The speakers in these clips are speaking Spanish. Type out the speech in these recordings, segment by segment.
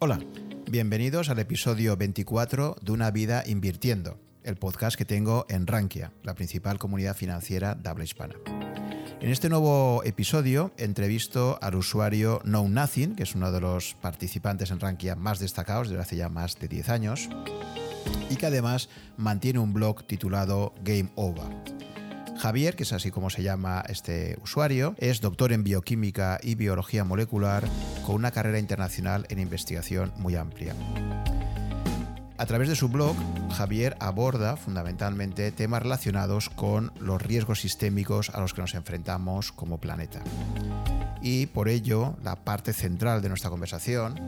Hola, bienvenidos al episodio 24 de Una vida invirtiendo, el podcast que tengo en Rankia, la principal comunidad financiera de habla hispana. En este nuevo episodio entrevisto al usuario Know Nothing, que es uno de los participantes en Rankia más destacados desde hace ya más de 10 años, y que además mantiene un blog titulado Game Over. Javier, que es así como se llama este usuario, es doctor en bioquímica y biología molecular con una carrera internacional en investigación muy amplia. A través de su blog, Javier aborda fundamentalmente temas relacionados con los riesgos sistémicos a los que nos enfrentamos como planeta. Y por ello, la parte central de nuestra conversación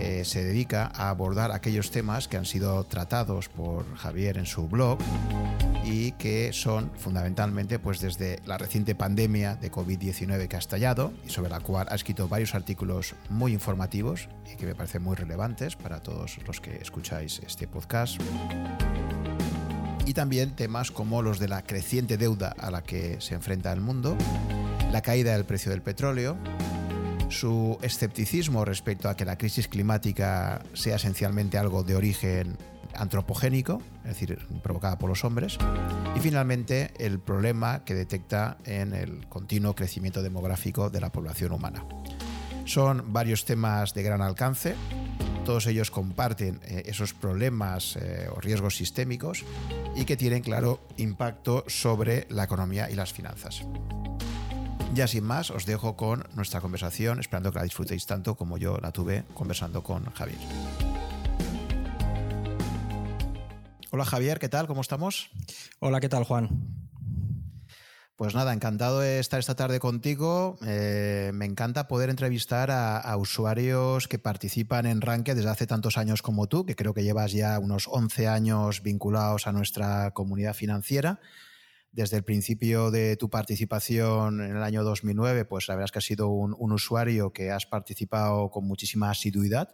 eh, se dedica a abordar aquellos temas que han sido tratados por Javier en su blog y que son fundamentalmente pues desde la reciente pandemia de COVID-19 que ha estallado y sobre la cual ha escrito varios artículos muy informativos y que me parecen muy relevantes para todos los que escucháis este podcast. Y también temas como los de la creciente deuda a la que se enfrenta el mundo, la caída del precio del petróleo, su escepticismo respecto a que la crisis climática sea esencialmente algo de origen antropogénico, es decir, provocada por los hombres, y finalmente el problema que detecta en el continuo crecimiento demográfico de la población humana. Son varios temas de gran alcance, todos ellos comparten eh, esos problemas eh, o riesgos sistémicos y que tienen claro impacto sobre la economía y las finanzas. Ya sin más, os dejo con nuestra conversación, esperando que la disfrutéis tanto como yo la tuve conversando con Javier. Hola Javier, ¿qué tal? ¿Cómo estamos? Hola, ¿qué tal Juan? Pues nada, encantado de estar esta tarde contigo. Eh, me encanta poder entrevistar a, usuarios que participan en Rankia desde hace tantos años como tú, que creo que llevas ya unos 11 años vinculados a nuestra comunidad financiera. Desde el principio de tu participación en el año 2009, pues la verdad es que has sido un, un usuario que has participado con muchísima asiduidad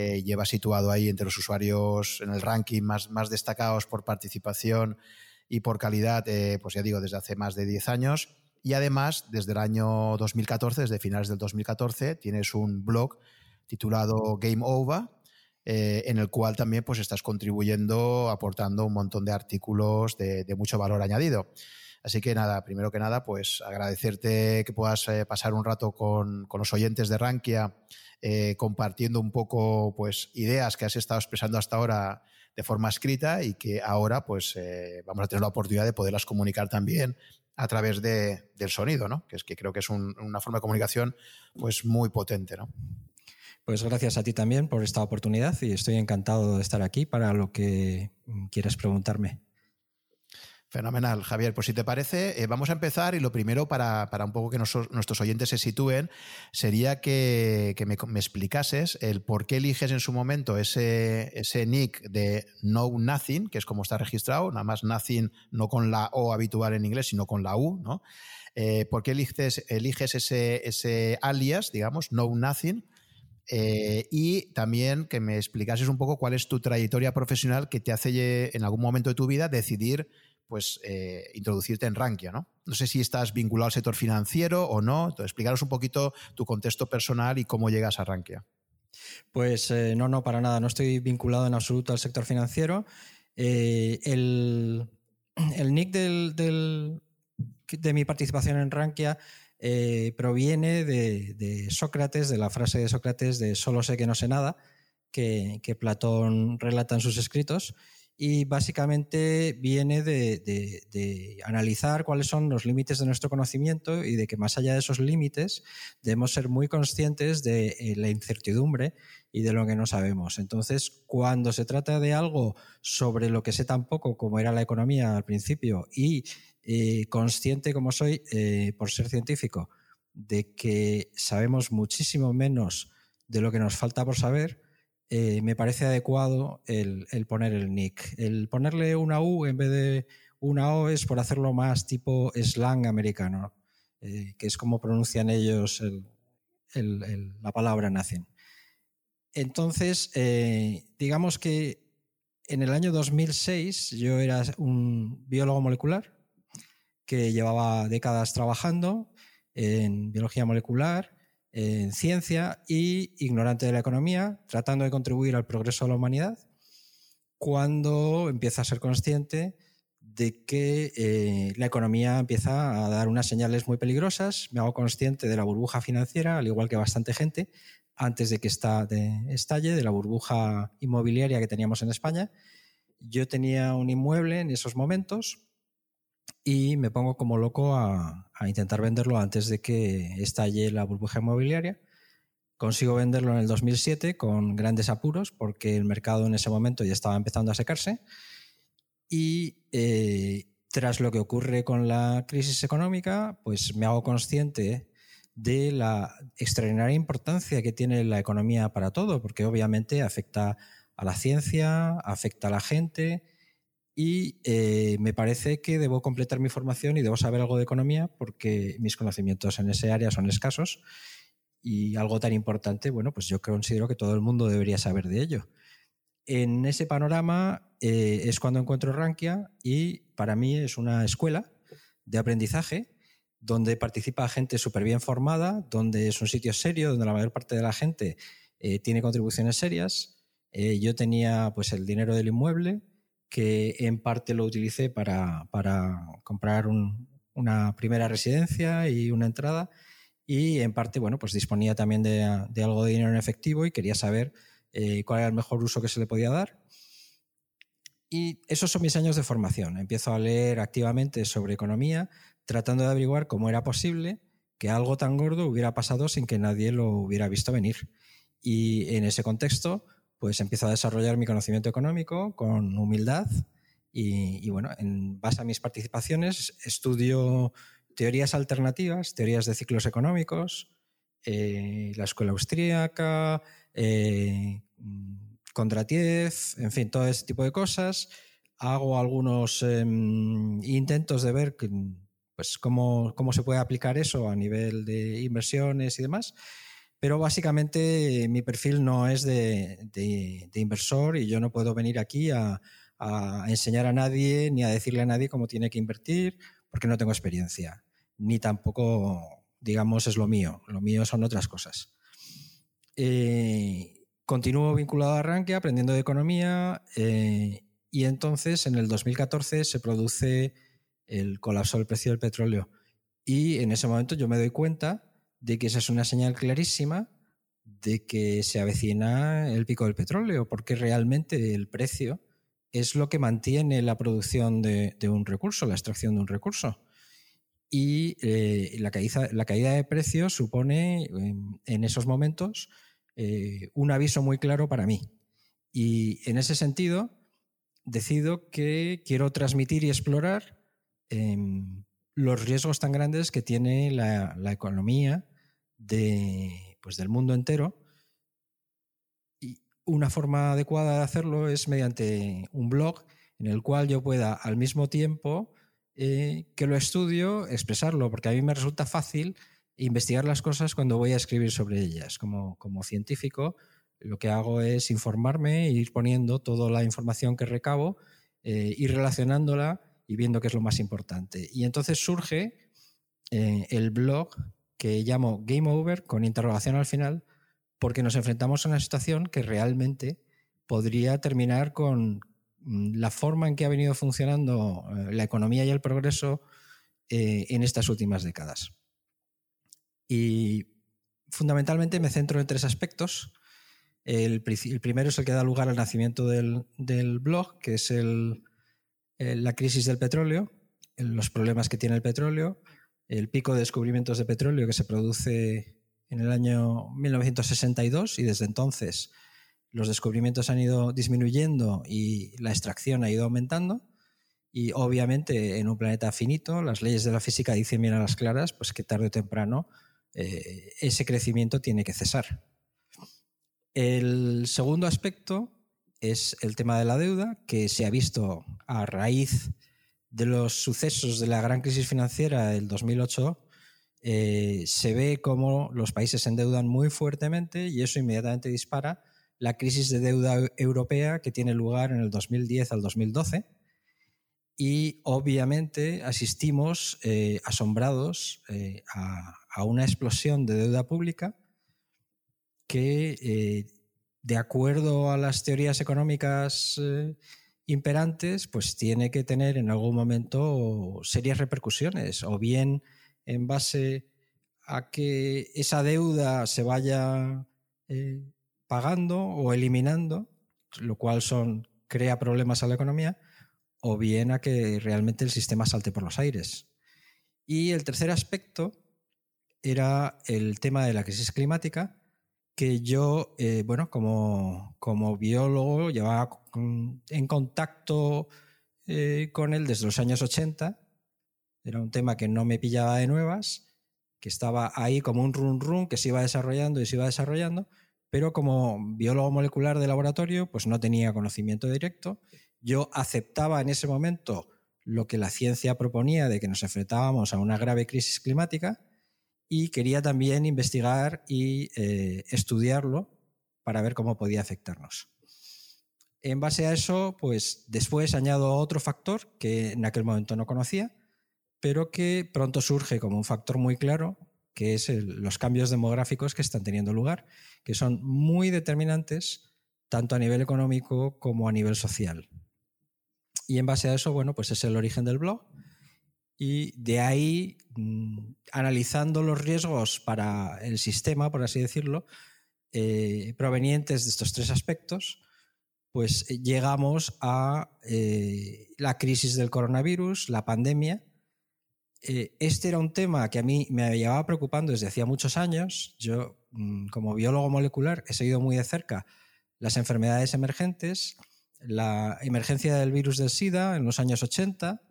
eh, lleva situado ahí entre los usuarios en el ranking más, más destacados por participación y por calidad, eh, pues ya digo, desde hace más de 10 años. Y además, desde el año 2014, desde finales del 2014, tienes un blog titulado Game Over, eh, en el cual también pues, estás contribuyendo, aportando un montón de artículos de, mucho valor añadido. Así que nada, primero que nada, pues agradecerte que puedas pasar un rato con, con, los oyentes de Rankia eh, compartiendo un poco pues, ideas que has estado expresando hasta ahora de forma escrita y que ahora pues, eh, vamos a tener la oportunidad de poderlas comunicar también a través de, del sonido, ¿no? que es que creo que es una forma de comunicación pues, muy potente. ¿no? Pues gracias a ti también por esta oportunidad y estoy encantado de estar aquí para lo que quieras preguntarme. Fenomenal, Javier. Pues si te parece, eh, vamos a empezar y lo primero para, un poco que nuestros oyentes se sitúen sería que, me, explicases el por qué eliges en su momento ese, ese nick de Know Nothing, que es como está registrado, nada más Nothing no con la O habitual en inglés, sino con la U, ¿no? Eh, ¿Por qué eliges, eliges ese, ese alias, digamos, Know Nothing? Eh, y también que me explicases un poco cuál es tu trayectoria profesional que te hace en algún momento de tu vida decidir pues eh, introducirte en Rankia, ¿no? No sé si estás vinculado al sector financiero o no. Entonces, explicaros un poquito tu contexto personal y cómo llegas a Rankia. Pues eh, no, no, para nada. No estoy vinculado en absoluto al sector financiero. Eh, el, nick de mi participación en Rankia proviene de, Sócrates, de la frase de Sócrates de solo sé que no sé nada, que, que Platón relata en sus escritos y básicamente viene de, analizar cuáles son los límites de nuestro conocimiento y de que más allá de esos límites debemos ser muy conscientes de eh, la incertidumbre y de lo que no sabemos. Entonces, cuando se trata de algo sobre lo que sé tan poco como era la economía al principio y eh, consciente como soy eh, por ser científico de que sabemos muchísimo menos de lo que nos falta por saber, eh, me parece adecuado el, poner el nick. El ponerle una U en vez de una O es por hacerlo más tipo slang americano, eh, que es como pronuncian ellos la palabra nacen. Entonces, eh, digamos que en el año 2006 yo era un biólogo molecular que llevaba décadas trabajando en biología molecular en ciencia y ignorante de la economía, tratando de contribuir al progreso de la humanidad, cuando empieza a ser consciente de que eh, la economía empieza a dar unas señales muy peligrosas. Me hago consciente de la burbuja financiera, al igual que bastante gente, antes de que esta estalle, de la burbuja inmobiliaria que teníamos en España. Yo tenía un inmueble en esos momentos y me pongo como loco a, intentar venderlo antes de que estalle la burbuja inmobiliaria. Consigo venderlo en el 2007 con grandes apuros porque el mercado en ese momento ya estaba empezando a secarse y eh, tras lo que ocurre con la crisis económica, pues me hago consciente de la extraordinaria importancia que tiene la economía para todo, porque obviamente afecta a la ciencia, afecta a la gente, y eh, me parece que debo completar mi formación y debo saber algo de economía porque mis conocimientos en ese área son escasos y algo tan importante, bueno, pues yo considero que todo el mundo debería saber de ello. En ese panorama eh, es cuando encuentro Rankia y para mí es una escuela de aprendizaje donde participa gente súper bien formada, donde es un sitio serio, donde la mayor parte de la gente eh, tiene contribuciones serias. yo tenía pues el dinero del inmueble, que en parte lo utilicé para, comprar una primera residencia y una entrada y en parte, bueno, pues disponía también de, algo de dinero en efectivo y quería saber eh, cuál era el mejor uso que se le podía dar. Y esos son mis años de formación. Empiezo a leer activamente sobre economía, tratando de averiguar cómo era posible que algo tan gordo hubiera pasado sin que nadie lo hubiera visto venir. Y en ese contexto, pues empiezo a desarrollar mi conocimiento económico con humildad y, bueno, en base a mis participaciones estudio teorías alternativas, teorías de ciclos económicos, eh, la escuela austríaca, eh, en fin, todo ese tipo de cosas. Hago algunos em, intentos de ver pues, cómo, cómo se puede aplicar eso a nivel de inversiones y demás. Pero básicamente mi perfil no es de, inversor y yo no puedo venir aquí a, enseñar a nadie ni a decirle a nadie cómo tiene que invertir porque no tengo experiencia. Ni tampoco, digamos, es lo mío. Lo mío son otras cosas. Eh, continúo vinculado a Rankia aprendiendo de economía eh, y entonces en el 2014 se produce el colapso del precio del petróleo. Y en ese momento yo me doy cuenta de que esa es una señal clarísima de que se avecina el pico del petróleo, porque realmente el precio es lo que mantiene la producción de, un recurso, la extracción de un recurso. Y eh, la, caída, la, caída, de precios supone en, esos momentos eh, un aviso muy claro para mí. Y en ese sentido, decido que quiero transmitir y explorar em, los riesgos tan grandes que tiene la, economía de, pues del mundo entero. Y una forma adecuada de hacerlo es mediante un blog en el cual yo pueda al mismo tiempo eh, que lo estudio expresarlo, porque a mí me resulta fácil investigar las cosas cuando voy a escribir sobre ellas. Como, como científico, lo que hago es informarme ir poniendo toda la información que recabo eh, y relacionándola y viendo qué es lo más importante. Y entonces surge eh, el blog que llamo Game Over con interrogación al final, porque nos enfrentamos a una situación que realmente podría terminar con mm, la forma en que ha venido funcionando eh, la economía y el progreso eh, en estas últimas décadas. Y fundamentalmente me centro en tres aspectos. El, primero es el que da lugar al nacimiento del, blog, que es el, eh, la crisis del petróleo, los problemas que tiene el petróleo, el pico de descubrimientos de petróleo que se produce en el año 1962 y desde entonces los descubrimientos han ido disminuyendo y la extracción ha ido aumentando. Y obviamente en un planeta finito, las leyes de la física dicen bien a las claras, pues que tarde o temprano eh, ese crecimiento tiene que cesar. El segundo aspecto es el tema de la deuda, que se ha visto a raíz de los sucesos de la gran crisis financiera del 2008. Eh, se ve como los países se endeudan muy fuertemente y eso inmediatamente dispara la crisis de deuda europea que tiene lugar en el 2010 al 2012. Y obviamente asistimos eh, asombrados eh, a, a, una explosión de deuda pública que, de acuerdo a las teorías económicas imperantes, pues tiene que tener en algún momento serias repercusiones, o bien en base a que esa deuda se vaya eh, pagando o eliminando, lo cual son, crea problemas a la economía, o bien a que realmente el sistema salte por los aires. Y el tercer aspecto era el tema de la crisis climática, que yo, eh, bueno, como, como, biólogo, llevaba en contacto eh, con él desde los años 80. Era un tema que no me pillaba de nuevas, que estaba ahí como un run run que se iba desarrollando y se iba desarrollando, pero como biólogo molecular de laboratorio, pues no tenía conocimiento directo. Yo aceptaba en ese momento lo que la ciencia proponía de que nos enfrentábamos a una grave crisis climática y quería también investigar y eh, estudiarlo para ver cómo podía afectarnos. En base a eso, pues después añado otro factor que en aquel momento no conocía, pero que pronto surge como un factor muy claro, que es los cambios demográficos que están teniendo lugar, que son muy determinantes tanto a nivel económico como a nivel social. Y en base a eso, bueno, pues es el origen del blog. Y de ahí, mm, analizando los riesgos para el sistema, por así decirlo, eh, provenientes de estos tres aspectos, pues eh, llegamos a eh, la crisis del coronavirus, la pandemia, eh, este era un tema que a mí me llevaba preocupando desde hacía muchos años. Yo, mm, como biólogo molecular, he seguido muy de cerca las enfermedades emergentes, la emergencia del virus del SIDA en los años 80,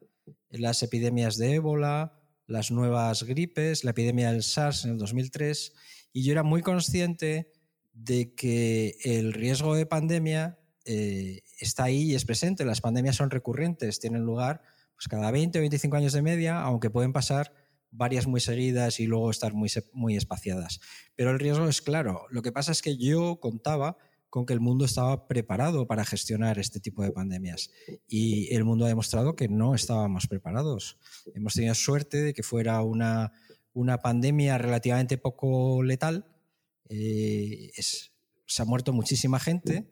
las epidemias de ébola, las nuevas gripes, la epidemia del SARS en el 2003, y yo era muy consciente de que el riesgo de pandemia eh, está ahí y es presente. Las pandemias son recurrentes, tienen lugar pues cada 20 o 25 años de media, aunque pueden pasar varias muy seguidas y luego estar muy, muy espaciadas. Pero el riesgo es claro. Lo que pasa es que yo contaba con que el mundo estaba preparado para gestionar este tipo de pandemias. Y el mundo ha demostrado que no estábamos preparados. Hemos tenido suerte de que fuera una, una pandemia relativamente poco letal. Eh, se ha muerto muchísima gente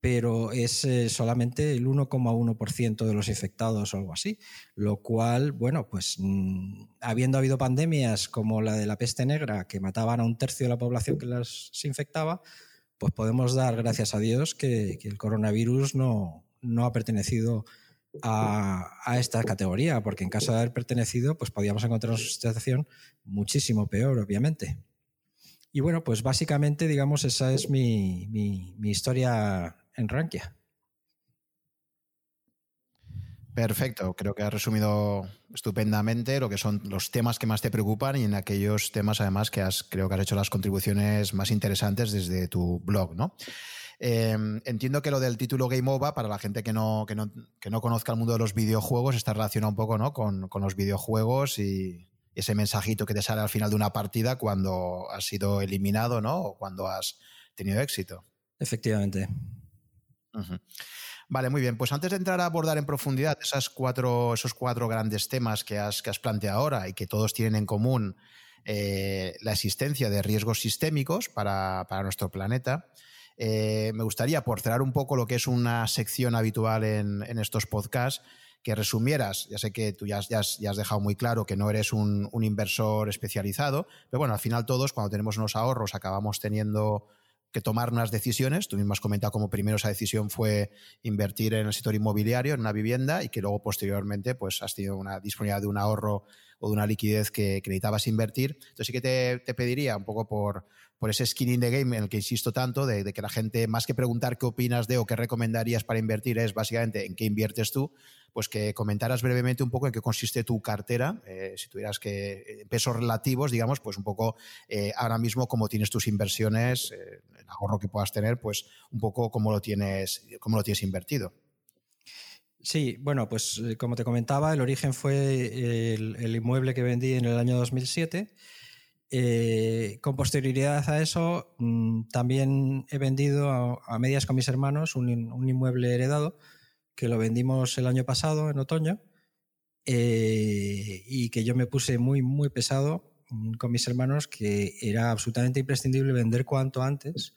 pero es eh, solamente el 1,1% de los infectados o algo así. Lo cual, bueno, pues mm, habiendo habido pandemias como la de la peste negra, que mataban a un tercio de la población que las infectaba, pues podemos dar gracias a Dios que, el coronavirus no, no ha pertenecido a, a, esta categoría, porque en caso de haber pertenecido, pues podríamos encontrar una situación muchísimo peor, obviamente. Y bueno, pues básicamente, digamos, esa es mi, mi, mi historia en Rankia. Perfecto, creo que has resumido estupendamente lo que son los temas que más te preocupan y en aquellos temas además que has, creo que has hecho las contribuciones más interesantes desde tu blog, ¿no? Em, entiendo que lo del título Game Over, para la gente que no, que no, que no conozca el mundo de los videojuegos, está relacionado un poco ¿no? con, con los videojuegos y ese mensajito que te sale al final de una partida cuando has sido eliminado ¿no? o cuando has tenido éxito. Efectivamente. Vale, muy bien. Pues antes de entrar a abordar en profundidad esas cuatro, esos cuatro grandes temas que has, que has planteado ahora y que todos tienen en común eh, la existencia de riesgos sistémicos para, nuestro planeta, eh, me gustaría, por cerrar un poco lo que es una sección habitual en, estos podcasts, que resumieras, ya sé que tú ya, ya, has, dejado muy claro que no eres un, inversor especializado, pero bueno, al final todos cuando tenemos unos ahorros acabamos teniendo que tomar unas decisiones. Tú mismo has comentado cómo primero esa decisión fue invertir en el sector inmobiliario, en una vivienda, y que luego posteriormente pues, has tenido una disponibilidad de un ahorro o de una liquidez que, necesitabas invertir. Entonces sí que te, te pediría un poco por, por ese skin in the game en el que insisto tanto, de, que la gente, más que preguntar qué opinas de o qué recomendarías para invertir, es básicamente en qué inviertes tú, pues que comentaras brevemente un poco en qué consiste tu cartera, eh, si tuvieras que, pesos relativos, digamos, pues un poco eh, ahora mismo cómo tienes tus inversiones, eh, el ahorro que puedas tener, pues un poco cómo lo tienes, cómo lo tienes invertido. Sí, bueno, pues como te comentaba, el origen fue el, el inmueble que vendí en el año 2007 eh, con posterioridad a eso, mm, también he vendido a, medias con mis hermanos un, inmueble heredado que lo vendimos el año pasado, en otoño, eh, y que yo me puse muy, muy pesado mm, con mis hermanos que era absolutamente imprescindible vender cuanto antes,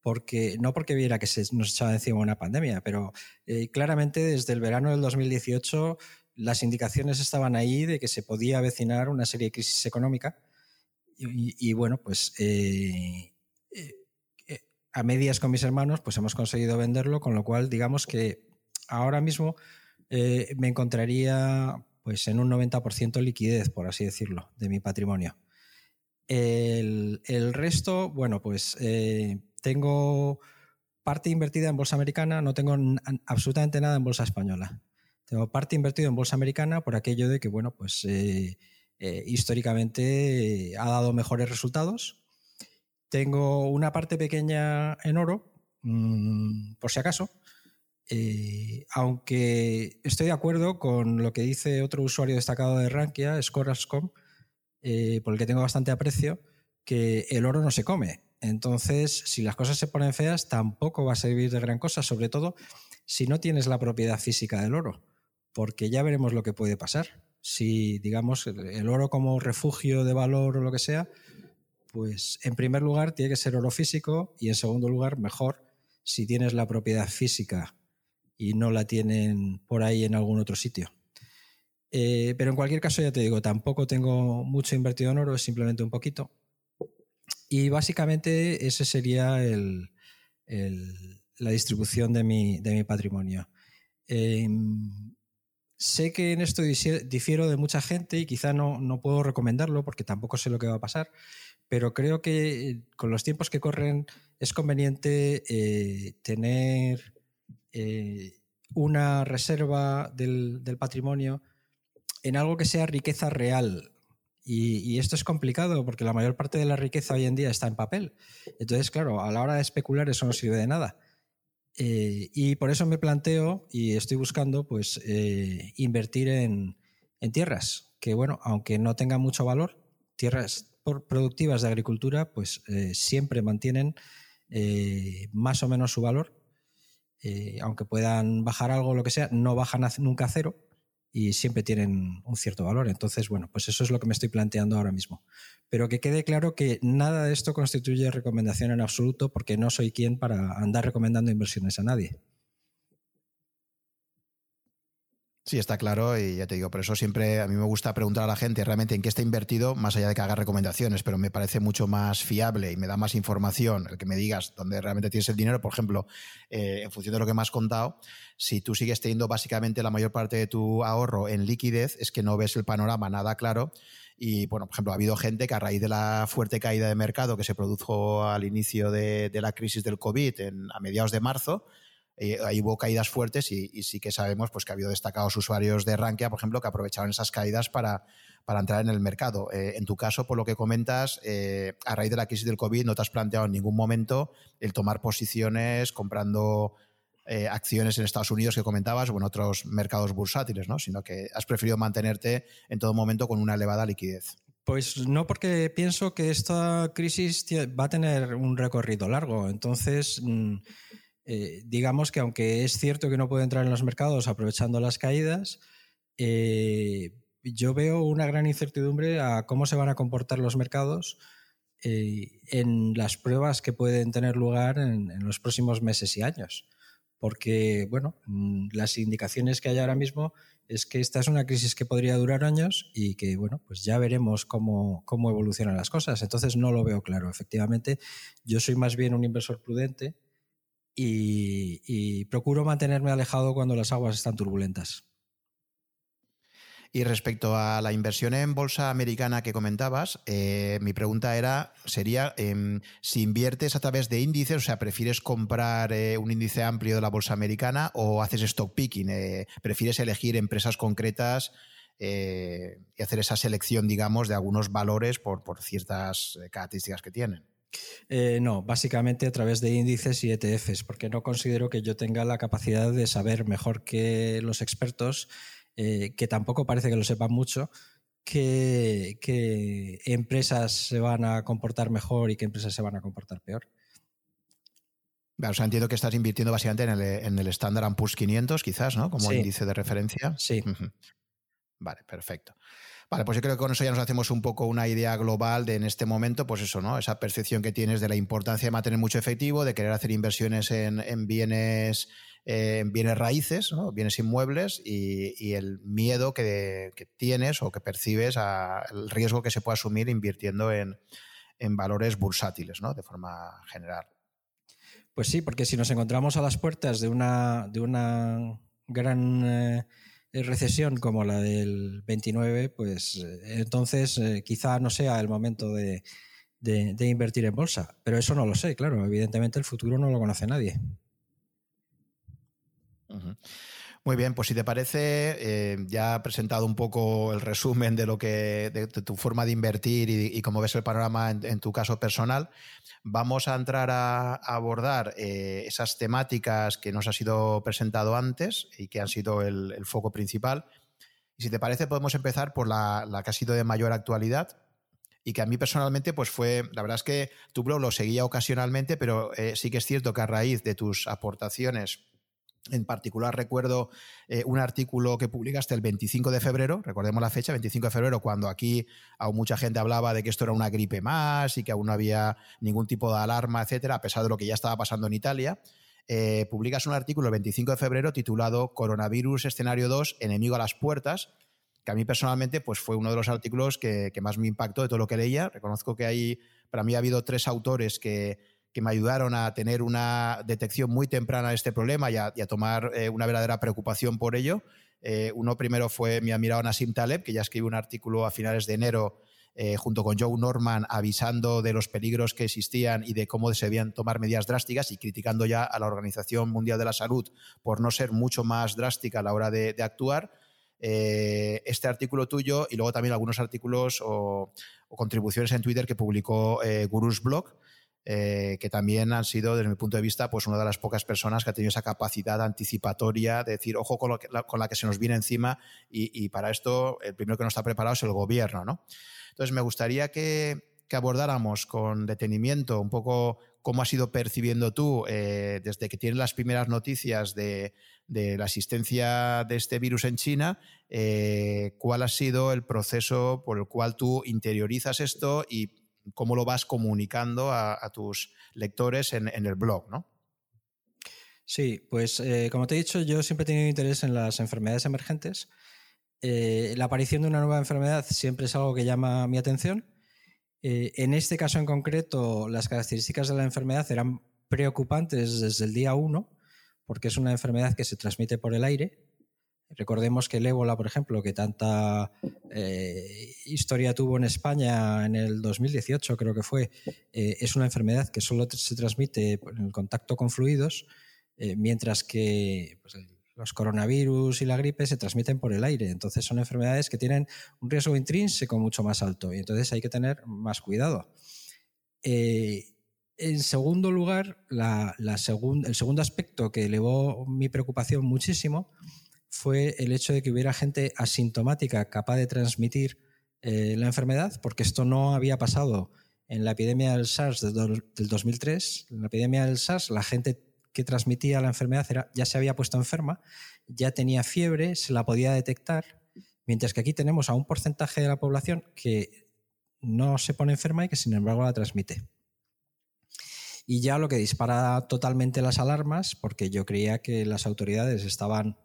porque no porque viera que se nos echaba encima una pandemia, pero eh, claramente desde el verano del 2018 las indicaciones estaban ahí de que se podía avecinar una serie de crisis económica y, bueno, pues eh, eh, a medias con mis hermanos pues hemos conseguido venderlo, con lo cual digamos que ahora mismo me encontraría pues en un 90% liquidez, por así decirlo, de mi patrimonio. El, resto, bueno, pues eh, tengo parte invertida en bolsa americana, no tengo absolutamente nada en bolsa española. Tengo parte invertida en bolsa americana por aquello de que, bueno, pues eh, eh, históricamente ha dado mejores resultados. Tengo una parte pequeña en oro, mm, por si acaso, eh, aunque estoy de acuerdo con lo que dice otro usuario destacado de Rankia, Scorascom, eh, por el que tengo bastante aprecio, que el oro no se come. Entonces, si las cosas se ponen feas, tampoco va a servir de gran cosa, sobre todo si no tienes la propiedad física del oro, porque ya veremos lo que puede pasar. Si, digamos, el oro como refugio de valor o lo que sea, pues en primer lugar tiene que ser oro físico y en segundo lugar, mejor, si tienes la propiedad física y no la tienen por ahí en algún otro sitio. Eh, pero en cualquier caso, ya te digo, tampoco tengo mucho invertido en oro, es simplemente un poquito. Y básicamente ese sería la distribución de mi, patrimonio. Em, sé que en esto difiero de mucha gente y quizá no, no, puedo recomendarlo porque tampoco sé lo que va a pasar, pero creo que con los tiempos que corren es conveniente eh, tener eh, una reserva del, patrimonio en algo que sea riqueza real. Y, esto es complicado porque la mayor parte de la riqueza hoy en día está en papel. Entonces, claro, a la hora de especular eso no sirve de nada. Eh, y por eso me planteo y estoy buscando pues, eh, invertir en, tierras, que bueno, aunque no tengan mucho valor, tierras productivas de agricultura, pues siempre mantienen más o menos su valor. Eh, aunque puedan bajar algo lo que sea, no bajan nunca a cero y siempre tienen un cierto valor. Entonces, bueno, pues eso es lo que me estoy planteando ahora mismo. Pero que quede claro que nada de esto constituye recomendación en absoluto porque no soy quien para andar recomendando inversiones a nadie. Sí, está claro y ya te digo, por eso siempre a mí me gusta preguntar a la gente realmente en qué está invertido, más allá de que haga recomendaciones, pero me parece mucho más fiable y me da más información el que me digas dónde realmente tienes el dinero. Por ejemplo, eh, en función de lo que me has contado, si tú sigues teniendo básicamente la mayor parte de tu ahorro en liquidez, es que no ves el panorama nada claro. Y, bueno, por ejemplo, ha habido gente que a raíz de la fuerte caída de mercado que se produjo al inicio de, la crisis del COVID a mediados de marzo, eh, ahí hubo caídas fuertes y, sí que sabemos pues, que ha habido destacados usuarios de Rankia, por ejemplo, que aprovecharon esas caídas para, para entrar en el mercado. Eh, en tu caso, por lo que comentas, eh, a raíz de la crisis del COVID no te has planteado en ningún momento el tomar posiciones comprando acciones en Estados Unidos que comentabas o en otros mercados bursátiles, ¿no? sino que has preferido mantenerte en todo momento con una elevada liquidez. Pues no, porque pienso que esta crisis va a tener un recorrido largo. Entonces, mm, eh, digamos que aunque es cierto que no puedo entrar en los mercados aprovechando las caídas, eh, yo veo una gran incertidumbre a cómo se van a comportar los mercados eh, en las pruebas que pueden tener lugar en, los próximos meses y años. Porque, bueno, mm, las indicaciones que hay ahora mismo es que esta es una crisis que podría durar años y que, bueno, pues ya veremos cómo, cómo evolucionan las cosas. Entonces no lo veo claro. Efectivamente, yo soy más bien un inversor prudente y, procuro mantenerme alejado cuando las aguas están turbulentas. Y respecto a la inversión en bolsa americana que comentabas, eh, mi pregunta era, sería em, si inviertes a través de índices, o sea, prefieres comprar eh, un índice amplio de la bolsa americana o haces stock picking, eh, prefieres elegir empresas concretas y hacer esa selección, digamos, de algunos valores por ciertas características que tienen. Eh, no, básicamente a través de índices y ETFs, porque no considero que yo tenga la capacidad de saber mejor que los expertos, eh, que tampoco parece que lo sepan mucho, qué, empresas se van a comportar mejor y qué empresas se van a comportar peor. O sea, entiendo que estás invirtiendo básicamente en el, Standard Poor's 500, quizás, ¿no? Como índice de referencia. Sí. Vale, perfecto. Vale, pues yo creo que con eso ya nos hacemos un poco una idea global de en este momento, pues eso, ¿no? Esa percepción que tienes de la importancia de mantener mucho efectivo, de querer hacer inversiones en, bienes, eh, en bienes raíces, ¿no? bienes inmuebles, y, el miedo que, tienes o que percibes al riesgo que se puede asumir invirtiendo en, valores bursátiles, ¿no? De forma general. Pues sí, porque si nos encontramos a las puertas de una, de una gran eh, recesión como la del 29, pues eh, entonces eh, quizá no sea el momento de, invertir en bolsa. Pero eso no lo sé, claro. Evidentemente el futuro no lo conoce nadie. Muy bien, pues si te parece, eh, ya he presentado un poco el resumen de lo que de, tu forma de invertir y, cómo ves el panorama en, tu caso personal. Vamos a entrar a, abordar eh, esas temáticas que nos ha sido presentado antes y que han sido el, foco principal. Y si te parece, podemos empezar por la, que ha sido de mayor actualidad, y que a mí personalmente pues fue, la verdad es que tu blog lo seguía ocasionalmente, pero eh, sí que es cierto que a raíz de tus aportaciones en particular recuerdo eh, un artículo que publicaste el 25 de febrero, recordemos la fecha, 25 de febrero, cuando aquí aún mucha gente hablaba de que esto era una gripe más y que aún no había ningún tipo de alarma, etcétera, a pesar de lo que ya estaba pasando en Italia. Eh, publicas un artículo el 25 de febrero titulado Coronavirus escenario 2, enemigo a las puertas, que a mí personalmente pues, fue uno de los artículos que, que más me impactó de todo lo que leía. Reconozco que hay, para mí ha habido tres autores que que me ayudaron a tener una detección muy temprana de este problema y a, tomar eh, una verdadera preocupación por ello. Eh, uno primero fue mi admirado Nassim Taleb, que ya escribió un artículo a finales de enero eh, junto con Joe Norman avisando de los peligros que existían y de cómo se debían tomar medidas drásticas y criticando ya a la Organización Mundial de la Salud por no ser mucho más drástica a la hora de, actuar. este artículo tuyo y luego también algunos artículos o, o contribuciones en Twitter que publicó Gurus Blog, eh, que también han sido, desde mi punto de vista, pues una de las pocas personas que ha tenido esa capacidad anticipatoria de decir, ojo con, la, que se nos viene encima y, para esto el primero que no está preparado es el gobierno. ¿no? Entonces, me gustaría que, abordáramos con detenimiento un poco cómo has ido percibiendo tú eh, desde que tienes las primeras noticias de, la existencia de este virus en China, eh, cuál ha sido el proceso por el cual tú interiorizas esto y cómo lo vas comunicando a, tus lectores en, el blog, ¿no? Sí, pues eh, como te he dicho, yo siempre he tenido interés en las enfermedades emergentes. Eh, la aparición de una nueva enfermedad siempre es algo que llama mi atención. Eh, en este caso en concreto, las características de la enfermedad eran preocupantes desde el día 1, porque es una enfermedad que se transmite por el aire Recordemos que el ébola, por ejemplo, que tanta eh, historia tuvo en España en el 2018, creo que fue, eh, es una enfermedad que solo se transmite en el contacto con fluidos, eh, mientras que pues, los coronavirus y la gripe se transmiten por el aire. Entonces son enfermedades que tienen un riesgo intrínseco mucho más alto y entonces hay que tener más cuidado. en segundo lugar, el segundo aspecto que elevó mi preocupación muchísimo fue el hecho de que hubiera gente asintomática capaz de transmitir eh, la enfermedad, porque esto no había pasado en la epidemia del SARS del, 2003. En la epidemia del SARS, la gente que transmitía la enfermedad ya se había puesto enferma, ya tenía fiebre, se la podía detectar, mientras que aquí tenemos a un porcentaje de la población que no se pone enferma y que sin embargo la transmite. Y ya lo que dispara totalmente las alarmas, porque yo creía que las autoridades estaban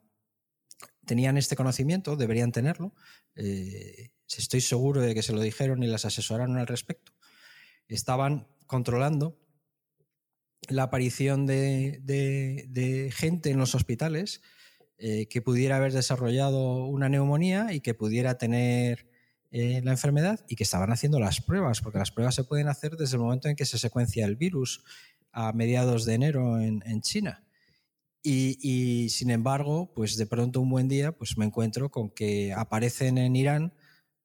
tenían este conocimiento, deberían tenerlo. Eh, estoy seguro de que se lo dijeron y las asesoraron al respecto. Estaban controlando la aparición de, gente en los hospitales eh, que pudiera haber desarrollado una neumonía y que pudiera tener eh, la enfermedad y que estaban haciendo las pruebas, porque las pruebas se pueden hacer desde el momento en que se secuencia el virus a mediados de enero en China. Y, sin embargo, pues de pronto un buen día, pues me encuentro con que aparecen en Irán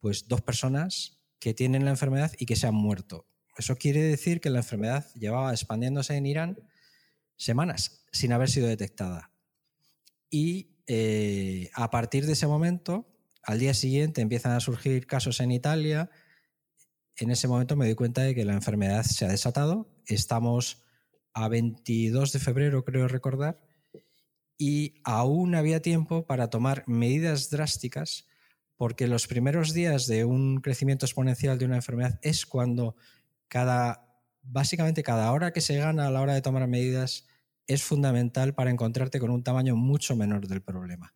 pues dos personas que tienen la enfermedad y que se han muerto. Eso quiere decir que la enfermedad llevaba expandiéndose en Irán semanas sin haber sido detectada. Y eh, a partir de ese momento, al día siguiente empiezan a surgir casos en Italia. En ese momento me doy cuenta de que la enfermedad se ha desatado. Estamos a 22 de febrero, creo recordar, y aún había tiempo para tomar medidas drásticas porque los primeros días de un crecimiento exponencial de una enfermedad es cuando cada, básicamente cada hora que se gana a la hora de tomar medidas es fundamental para encontrarte con un tamaño mucho menor del problema.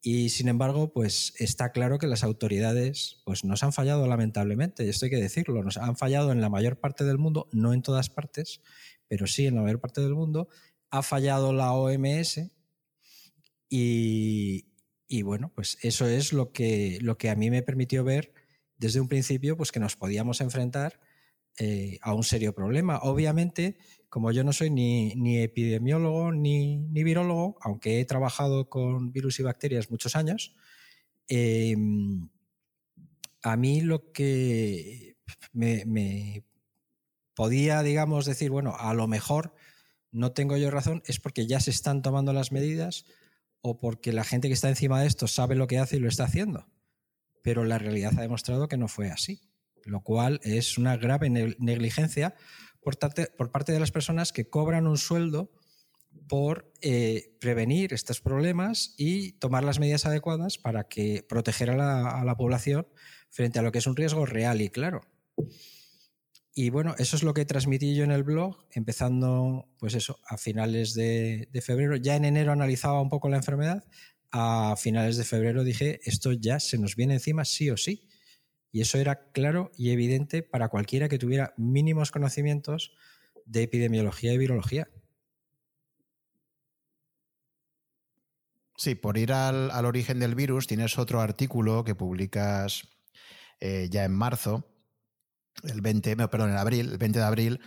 Y sin embargo, pues está claro que las autoridades pues, nos han fallado lamentablemente, esto hay que decirlo, nos han fallado en la mayor parte del mundo, no en todas partes, pero sí en la mayor parte del mundo. Ha fallado la OMS y, bueno, pues eso es lo que, lo que a mí me permitió ver desde un principio pues que nos podíamos enfrentar eh, a un serio problema. Obviamente, como yo no soy ni, epidemiólogo ni, ni, virólogo, aunque he trabajado con virus y bacterias muchos años, em, a mí lo que me, podía, digamos, decir, bueno, a lo mejor no tengo yo razón, es porque ya se están tomando las medidas o porque la gente que está encima de esto sabe lo que hace y lo está haciendo. Pero la realidad ha demostrado que no fue así lo cual es una grave negligencia por, parte de las personas que cobran un sueldo por eh, prevenir estos problemas y tomar las medidas adecuadas para que proteger a la, población frente a lo que es un riesgo real y claro. Y bueno, eso es lo que transmití yo en el blog, empezando, pues eso, a finales de, febrero. Ya en enero analizaba un poco la enfermedad. A finales de febrero dije, esto ya se nos viene encima sí o sí. Y eso era claro y evidente para cualquiera que tuviera mínimos conocimientos de epidemiología y virología. Sí, por ir al, origen del virus, tienes otro artículo que publicas eh, ya en marzo, el 20, perdón, en abril, el 20 de abril,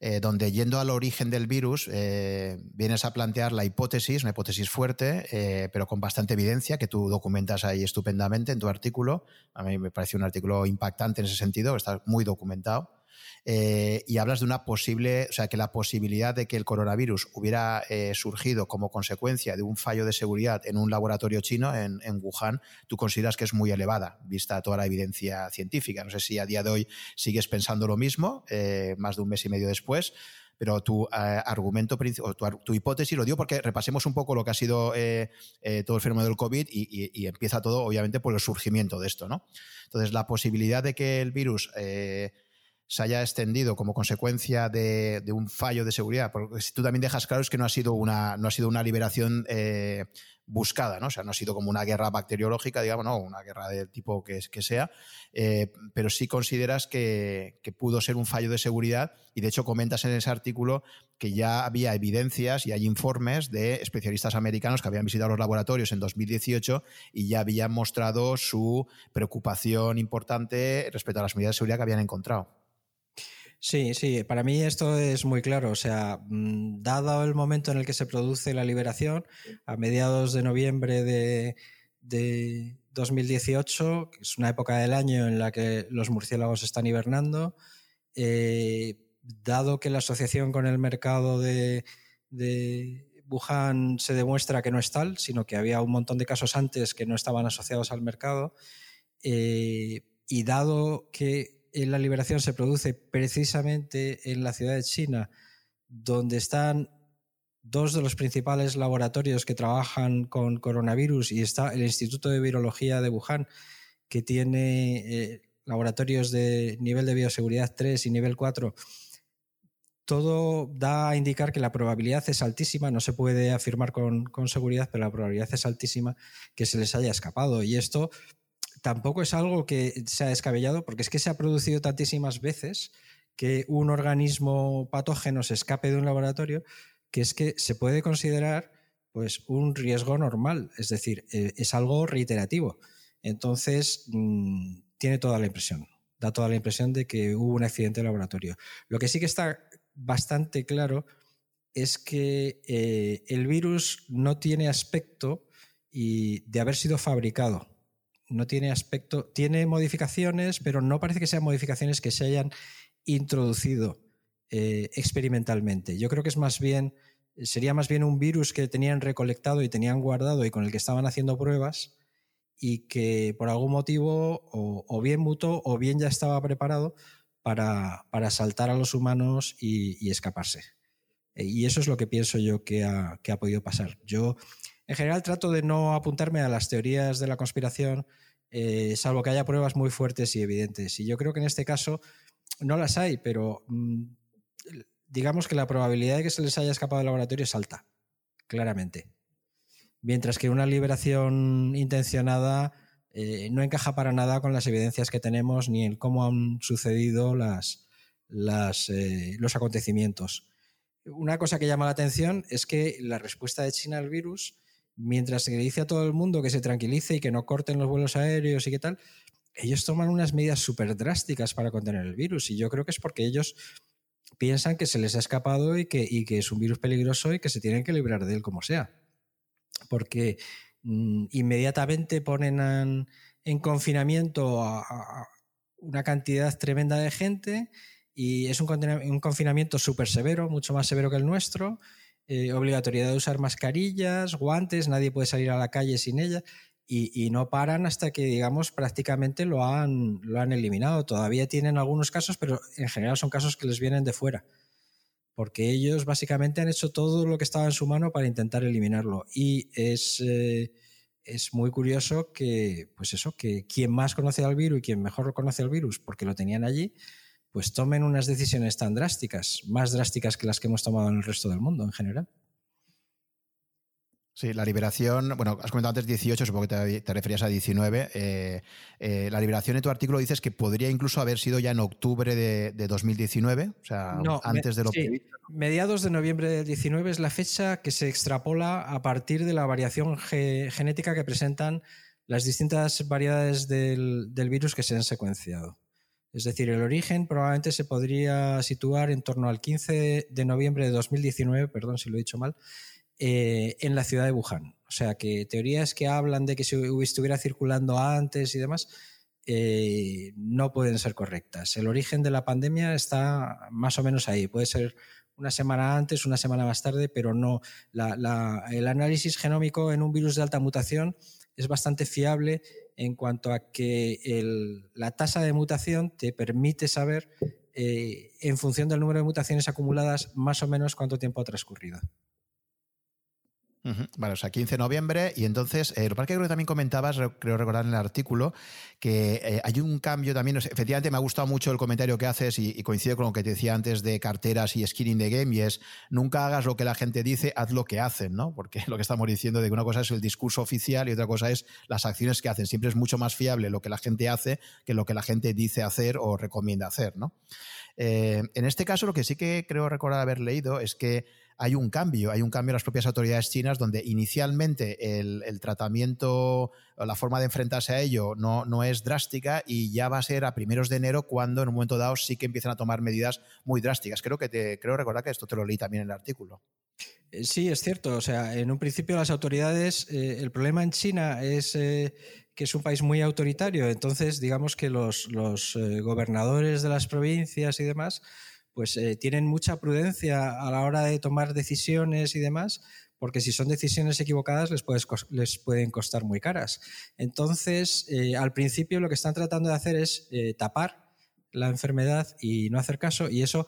eh, donde yendo al origen del virus eh, vienes a plantear la hipótesis, una hipótesis fuerte, eh, pero con bastante evidencia, que tú documentas ahí estupendamente en tu artículo. A mí me parece un artículo impactante en ese sentido, está muy documentado. Eh, y hablas de una posible, o sea, que la posibilidad de que el coronavirus hubiera eh, surgido como consecuencia de un fallo de seguridad en un laboratorio chino en, Wuhan, tú consideras que es muy elevada, vista toda la evidencia científica. No sé si a día de hoy sigues pensando lo mismo, eh, más de un mes y medio después pero tu argumento o tu, hipótesis lo digo porque repasemos un poco lo que ha sido todo el fenómeno del COVID y, y, empieza todo, obviamente, por el surgimiento de esto, ¿no? Entonces, la posibilidad de que el virus se haya extendido como consecuencia de, un fallo de seguridad. Porque si tú también dejas claro es que no ha sido una, no ha sido una liberación eh, buscada, ¿no? O sea, no ha sido como una guerra bacteriológica, digamos, no, una guerra del tipo que, que sea, eh, pero sí consideras que, pudo ser un fallo de seguridad y de hecho comentas en ese artículo que ya había evidencias y hay informes de especialistas americanos que habían visitado los laboratorios en 2018 y ya habían mostrado su preocupación importante respecto a las medidas de seguridad que habían encontrado. Sí, sí, para mí esto es muy claro. O sea, mm, dado el momento en el que se produce la liberación, a mediados de noviembre de, 2018, que es una época del año en la que los murciélagos están hibernando, eh, dado que la asociación con el mercado de, Wuhan se demuestra que no es tal, sino que había un montón de casos antes que no estaban asociados al mercado, eh, y dado que la liberación se produce precisamente en la ciudad de China, donde están dos de los principales laboratorios que trabajan con coronavirus y está el Instituto de Virología de Wuhan, que tiene eh, laboratorios de nivel de bioseguridad 3 y nivel 4, todo da a indicar que la probabilidad es altísima, no se puede afirmar con, con, seguridad, pero la probabilidad es altísima que se les haya escapado. Y esto tampoco es algo que se ha descabellado, porque es que se ha producido tantísimas veces que un organismo patógeno se escape de un laboratorio, que es que se puede considerar pues, un riesgo normal, es decir, eh, es algo reiterativo. Entonces, mm, tiene toda la impresión, da toda la impresión de que hubo un accidente de laboratorio. Lo que sí que está bastante claro es que eh, el virus no tiene aspecto y de haber sido fabricado no tiene aspecto, tiene modificaciones, pero no parece que sean modificaciones que se hayan introducido eh, experimentalmente. Yo creo que es más bien, sería más bien un virus que tenían recolectado y tenían guardado y con el que estaban haciendo pruebas y que por algún motivo o, bien mutó o bien ya estaba preparado para, para saltar a los humanos y, escaparse. Eh, y eso es lo que pienso yo que ha, que ha podido pasar. Yo en general trato de no apuntarme a las teorías de la conspiración eh, salvo que haya pruebas muy fuertes y evidentes. Y yo creo que en este caso no las hay, pero mm, digamos que la probabilidad de que se les haya escapado del laboratorio es alta, claramente. Mientras que una liberación intencionada eh, no encaja para nada con las evidencias que tenemos ni en cómo han sucedido eh, los acontecimientos. Una cosa que llama la atención es que la respuesta de China al virus, mientras se dice a todo el mundo que se tranquilice y que no corten los vuelos aéreos y qué tal, ellos toman unas medidas súper drásticas para contener el virus. Y yo creo que es porque ellos piensan que se les ha escapado y que, y que es un virus peligroso y que se tienen que librar de él como sea. Porque Mm, inmediatamente ponen en, confinamiento a, una cantidad tremenda de gente y es un, confinamiento súper severo, mucho más severo que el nuestro. Eh, obligatoriedad de usar mascarillas, guantes, nadie puede salir a la calle sin ellas y, no paran hasta que, digamos, prácticamente lo han, lo han eliminado. Todavía tienen algunos casos, pero en general son casos que les vienen de fuera porque ellos básicamente han hecho todo lo que estaba en su mano para intentar eliminarlo. Y es, eh, es muy curioso que, pues eso, que quien más conoce al virus y quien mejor conoce al virus, porque lo tenían allí, pues tomen unas decisiones tan drásticas, más drásticas que las que hemos tomado en el resto del mundo en general. Sí, la liberación, bueno, has comentado antes 18, supongo que te, referías a 19. Eh, eh, la liberación en tu artículo dices que podría incluso haber sido ya en octubre de, 2019, o sea, antes de lo sí, Mediados de noviembre del 19 es la fecha que se extrapola a partir de la variación genética que presentan las distintas variedades del, del virus que se han secuenciado. Es decir, el origen probablemente se podría situar en torno al 15 de noviembre de 2019, perdón si lo he dicho mal, eh, en la ciudad de Wuhan. O sea que teorías que hablan de que si estuviera circulando antes y demás eh, no pueden ser correctas. El origen de la pandemia está más o menos ahí. Puede ser una semana antes, una semana más tarde, pero no. el análisis genómico en un virus de alta mutación es bastante fiable en cuanto a que la tasa de mutación te permite saber, eh, en función del número de mutaciones acumuladas, más o menos cuánto tiempo ha transcurrido. Vale, o sea, 15 de noviembre. Y entonces, eh, lo que creo que también comentabas, creo recordar en el artículo, que eh, hay un cambio también. efectivamente, me ha gustado mucho el comentario que haces y, coincide con lo que te decía antes de carteras y skinning the game. Y es: nunca hagas lo que la gente dice, haz lo que hacen, ¿no? Porque lo que estamos diciendo de que una cosa es el discurso oficial y otra cosa es las acciones que hacen. Siempre es mucho más fiable lo que la gente hace que lo que la gente dice hacer o recomienda hacer, ¿no? Eh, en este caso, lo que sí que creo recordar haber leído es que hay un cambio, hay un cambio en las propias autoridades chinas donde inicialmente el, tratamiento o la forma de enfrentarse a ello no, no, es drástica y ya va a ser a primeros de enero cuando en un momento dado sí que empiezan a tomar medidas muy drásticas. Creo que te creo recordar que esto te lo leí también en el artículo. Eh, sí, es cierto. O sea, en un principio las autoridades, eh, el problema en China es eh, que es un país muy autoritario. Entonces, digamos que los, los gobernadores de las provincias y demás pues eh, tienen mucha prudencia a la hora de tomar decisiones y demás, porque si son decisiones equivocadas les, pueden costar muy caras. Entonces, eh, al principio lo que están tratando de hacer es eh, tapar la enfermedad y no hacer caso, y eso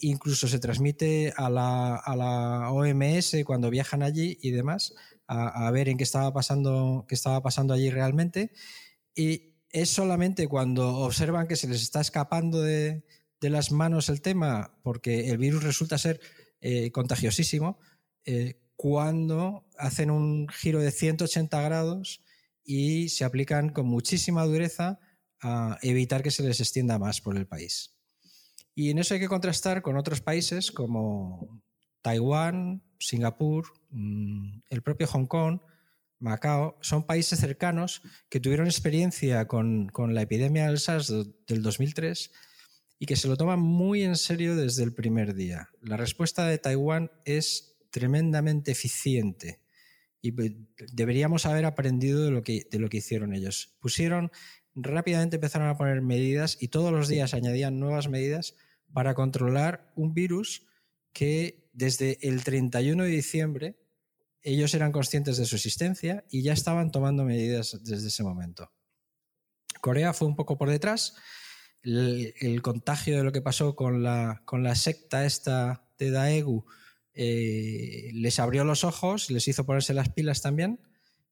incluso se transmite a la, OMS cuando viajan allí y demás, a, a ver en qué estaba, pasando, qué estaba pasando allí realmente. Y es solamente cuando observan que se les está escapando de, de las manos el tema, porque el virus resulta ser eh, contagiosísimo, eh, cuando hacen un giro de 180 grados y se aplican con muchísima dureza a evitar que se les extienda más por el país. Y en eso hay que contrastar con otros países como Taiwán, Singapur, mm, el propio Hong Kong, Macao, son países cercanos que tuvieron experiencia con, con la epidemia del SARS del 2003 y que se lo toman muy en serio desde el primer día. La respuesta de Taiwán es tremendamente eficiente y deberíamos haber aprendido de lo que, de lo que hicieron ellos. Pusieron, rápidamente empezaron a poner medidas y todos los días añadían nuevas medidas para controlar un virus que desde el 31 de diciembre ellos eran conscientes de su existencia y ya estaban tomando medidas desde ese momento. Corea fue un poco por detrás, el, contagio de lo que pasó con la, con la secta esta de Daegu eh, les abrió los ojos, les hizo ponerse las pilas también,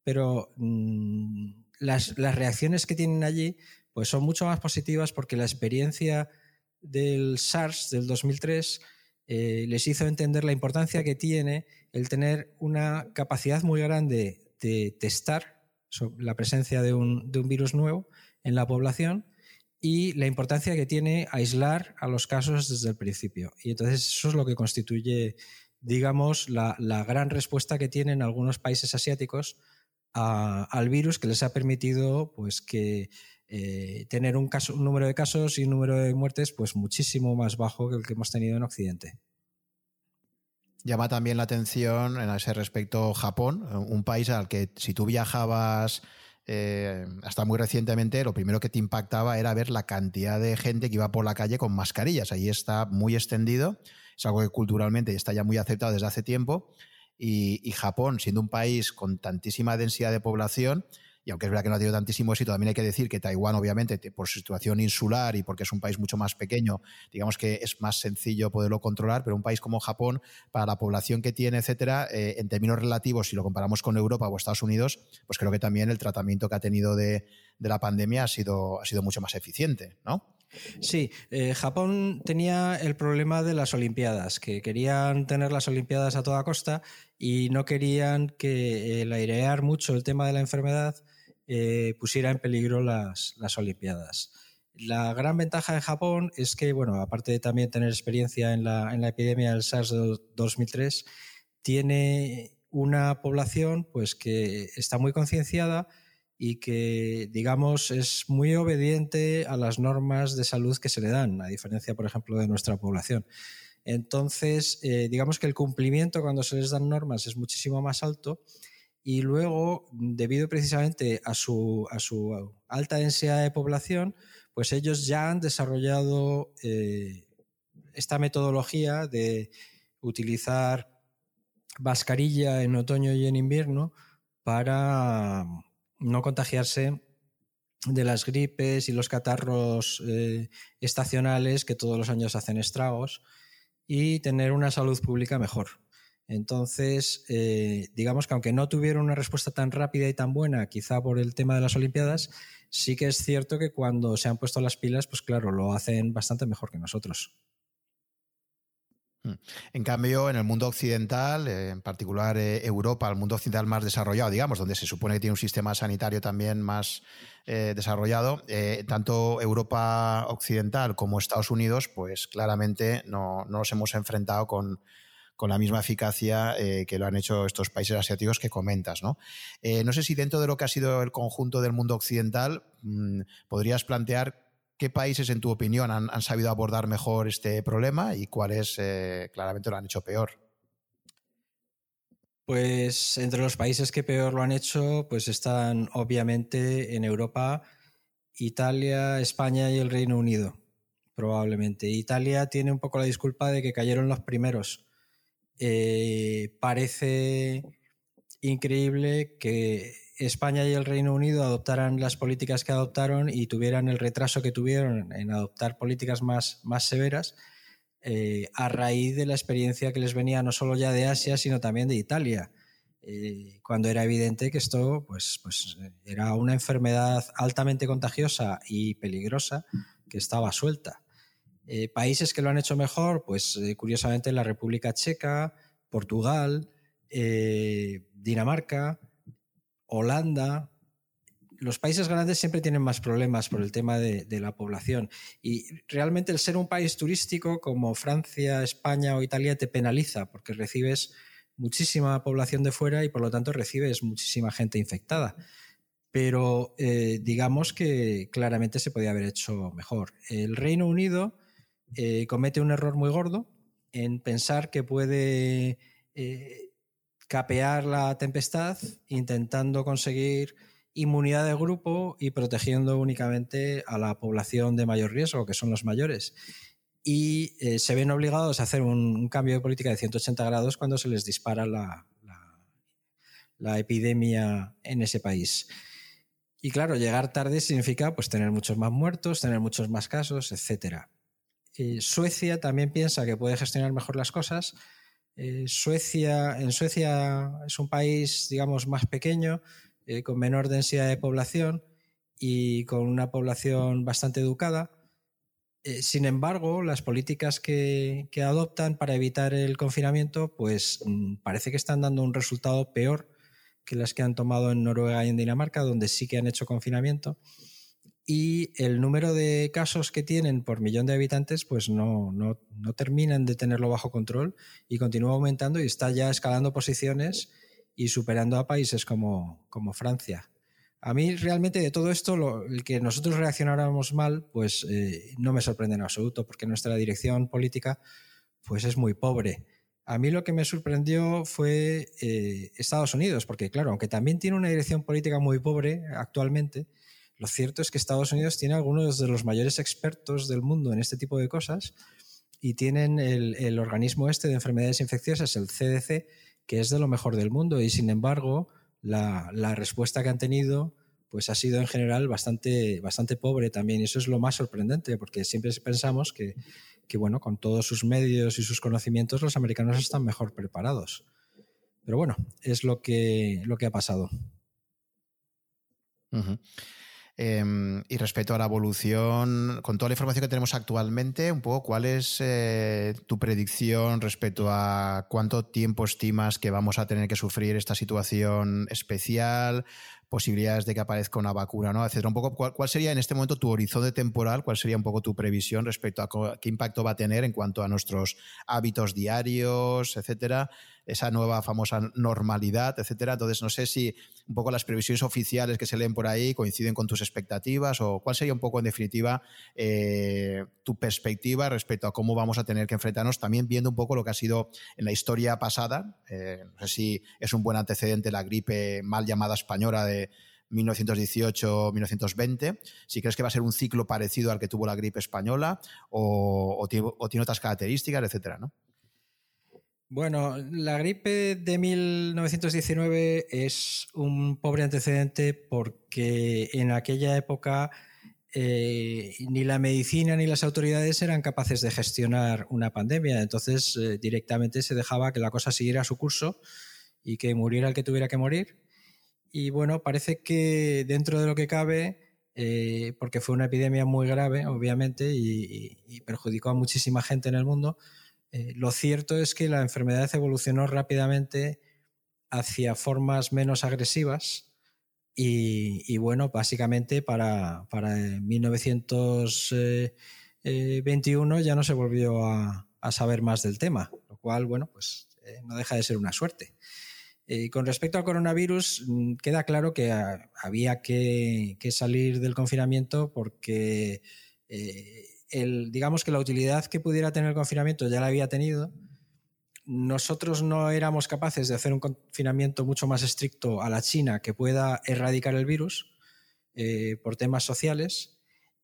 pero mm, las, reacciones que tienen allí pues son mucho más positivas porque la experiencia del SARS del 2003 eh, les hizo entender la importancia que tiene el tener una capacidad muy grande de testar la presencia de un, de un virus nuevo en la población y la importancia que tiene aislar a los casos desde el principio. Y entonces eso es lo que constituye, digamos, la, gran respuesta que tienen algunos países asiáticos al virus que les ha permitido pues, que, eh, tener un, caso, un número de casos y un número de muertes pues, muchísimo más bajo que el que hemos tenido en Occidente. Llama también la atención en ese respecto Japón, un país al que si tú viajabas eh, hasta muy recientemente, lo primero que te impactaba era ver la cantidad de gente que iba por la calle con mascarillas. Allí está muy extendido, es algo que culturalmente está ya muy aceptado desde hace tiempo. y Japón, siendo un país con tantísima densidad de población, y aunque es verdad que no ha tenido tantísimo éxito, también hay que decir que Taiwán, obviamente, por su situación insular y porque es un país mucho más pequeño, digamos que es más sencillo poderlo controlar, pero un país como Japón, para la población que tiene, etcétera, eh, en términos relativos, si lo comparamos con Europa o Estados Unidos, pues creo que también el tratamiento que ha tenido de, la pandemia ha sido, ha sido mucho más eficiente, ¿no? Sí, eh, Japón tenía el problema de las Olimpiadas, que querían tener las Olimpiadas a toda costa y no querían que el airear mucho el tema de la enfermedad eh, pusiera en peligro las, Olimpiadas. La gran ventaja de Japón es que, bueno, aparte de también tener experiencia en la, epidemia del SARS de 2003, tiene una población pues, que está muy concienciada y que, digamos, es muy obediente a las normas de salud que se le dan, a diferencia, por ejemplo, de nuestra población. Entonces, eh, digamos que el cumplimiento cuando se les dan normas es muchísimo más alto y luego, debido precisamente a su, alta densidad de población, pues ellos ya han desarrollado eh, esta metodología de utilizar mascarilla en otoño y en invierno para no contagiarse de las gripes y los catarros eh, estacionales que todos los años hacen estragos y tener una salud pública mejor. Entonces, eh, digamos que aunque no tuvieron una respuesta tan rápida y tan buena, quizá por el tema de las Olimpiadas, sí que es cierto que cuando se han puesto las pilas, pues claro, lo hacen bastante mejor que nosotros. Hmm. En cambio, en el mundo occidental, eh, en particular eh, Europa, el mundo occidental más desarrollado, digamos, donde se supone que tiene un sistema sanitario también más desarrollado, tanto Europa occidental como Estados Unidos, pues claramente no nos hemos enfrentado con, con la misma eficacia eh, que lo han hecho estos países asiáticos que comentas. ¿no? Eh, no sé si dentro de lo que ha sido el conjunto del mundo occidental mm, podrías plantear qué países, en tu opinión, han, sabido abordar mejor este problema y cuáles eh, claramente lo han hecho peor. Pues entre los países que peor lo han hecho, pues están obviamente en Europa Italia, España y el Reino Unido, probablemente. Italia tiene un poco la disculpa de que cayeron los primeros eh, parece increíble que España y el Reino Unido adoptaran las políticas que adoptaron y tuvieran el retraso que tuvieron en adoptar políticas más, más severas eh, a raíz de la experiencia que les venía no solo ya de Asia, sino también de Italia, eh, cuando era evidente que esto pues, pues, era una enfermedad altamente contagiosa y peligrosa que estaba suelta. Eh, países que lo han hecho mejor, pues eh, curiosamente la República Checa, Portugal, eh, Dinamarca, Holanda. Los países grandes siempre tienen más problemas por el tema de, la población. Y realmente el ser un país turístico como Francia, España o Italia te penaliza porque recibes muchísima población de fuera y por lo tanto recibes muchísima gente infectada. Pero digamos que claramente se podía haber hecho mejor. El Reino Unido eh, comete un error muy gordo en pensar que puede eh, capear la tempestad intentando conseguir inmunidad de grupo y protegiendo únicamente a la población de mayor riesgo, que son los mayores. Y eh, se ven obligados a hacer un, cambio de política de 180 grados cuando se les dispara la, la epidemia en ese país. Y claro, llegar tarde significa pues, tener muchos más muertos, tener muchos más casos, etcétera. Eh, Suecia también piensa que puede gestionar mejor las cosas. Eh, Suecia, en Suecia es un país, digamos, más pequeño, con menor densidad de población y con una población bastante educada. sin embargo, las políticas que, que, adoptan para evitar el confinamiento, pues mm, parece que están dando un resultado peor que las que han tomado en Noruega y en Dinamarca, donde sí que han hecho confinamiento. Y el número de casos que tienen por millón de habitantes, pues no, no, no terminan de tenerlo bajo control y continúa aumentando y está ya escalando posiciones y superando a países como, como Francia. A mí realmente de todo esto, lo, el que nosotros reaccionáramos mal, pues eh, no me sorprende en absoluto, porque nuestra dirección política pues es muy pobre. A mí lo que me sorprendió fue eh, Estados Unidos, porque claro, aunque también tiene una dirección política muy pobre actualmente, lo cierto es que Estados Unidos tiene algunos de los mayores expertos del mundo en este tipo de cosas y tienen el, organismo este de enfermedades infecciosas, el CDC, que es de lo mejor del mundo y sin embargo la, respuesta que han tenido pues ha sido en general bastante, bastante pobre también. Y eso es lo más sorprendente, porque siempre pensamos que, que, bueno, con todos sus medios y sus conocimientos, los americanos están mejor preparados. Pero bueno, es lo que, lo que ha pasado. Em, y respecto a la evolución, con toda la información que tenemos actualmente, un poco cuál es eh, tu predicción respecto a cuánto tiempo estimas que vamos a tener que sufrir esta situación especial, posibilidades de que aparezca una vacuna, ¿no? Etcétera. Un poco, ¿cuál, sería en este momento tu horizonte temporal? ¿Cuál sería un poco tu previsión respecto a qué impacto va a tener en cuanto a nuestros hábitos diarios, etcétera? Esa nueva famosa normalidad, etcétera. Entonces, no sé si un poco las previsiones oficiales que se leen por ahí coinciden con tus expectativas o cuál sería un poco, en definitiva, eh, tu perspectiva respecto a cómo vamos a tener que enfrentarnos, también viendo un poco lo que ha sido en la historia pasada. Eh, no sé si es un buen antecedente la gripe mal llamada española de 1918-1920, si crees que va a ser un ciclo parecido al que tuvo la gripe española o, tiene, o tiene, otras características, etcétera, ¿no? Bueno, la gripe de 1919 es un pobre antecedente porque en aquella época eh, ni la medicina ni las autoridades eran capaces de gestionar una pandemia. Entonces eh, directamente se dejaba que la cosa siguiera su curso y que muriera el que tuviera que morir. Y bueno, parece que dentro de lo que cabe, eh, porque fue una epidemia muy grave, obviamente, y perjudicó a muchísima gente en el mundo, eh, lo cierto es que la enfermedad evolucionó rápidamente hacia formas menos agresivas y, bueno, básicamente para, para 1921 eh, ya no se volvió a, saber más del tema, lo cual, bueno, pues eh, no deja de ser una suerte. con respecto al coronavirus, mm, queda claro que había que, que, salir del confinamiento porque digamos que la utilidad que pudiera tener el confinamiento ya la había tenido. Nosotros no éramos capaces de hacer un confinamiento mucho más estricto a la China que pueda erradicar el virus eh, por temas sociales.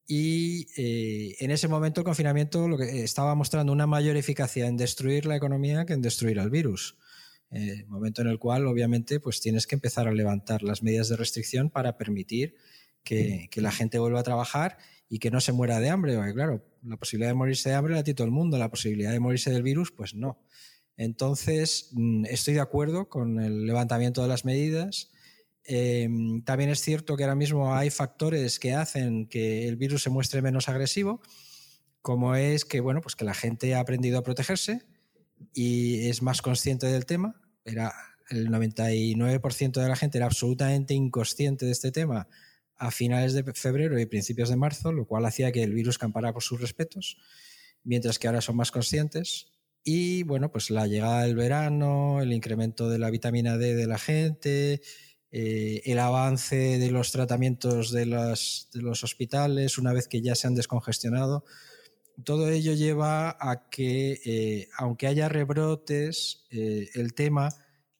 Y eh, en ese momento el confinamiento lo que estaba mostrando una mayor eficacia en destruir la economía que en destruir al virus. Eh, momento en el cual, obviamente, pues tienes que empezar a levantar las medidas de restricción para permitir que, la gente vuelva a trabajar y que no se muera de hambre. Porque, claro, la posibilidad de morirse de hambre la tiene todo el mundo, la posibilidad de morirse del virus, pues no. Entonces, mm, estoy de acuerdo con el levantamiento de las medidas. Em, también es cierto que ahora mismo hay factores que hacen que el virus se muestre menos agresivo, como es que, bueno, pues que la gente ha aprendido a protegerse y es más consciente del tema. Era, el 99% de la gente era absolutamente inconsciente de este tema a finales de febrero y principios de marzo, lo cual hacía que el virus campara por sus respetos, mientras que ahora son más conscientes. Y bueno, pues la llegada del verano, el incremento de la vitamina D de la gente, eh, el avance de los tratamientos de, de los hospitales una vez que ya se han descongestionado, todo ello lleva a que, eh, aunque haya rebrotes, eh, el tema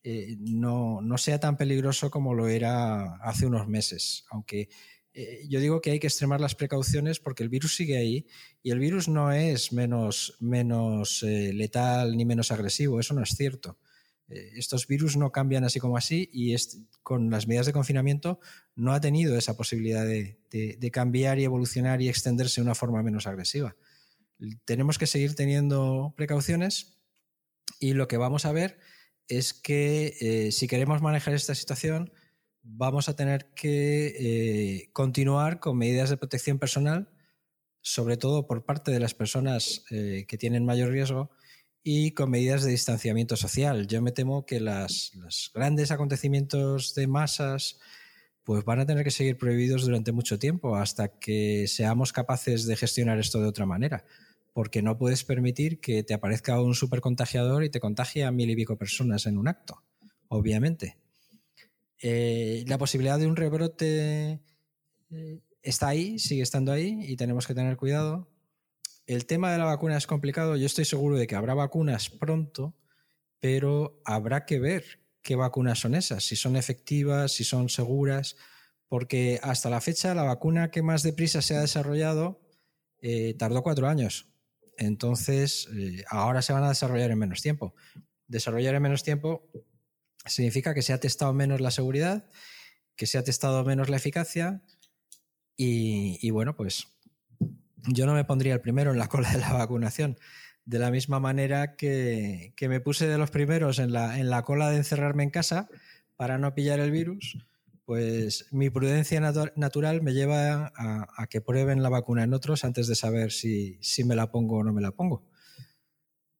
eh, no, sea tan peligroso como lo era hace unos meses. Aunque eh, yo digo que hay que extremar las precauciones porque el virus sigue ahí y el virus no es menos, menos eh, letal ni menos agresivo, eso no es cierto. estos virus no cambian así como así y con las medidas de confinamiento no ha tenido esa posibilidad de, de cambiar y evolucionar y extenderse de una forma menos agresiva. Tenemos que seguir teniendo precauciones y lo que vamos a ver es que eh, si queremos manejar esta situación, vamos a tener que eh, continuar con medidas de protección personal, sobre todo por parte de las personas eh, que tienen mayor riesgo y con medidas de distanciamiento social. Yo me temo que los grandes acontecimientos de masas pues van a tener que seguir prohibidos durante mucho tiempo hasta que seamos capaces de gestionar esto de otra manera. Porque no puedes permitir que te aparezca un supercontagiador y te contagie a mil y pico personas en un acto, obviamente. Eh, la posibilidad de un rebrote eh, está ahí, sigue estando ahí y tenemos que tener cuidado. El tema de la vacuna es complicado. Yo estoy seguro de que habrá vacunas pronto, pero habrá que ver qué vacunas son esas, si son efectivas, si son seguras, porque hasta la fecha la vacuna que más deprisa se ha desarrollado eh, tardó cuatro años. Entonces, eh, ahora se van a desarrollar en menos tiempo. Desarrollar en menos tiempo significa que se ha testado menos la seguridad, que se ha testado menos la eficacia y, y bueno, pues yo no me pondría el primero en la cola de la vacunación. De la misma manera que, me puse de los primeros en la, en la, cola de encerrarme en casa para no pillar el virus, pues mi prudencia natural me lleva a, que prueben la vacuna en otros antes de saber si, me la pongo o no me la pongo.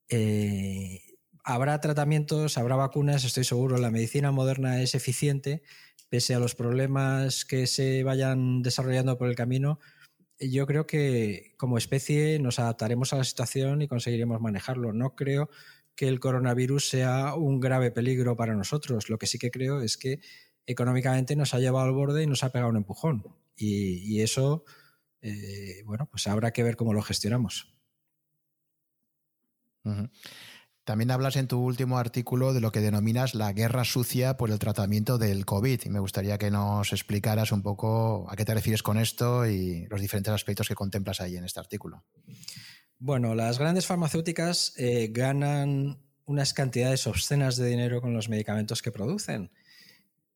Eh, habrá tratamientos, habrá vacunas, estoy seguro, la medicina moderna es eficiente, pese a los problemas que se vayan desarrollando por el camino, yo creo que como especie nos adaptaremos a la situación y conseguiremos manejarlo. No creo que el coronavirus sea un grave peligro para nosotros. Lo que sí que creo es que económicamente nos ha llevado al borde y nos ha pegado un empujón. Y, eso, eh, bueno, pues habrá que ver cómo lo gestionamos. También hablas en tu último artículo de lo que denominas la guerra sucia por el tratamiento del COVID y me gustaría que nos explicaras un poco a qué te refieres con esto y los diferentes aspectos que contemplas ahí en este artículo. Bueno, las grandes farmacéuticas eh, ganan unas cantidades obscenas de dinero con los medicamentos que producen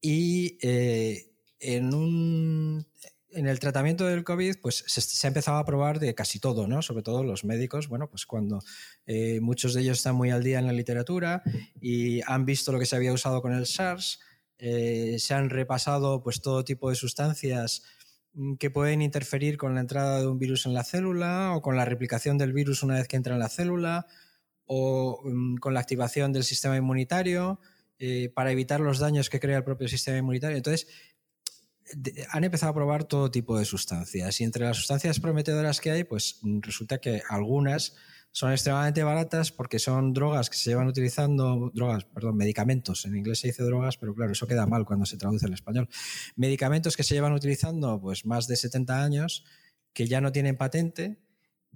y eh, en el tratamiento del COVID, pues se, ha empezado a probar de casi todo, ¿no? Sobre todo los médicos, bueno, pues cuando eh, muchos de ellos están muy al día en la literatura y han visto lo que se había usado con el SARS, eh, se han repasado pues todo tipo de sustancias mm, que pueden interferir con la entrada de un virus en la célula o con la replicación del virus una vez que entra en la célula o mm, con la activación del sistema inmunitario eh, para evitar los daños que crea el propio sistema inmunitario. Entonces, han empezado a probar todo tipo de sustancias y entre las sustancias prometedoras que hay, pues resulta que algunas son extremadamente baratas porque son drogas que se llevan utilizando, drogas, perdón, medicamentos, en inglés se dice drogas, pero claro, eso queda mal cuando se traduce al español. Medicamentos que se llevan utilizando pues más de 70 años, que ya no tienen patente,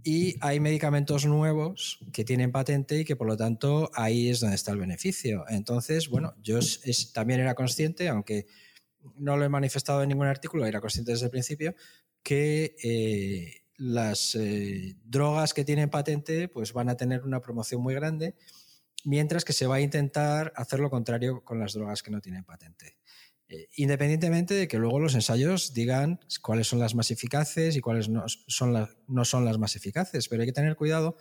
y hay medicamentos nuevos que tienen patente y que por lo tanto ahí es donde está el beneficio. Entonces, bueno, yo también era consciente, aunque no lo he manifestado en ningún artículo, era consciente desde el principio, que eh, las eh, drogas que tienen patente pues van a tener una promoción muy grande, mientras que se va a intentar hacer lo contrario con las drogas que no tienen patente. Eh, independientemente de que luego los ensayos digan cuáles son las más eficaces y cuáles no son, no son las más eficaces, pero hay que tener cuidado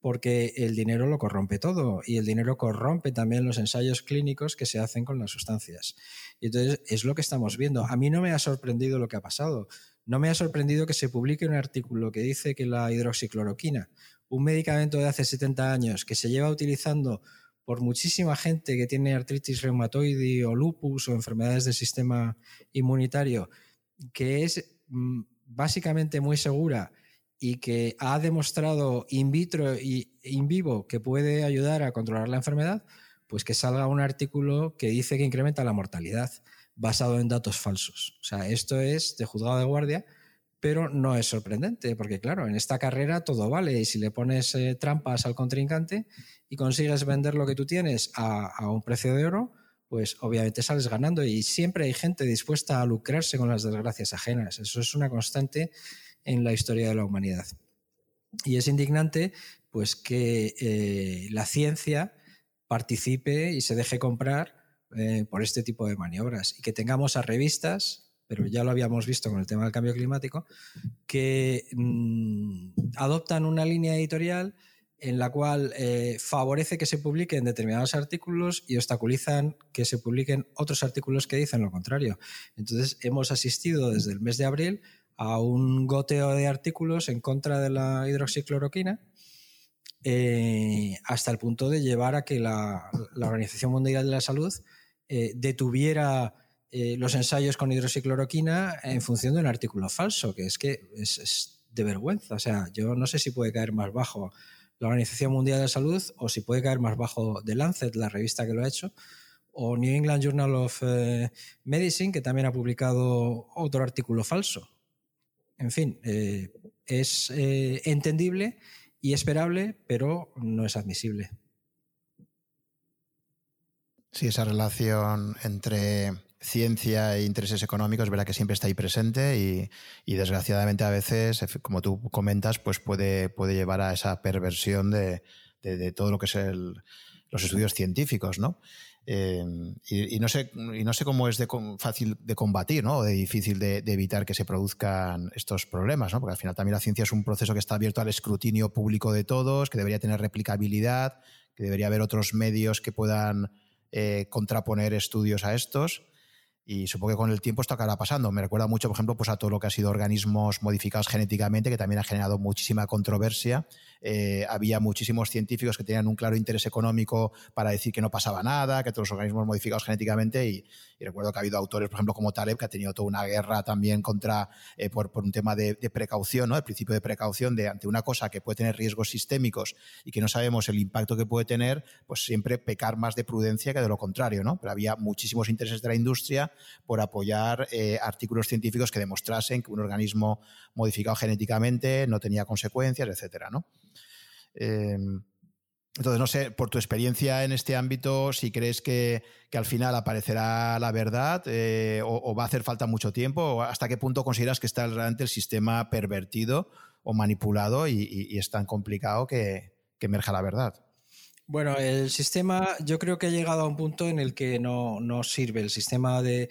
porque el dinero lo corrompe todo y el dinero corrompe también los ensayos clínicos que se hacen con las sustancias. Y entonces es lo que estamos viendo. A mí no me ha sorprendido lo que ha pasado. No me ha sorprendido que se publique un artículo que dice que la hidroxicloroquina, un medicamento de hace 70 años que se lleva utilizando por muchísima gente que tiene artritis reumatoide o lupus o enfermedades del sistema inmunitario, que es mm, básicamente muy segura y que ha demostrado in vitro y in vivo que puede ayudar a controlar la enfermedad, pues que salga un artículo que dice que incrementa la mortalidad basado en datos falsos. O sea, esto es de juzgado de guardia, pero no es sorprendente, porque claro, en esta carrera todo vale y si le pones eh, trampas al contrincante y consigues vender lo que tú tienes a, un precio de oro, pues obviamente sales ganando y siempre hay gente dispuesta a lucrarse con las desgracias ajenas. Eso es una constante en la historia de la humanidad. Y es indignante pues, que eh, la ciencia participe y se deje comprar eh, por este tipo de maniobras y que tengamos a revistas, pero ya lo habíamos visto con el tema del cambio climático, que mm, adoptan una línea editorial en la cual eh, favorece que se publiquen determinados artículos y obstaculizan que se publiquen otros artículos que dicen lo contrario. Entonces, hemos asistido desde el mes de abril a un goteo de artículos en contra de la hidroxicloroquina eh, hasta el punto de llevar a que la, Organización Mundial de la Salud eh, detuviera los ensayos con hidroxicloroquina en función de un artículo falso, que es que es de vergüenza. O sea, yo no sé si puede caer más bajo la Organización Mundial de la Salud o si puede caer más bajo The Lancet, la revista que lo ha hecho, o New England Journal of eh, Medicine, que también ha publicado otro artículo falso. En fin, eh, es eh, entendible y esperable, pero no es admisible. Sí, esa relación entre ciencia e intereses económicos, verá que siempre está ahí presente y, desgraciadamente a veces, como tú comentas, pues puede, puede llevar a esa perversión de, todo lo que es los estudios científicos, ¿no? Eh, y, no sé, y no sé cómo es de fácil de combatir, ¿no? O de difícil de, evitar que se produzcan estos problemas, ¿no? Porque al final también la ciencia es un proceso que está abierto al escrutinio público de todos, que debería tener replicabilidad, que debería haber otros medios que puedan eh, contraponer estudios a estos y supongo que con el tiempo esto acabará pasando. Me recuerda mucho, por ejemplo, pues a todo lo que ha sido organismos modificados genéticamente, que también ha generado muchísima controversia. Eh, había muchísimos científicos que tenían un claro interés económico para decir que no pasaba nada, que todos los organismos modificados genéticamente, y, recuerdo que ha habido autores, por ejemplo, como Taleb, que ha tenido toda una guerra también contra, eh, por, un tema de, precaución, ¿no? el principio de precaución de ante una cosa que puede tener riesgos sistémicos y que no sabemos el impacto que puede tener, pues siempre pecar más de prudencia que de lo contrario, ¿no? Pero había muchísimos intereses de la industria por apoyar eh, artículos científicos que demostrasen que un organismo modificado genéticamente no tenía consecuencias, etcétera, ¿no? Em, entonces, no sé, por tu experiencia en este ámbito, si crees que, al final aparecerá la verdad eh, o, va a hacer falta mucho tiempo, o hasta qué punto consideras que está realmente el sistema pervertido o manipulado y, es tan complicado que, que emerja la verdad. Bueno, el sistema yo creo que ha llegado a un punto en el que no, sirve. El sistema de,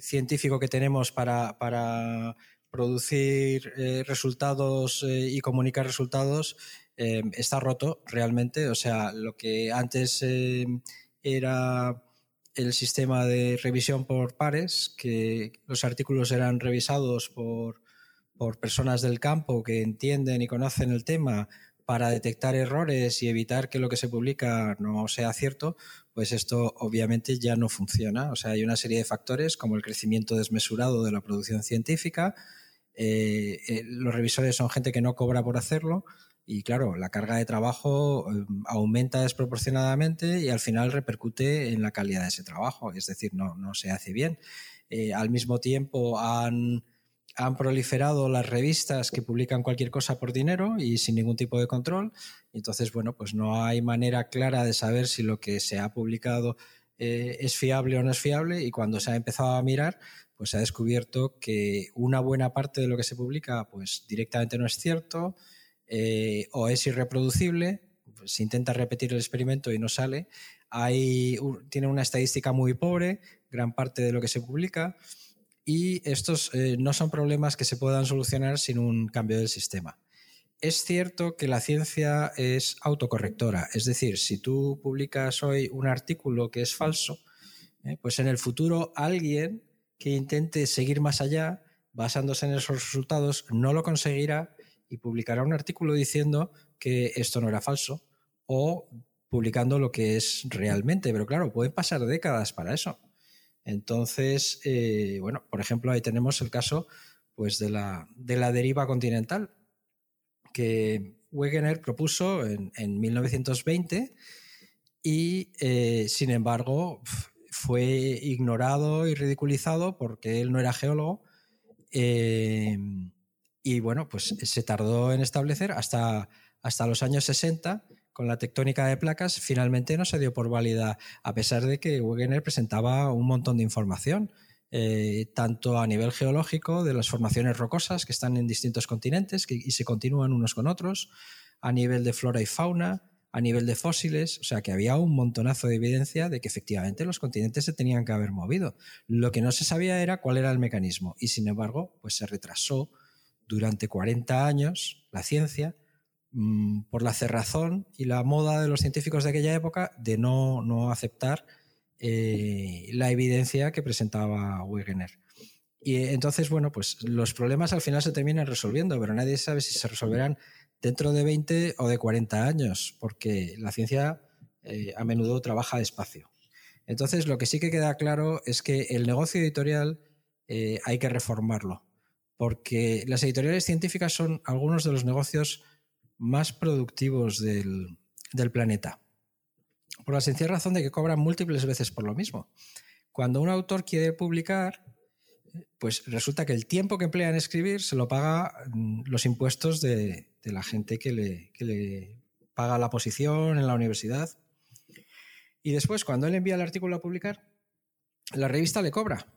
científico que tenemos para, producir eh, resultados eh, y comunicar resultados eh, está roto realmente. O sea, lo que antes era el sistema de revisión por pares, que los artículos eran revisados por, por personas del campo que entienden y conocen el tema para detectar errores y evitar que lo que se publica no sea cierto, pues esto obviamente ya no funciona. O sea, hay una serie de factores como el crecimiento desmesurado de la producción científica. Eh, eh, los revisores son gente que no cobra por hacerlo y claro, la carga de trabajo eh, aumenta desproporcionadamente y al final repercute en la calidad de ese trabajo. Es decir, no, no se hace bien. al mismo tiempo han han proliferado las revistas que publican cualquier cosa por dinero y sin ningún tipo de control. Entonces, bueno, pues no hay manera clara de saber si lo que se ha publicado eh, es fiable o no es fiable. Y cuando se ha empezado a mirar, pues se ha descubierto que una buena parte de lo que se publica, pues directamente no es cierto eh, o es irreproducible. Se intenta repetir el experimento y no sale. Hay, tiene una estadística muy pobre, gran parte de lo que se publica y estos eh, no son problemas que se puedan solucionar sin un cambio del sistema. Es cierto que la ciencia es autocorrectora, es decir, si tú publicas hoy un artículo que es falso, eh, pues en el futuro alguien que intente seguir más allá, basándose en esos resultados, no lo conseguirá y publicará un artículo diciendo que esto no era falso o publicando lo que es realmente. Pero claro, pueden pasar décadas para eso. Entonces, eh, bueno, por ejemplo, ahí tenemos el caso pues, de, la, deriva continental que Wegener propuso en, 1920 y, eh, sin embargo, fue ignorado y ridiculizado porque él no era geólogo. Eh, y bueno, pues se tardó en establecer hasta, hasta los años 60 con la tectónica de placas finalmente no se dio por válida, a pesar de que Wegener presentaba un montón de información, eh, tanto a nivel geológico, de las formaciones rocosas que están en distintos continentes y se continúan unos con otros, a nivel de flora y fauna, a nivel de fósiles, o sea que había un montonazo de evidencia de que efectivamente los continentes se tenían que haber movido. Lo que no se sabía era cuál era el mecanismo y sin embargo, pues se retrasó durante 40 años la ciencia mm, por la cerrazón y la moda de los científicos de aquella época de no, no aceptar eh, la evidencia que presentaba Wegener. Y entonces, bueno, pues los problemas al final se terminan resolviendo, pero nadie sabe si se resolverán dentro de 20 o de 40 años, porque la ciencia eh, a menudo trabaja despacio. Entonces, lo que sí que queda claro es que el negocio editorial eh, hay que reformarlo, porque las editoriales científicas son algunos de los negocios más productivos del, del planeta por la sencilla razón de que cobran múltiples veces por lo mismo. Cuando un autor quiere publicar, pues resulta que el tiempo que emplea en escribir se lo paga mm, los impuestos de, la gente que le, le, paga la posición en la universidad. Y después, cuando él envía el artículo a publicar, la revista le cobra.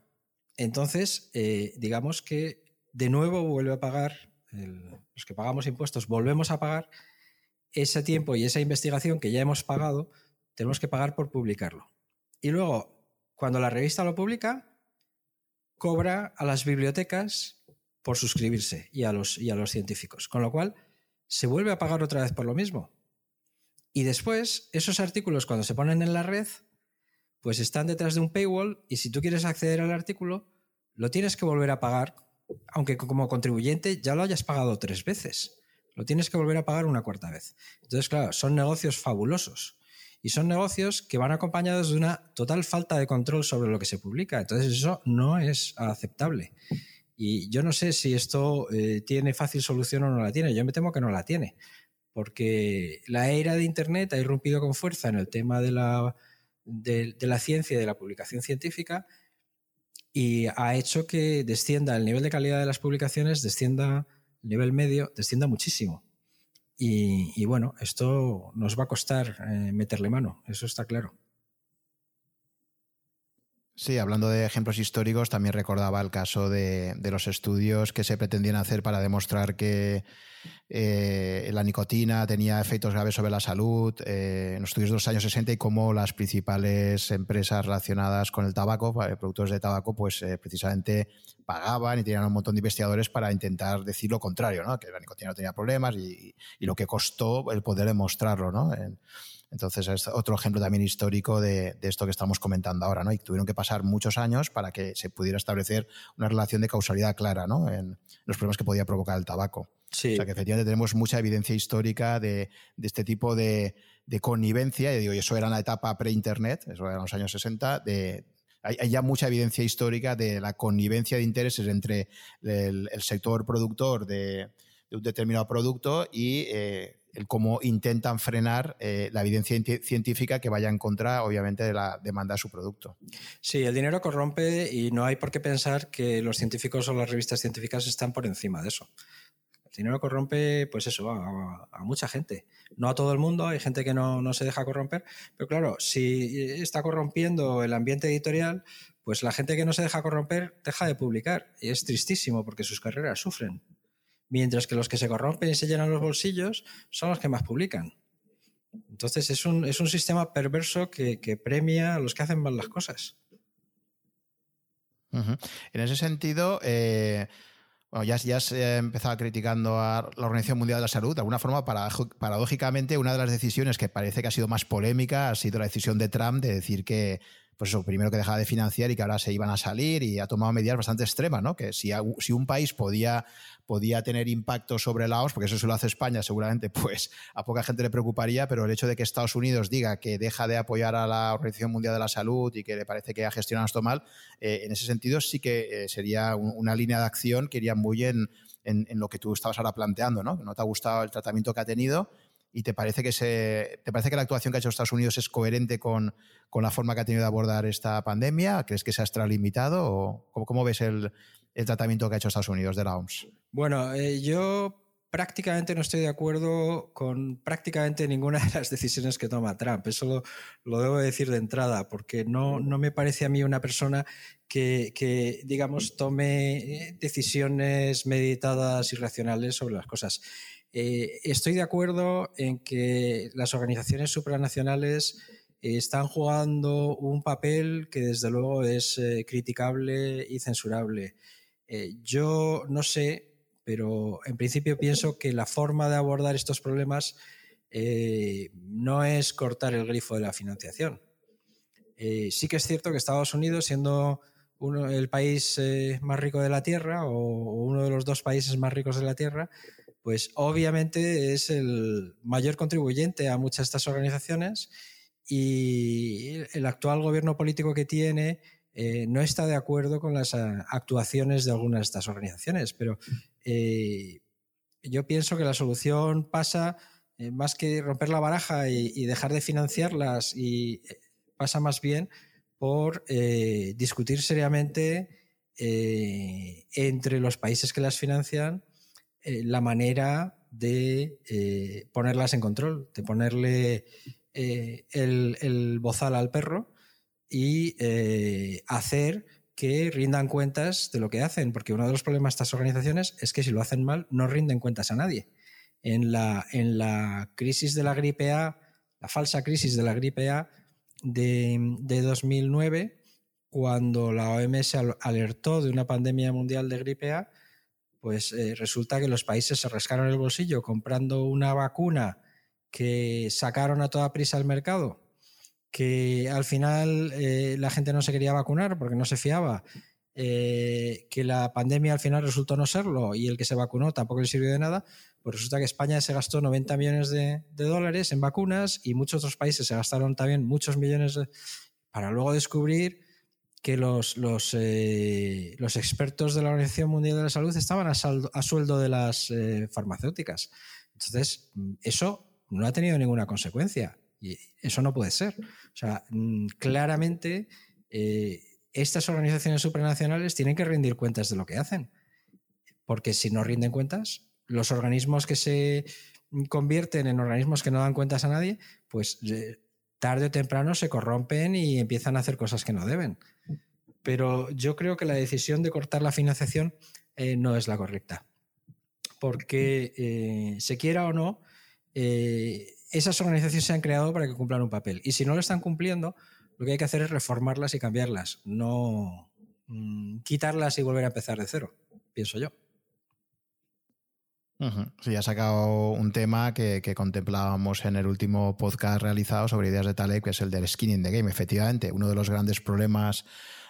Entonces, eh, digamos que de nuevo vuelve a pagar, los que pagamos impuestos, volvemos a pagar ese tiempo y esa investigación que ya hemos pagado tenemos que pagar por publicarlo. Y luego, cuando la revista lo publica, cobra a las bibliotecas por suscribirse y a los, y a los científicos. Con lo cual, se vuelve a pagar otra vez por lo mismo. Y después, esos artículos cuando se ponen en la red, pues están detrás de un paywall y si tú quieres acceder al artículo, lo tienes que volver a pagar, aunque como contribuyente ya lo hayas pagado tres veces. Lo tienes que volver a pagar una cuarta vez. Entonces, claro, son negocios fabulosos y son negocios que van acompañados de una total falta de control sobre lo que se publica. Entonces eso no es aceptable. Y yo no sé si esto eh, tiene fácil solución o no la tiene. Yo me temo que no la tiene, porque la era de Internet ha irrumpido con fuerza en el tema de la, de, de la ciencia y de la publicación científica y ha hecho que descienda el nivel de calidad de las publicaciones, descienda el nivel medio, descienda muchísimo. Y, bueno, esto nos va a costar eh, meterle mano, eso está claro. Sí, hablando de ejemplos históricos, también recordaba el caso de, los estudios que se pretendían hacer para demostrar que eh, la nicotina tenía efectos graves sobre la salud eh, en los estudios de los años 60 y cómo las principales empresas relacionadas con el tabaco, productores de tabaco, pues precisamente pagaban y tenían un montón de investigadores para intentar decir lo contrario, ¿no? que la nicotina no tenía problemas y, lo que costó el poder demostrarlo. ¿no? Entonces es otro ejemplo también histórico de, esto que estamos comentando ahora. ¿no? Y tuvieron que pasar muchos años para que se pudiera establecer una relación de causalidad clara ¿no? en los problemas que podía provocar el tabaco. Sí. O sea que efectivamente tenemos mucha evidencia histórica de, este tipo de, connivencia, y digo, y eso era en la etapa pre-internet, eso era en los años 60, de, hay, ya mucha evidencia histórica de la connivencia de intereses entre el, sector productor de, un determinado producto y eh, el cómo intentan frenar eh, la evidencia científica que vaya en contra, obviamente, de la demanda de su producto. Sí, el dinero corrompe y no hay por qué pensar que los científicos o las revistas científicas están por encima de eso. El dinero corrompe, pues eso, a mucha gente no a todo el mundo, hay gente que no, se deja corromper, pero claro, si está corrompiendo el ambiente editorial, pues la gente que no se deja corromper deja de publicar. Y es tristísimo porque sus carreras sufren. Mientras que los que se corrompen y se llenan los bolsillos son los que más publican. Entonces es un, sistema perverso que, premia a los que hacen mal las cosas. En ese sentido, eh, bueno, ya, ya se ha empezado criticando a la Organización Mundial de la Salud. De alguna forma, paradójicamente, una de las decisiones que parece que ha sido más polémica ha sido la decisión de Trump de decir que pues eso, primero que dejaba de financiar y que ahora se iban a salir y ha tomado medidas bastante extremas, ¿no? Que si, si un país podía, podía tener impacto sobre la OMS, porque eso se lo hace España, seguramente pues a poca gente le preocuparía, pero el hecho de que Estados Unidos diga que deja de apoyar a la Organización Mundial de la Salud y que le parece que ha gestionado esto mal, eh, en ese sentido sí que eh, sería una línea de acción que iría muy en, en, en, lo que tú estabas ahora planteando, ¿no? No te ha gustado el tratamiento que ha tenido y te parece que se te parece que la actuación que ha hecho Estados Unidos es coherente con, la forma que ha tenido de abordar esta pandemia? ¿Crees que se ha extralimitado o cómo, ves el, tratamiento que ha hecho Estados Unidos de la OMS? Bueno, eh, yo prácticamente no estoy de acuerdo con prácticamente ninguna de las decisiones que toma Trump. Eso lo, debo decir de entrada, porque no, no, me parece a mí una persona que, que, digamos, tome eh, decisiones meditadas y racionales sobre las cosas. Eh, estoy de acuerdo en que las organizaciones supranacionales eh, están jugando un papel que desde luego es eh, criticable y censurable. yo no sé pero en principio pienso que la forma de abordar estos problemas eh, no es cortar el grifo de la financiación. Sí que es cierto que Estados Unidos, siendo uno, el país más rico de la Tierra o, uno de los dos países más ricos de la Tierra, pues obviamente es el mayor contribuyente a muchas de estas organizaciones y el actual gobierno político que tiene eh, no está de acuerdo con las ah, actuaciones de algunas de estas organizaciones, pero eh, yo pienso que la solución pasa más que romper la baraja y, dejar de financiarlas y pasa más bien por eh, discutir seriamente eh, entre los países que las financian eh, la manera de ponerlas en control, de ponerle el, bozal al perro y hacer que rindan cuentas de lo que hacen, porque uno de los problemas de estas organizaciones es que si lo hacen mal no rinden cuentas a nadie. En la, en la crisis de la gripe A, la falsa crisis de la gripe A, de, 2009, cuando la OMS alertó de una pandemia mundial de gripe A, pues eh, resulta que los países se rascaron el bolsillo comprando una vacuna que sacaron a toda prisa al mercado, que al final eh, la gente no se quería vacunar porque no se fiaba, eh, que la pandemia al final resultó no serlo y el que se vacunó tampoco le sirvió de nada, pues resulta que España se gastó 90 millones de, dólares en vacunas y muchos otros países se gastaron también muchos millones para luego descubrir que los, los, eh, los, expertos de la Organización Mundial de la Salud estaban a, a sueldo de las eh, farmacéuticas. Entonces, eso no ha tenido ninguna consecuencia y eso no puede ser. O sea, mm, claramente eh, estas organizaciones supranacionales tienen que rendir cuentas de lo que hacen, porque si no rinden cuentas, los organismos que se convierten en organismos que no dan cuentas a nadie, pues tarde o temprano se corrompen y empiezan a hacer cosas que no deben. Pero yo creo que la decisión de cortar la financiación eh, no es la correcta. Porque eh, se quiera o no, esas organizaciones se han creado para que cumplan un papel. Y si no lo están cumpliendo, lo que hay que hacer es reformarlas y cambiarlas, no mm, quitarlas y volver a empezar de cero, pienso yo. Sí, ha sacado un tema que, contemplábamos en el último podcast realizado sobre ideas de Taleb, que es el del skin in the game. Efectivamente, uno de los grandes problemas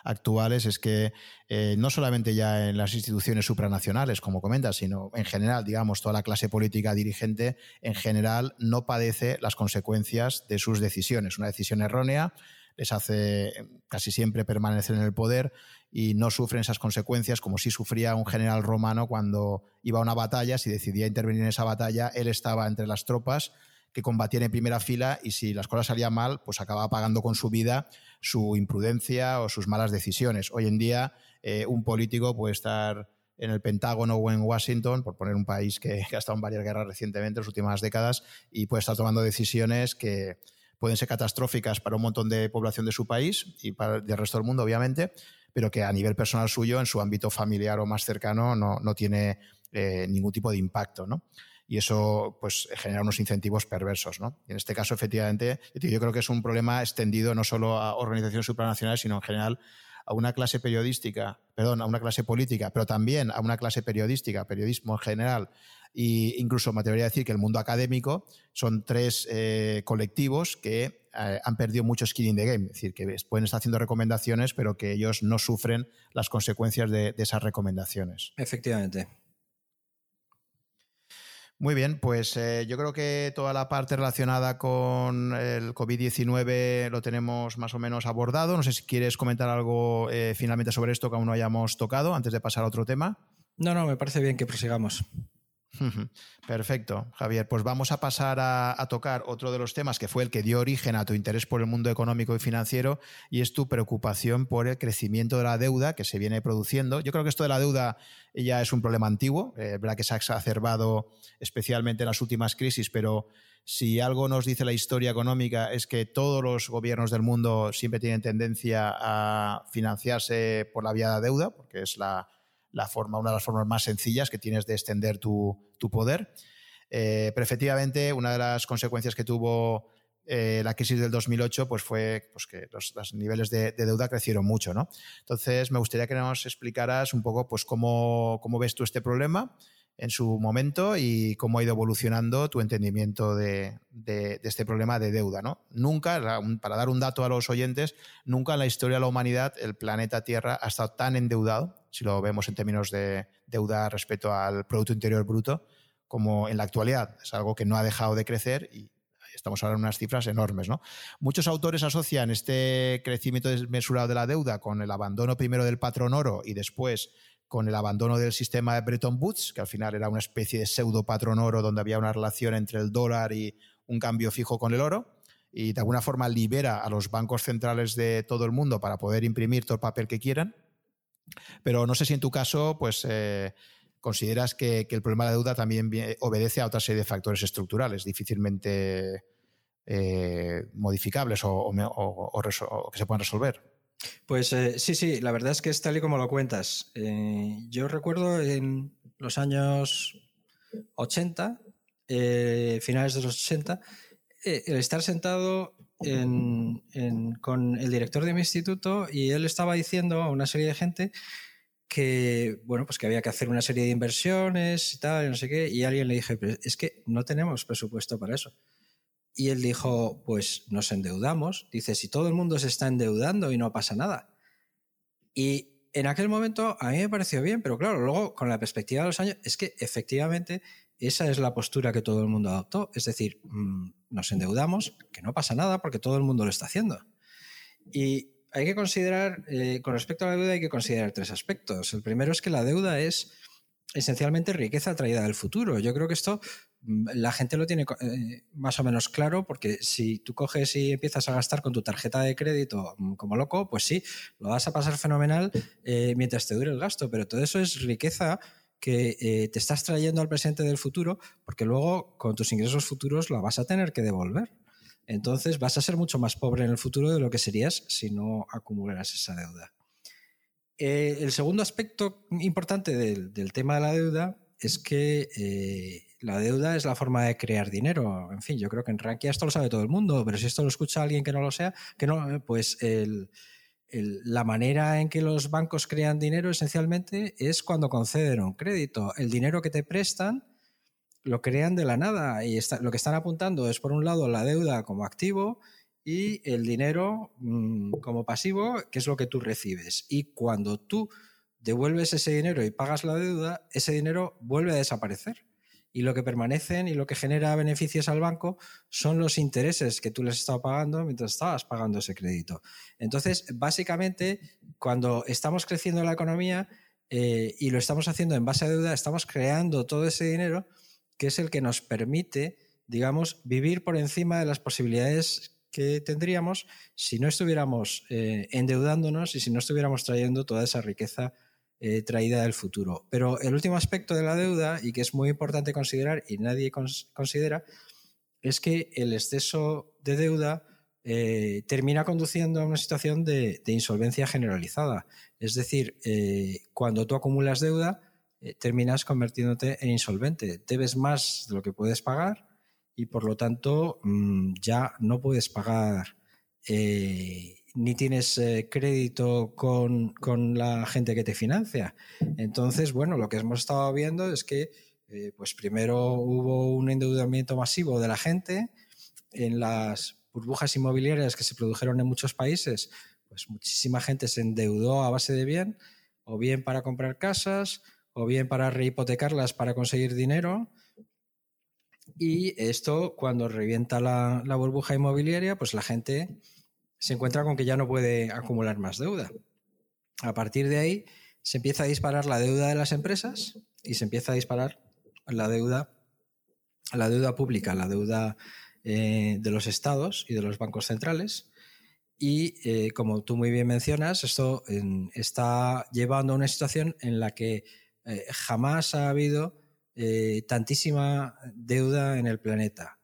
actuales es que eh, no solamente ya en las instituciones supranacionales, como comentas, sino en general, digamos, toda la clase política dirigente en general no padece las consecuencias de sus decisiones. Una decisión errónea les hace casi siempre permanecer en el poder y no sufren esas consecuencias como si sufría un general romano cuando iba a una batalla, si decidía intervenir en esa batalla, él estaba entre las tropas que combatían en primera fila y si las cosas salían mal, pues acababa pagando con su vida su imprudencia o sus malas decisiones. Hoy en día eh, un político puede estar en el Pentágono o en Washington, por poner un país que, ha estado en varias guerras recientemente, en las últimas décadas, y puede estar tomando decisiones que pueden ser catastróficas para un montón de población de su país y para el resto del mundo, obviamente, pero que a nivel personal suyo, en su ámbito familiar o más cercano, no, no tiene eh, ningún tipo de impacto, ¿no? Y eso pues, genera unos incentivos perversos. ¿no? Y en este caso, efectivamente, yo creo que es un problema extendido no solo a organizaciones supranacionales, sino en general a una clase periodística, perdón, a una clase política, pero también a una clase periodística, periodismo en general, e incluso me atrevería a decir que el mundo académico son tres eh, colectivos que eh, han perdido mucho skin in the game, es decir, que pueden estar haciendo recomendaciones, pero que ellos no sufren las consecuencias de, esas recomendaciones. Efectivamente. Muy bien, pues eh, yo creo que toda la parte relacionada con el COVID-19 lo tenemos más o menos abordado. No sé si quieres comentar algo eh, finalmente sobre esto que aún no hayamos tocado antes de pasar a otro tema. No, no, me parece bien que prosigamos. Perfecto, Javier. Pues vamos a pasar a, tocar otro de los temas que fue el que dio origen a tu interés por el mundo económico y financiero y es tu preocupación por el crecimiento de la deuda que se viene produciendo. Yo creo que esto de la deuda ya es un problema antiguo, eh, verdad que se ha exacerbado especialmente en las últimas crisis, pero si algo nos dice la historia económica es que todos los gobiernos del mundo siempre tienen tendencia a financiarse por la vía de la deuda, porque es la la forma, una de las formas más sencillas que tienes de extender tu, poder. Eh, pero efectivamente, una de las consecuencias que tuvo eh, la crisis del 2008 pues fue pues que los, niveles de, deuda crecieron mucho. ¿no? Entonces, me gustaría que nos explicaras un poco pues, cómo, cómo ves tú este problema en su momento y cómo ha ido evolucionando tu entendimiento de, este problema de deuda. ¿no? Nunca, para dar un dato a los oyentes, nunca en la historia de la humanidad el planeta Tierra ha estado tan endeudado, si lo vemos en términos de deuda respecto al Producto Interior Bruto, como en la actualidad. Es algo que no ha dejado de crecer y estamos ahora en unas cifras enormes. ¿no? Muchos autores asocian este crecimiento desmesurado de la deuda con el abandono primero del patrón oro y después con el abandono del sistema de Bretton Woods, que al final era una especie de pseudo patrón oro donde había una relación entre el dólar y un cambio fijo con el oro, y de alguna forma libera a los bancos centrales de todo el mundo para poder imprimir todo el papel que quieran. Pero no sé si en tu caso, pues eh, consideras que, el problema de la deuda también obedece a otra serie de factores estructurales, difícilmente eh, modificables o que se puedan resolver. Pues eh, sí, sí, la verdad es que es tal y como lo cuentas. Eh, yo recuerdo en los años 80, eh, finales de los 80, el estar sentado con el director de mi instituto y él estaba diciendo a una serie de gente que, bueno, pues que había que hacer una serie de inversiones y tal, y no sé qué, y alguien le dije, es que no tenemos presupuesto para eso. Y él dijo, pues nos endeudamos. Dice, si todo el mundo se está endeudando y no pasa nada. Y en aquel momento a mí me pareció bien, pero claro, luego con la perspectiva de los años, es que efectivamente esa es la postura que todo el mundo adoptó. Es decir, mm, nos endeudamos, que no pasa nada porque todo el mundo lo está haciendo. Y hay que considerar, eh, con respecto a la deuda, hay que considerar tres aspectos. El primero es que la deuda es esencialmente riqueza traída del futuro. Yo creo que esto la gente lo tiene eh, más o menos claro porque si tú coges y empiezas a gastar con tu tarjeta de crédito mm, como loco, pues sí, lo vas a pasar fenomenal eh, mientras te dure el gasto, pero todo eso es riqueza que eh, te estás trayendo al presente del futuro porque luego con tus ingresos futuros la vas a tener que devolver. Entonces vas a ser mucho más pobre en el futuro de lo que serías si no acumularas esa deuda. el segundo aspecto importante del, del, tema de la deuda es que la deuda es la forma de crear dinero. En fin, yo creo que en Rankia esto lo sabe todo el mundo, pero si esto lo escucha alguien que no lo sea, que no, pues la manera en que los bancos crean dinero esencialmente es cuando conceden un crédito. El dinero que te prestan lo crean de la nada y lo que están apuntando es, por un lado, la deuda como activo y el dinero mm, como pasivo, que es lo que tú recibes. Y cuando tú devuelves ese dinero y pagas la deuda, ese dinero vuelve a desaparecer y lo que permanecen y lo que genera beneficios al banco son los intereses que tú les estado pagando mientras estabas pagando ese crédito. Entonces, básicamente, cuando estamos creciendo la economía eh, y lo estamos haciendo en base a deuda, estamos creando todo ese dinero que es el que nos permite, digamos, vivir por encima de las posibilidades que tendríamos si no estuviéramos eh, endeudándonos y si no estuviéramos trayendo toda esa riqueza eh, traída del futuro. Pero el último aspecto de la deuda, y que es muy importante considerar y nadie considera, es que el exceso de deuda eh, termina conduciendo a una situación de, insolvencia generalizada. Es decir, eh, cuando tú acumulas deuda, terminas convirtiéndote en insolvente. Debes más de lo que puedes pagar y por lo tanto mm, ya no puedes pagar ni tienes eh, crédito con, la gente que te financia. Entonces, bueno, lo que hemos estado viendo es que, eh, pues primero hubo un endeudamiento masivo de la gente en las burbujas inmobiliarias que se produjeron en muchos países, pues muchísima gente se endeudó a base de bien, o bien para comprar casas, o bien para rehipotecarlas para conseguir dinero. Y esto, cuando revienta la, la burbuja inmobiliaria, pues la gente se encuentra con que ya no puede acumular más deuda. A partir de ahí se empieza a disparar la deuda de las empresas y se empieza a disparar la deuda, la deuda pública, la deuda eh, de los estados y de los bancos centrales. Y eh, como tú muy bien mencionas, esto está llevando a una situación en la que eh, jamás ha habido tantísima deuda en el planeta.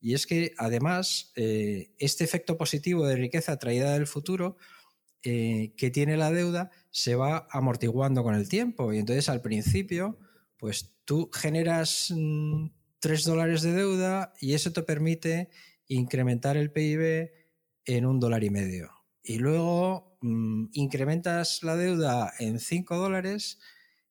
Y es que además eh, este efecto positivo de riqueza traída del futuro eh, que tiene la deuda se va amortiguando con el tiempo. Y entonces al principio, pues tú generas 3 mm, dólares de deuda y eso te permite incrementar el PIB en un dólar y medio. Y luego mm, incrementas la deuda en 5 dólares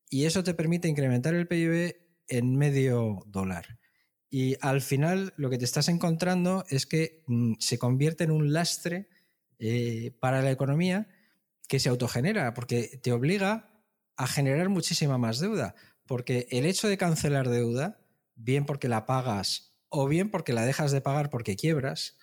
y eso te permite incrementar el PIB en medio dólar. Y al final lo que te estás encontrando es que mm, se convierte en un lastre eh, para la economía que se autogenera, porque te obliga a generar muchísima más deuda. Porque el hecho de cancelar deuda, bien porque la pagas o bien porque la dejas de pagar porque quiebras,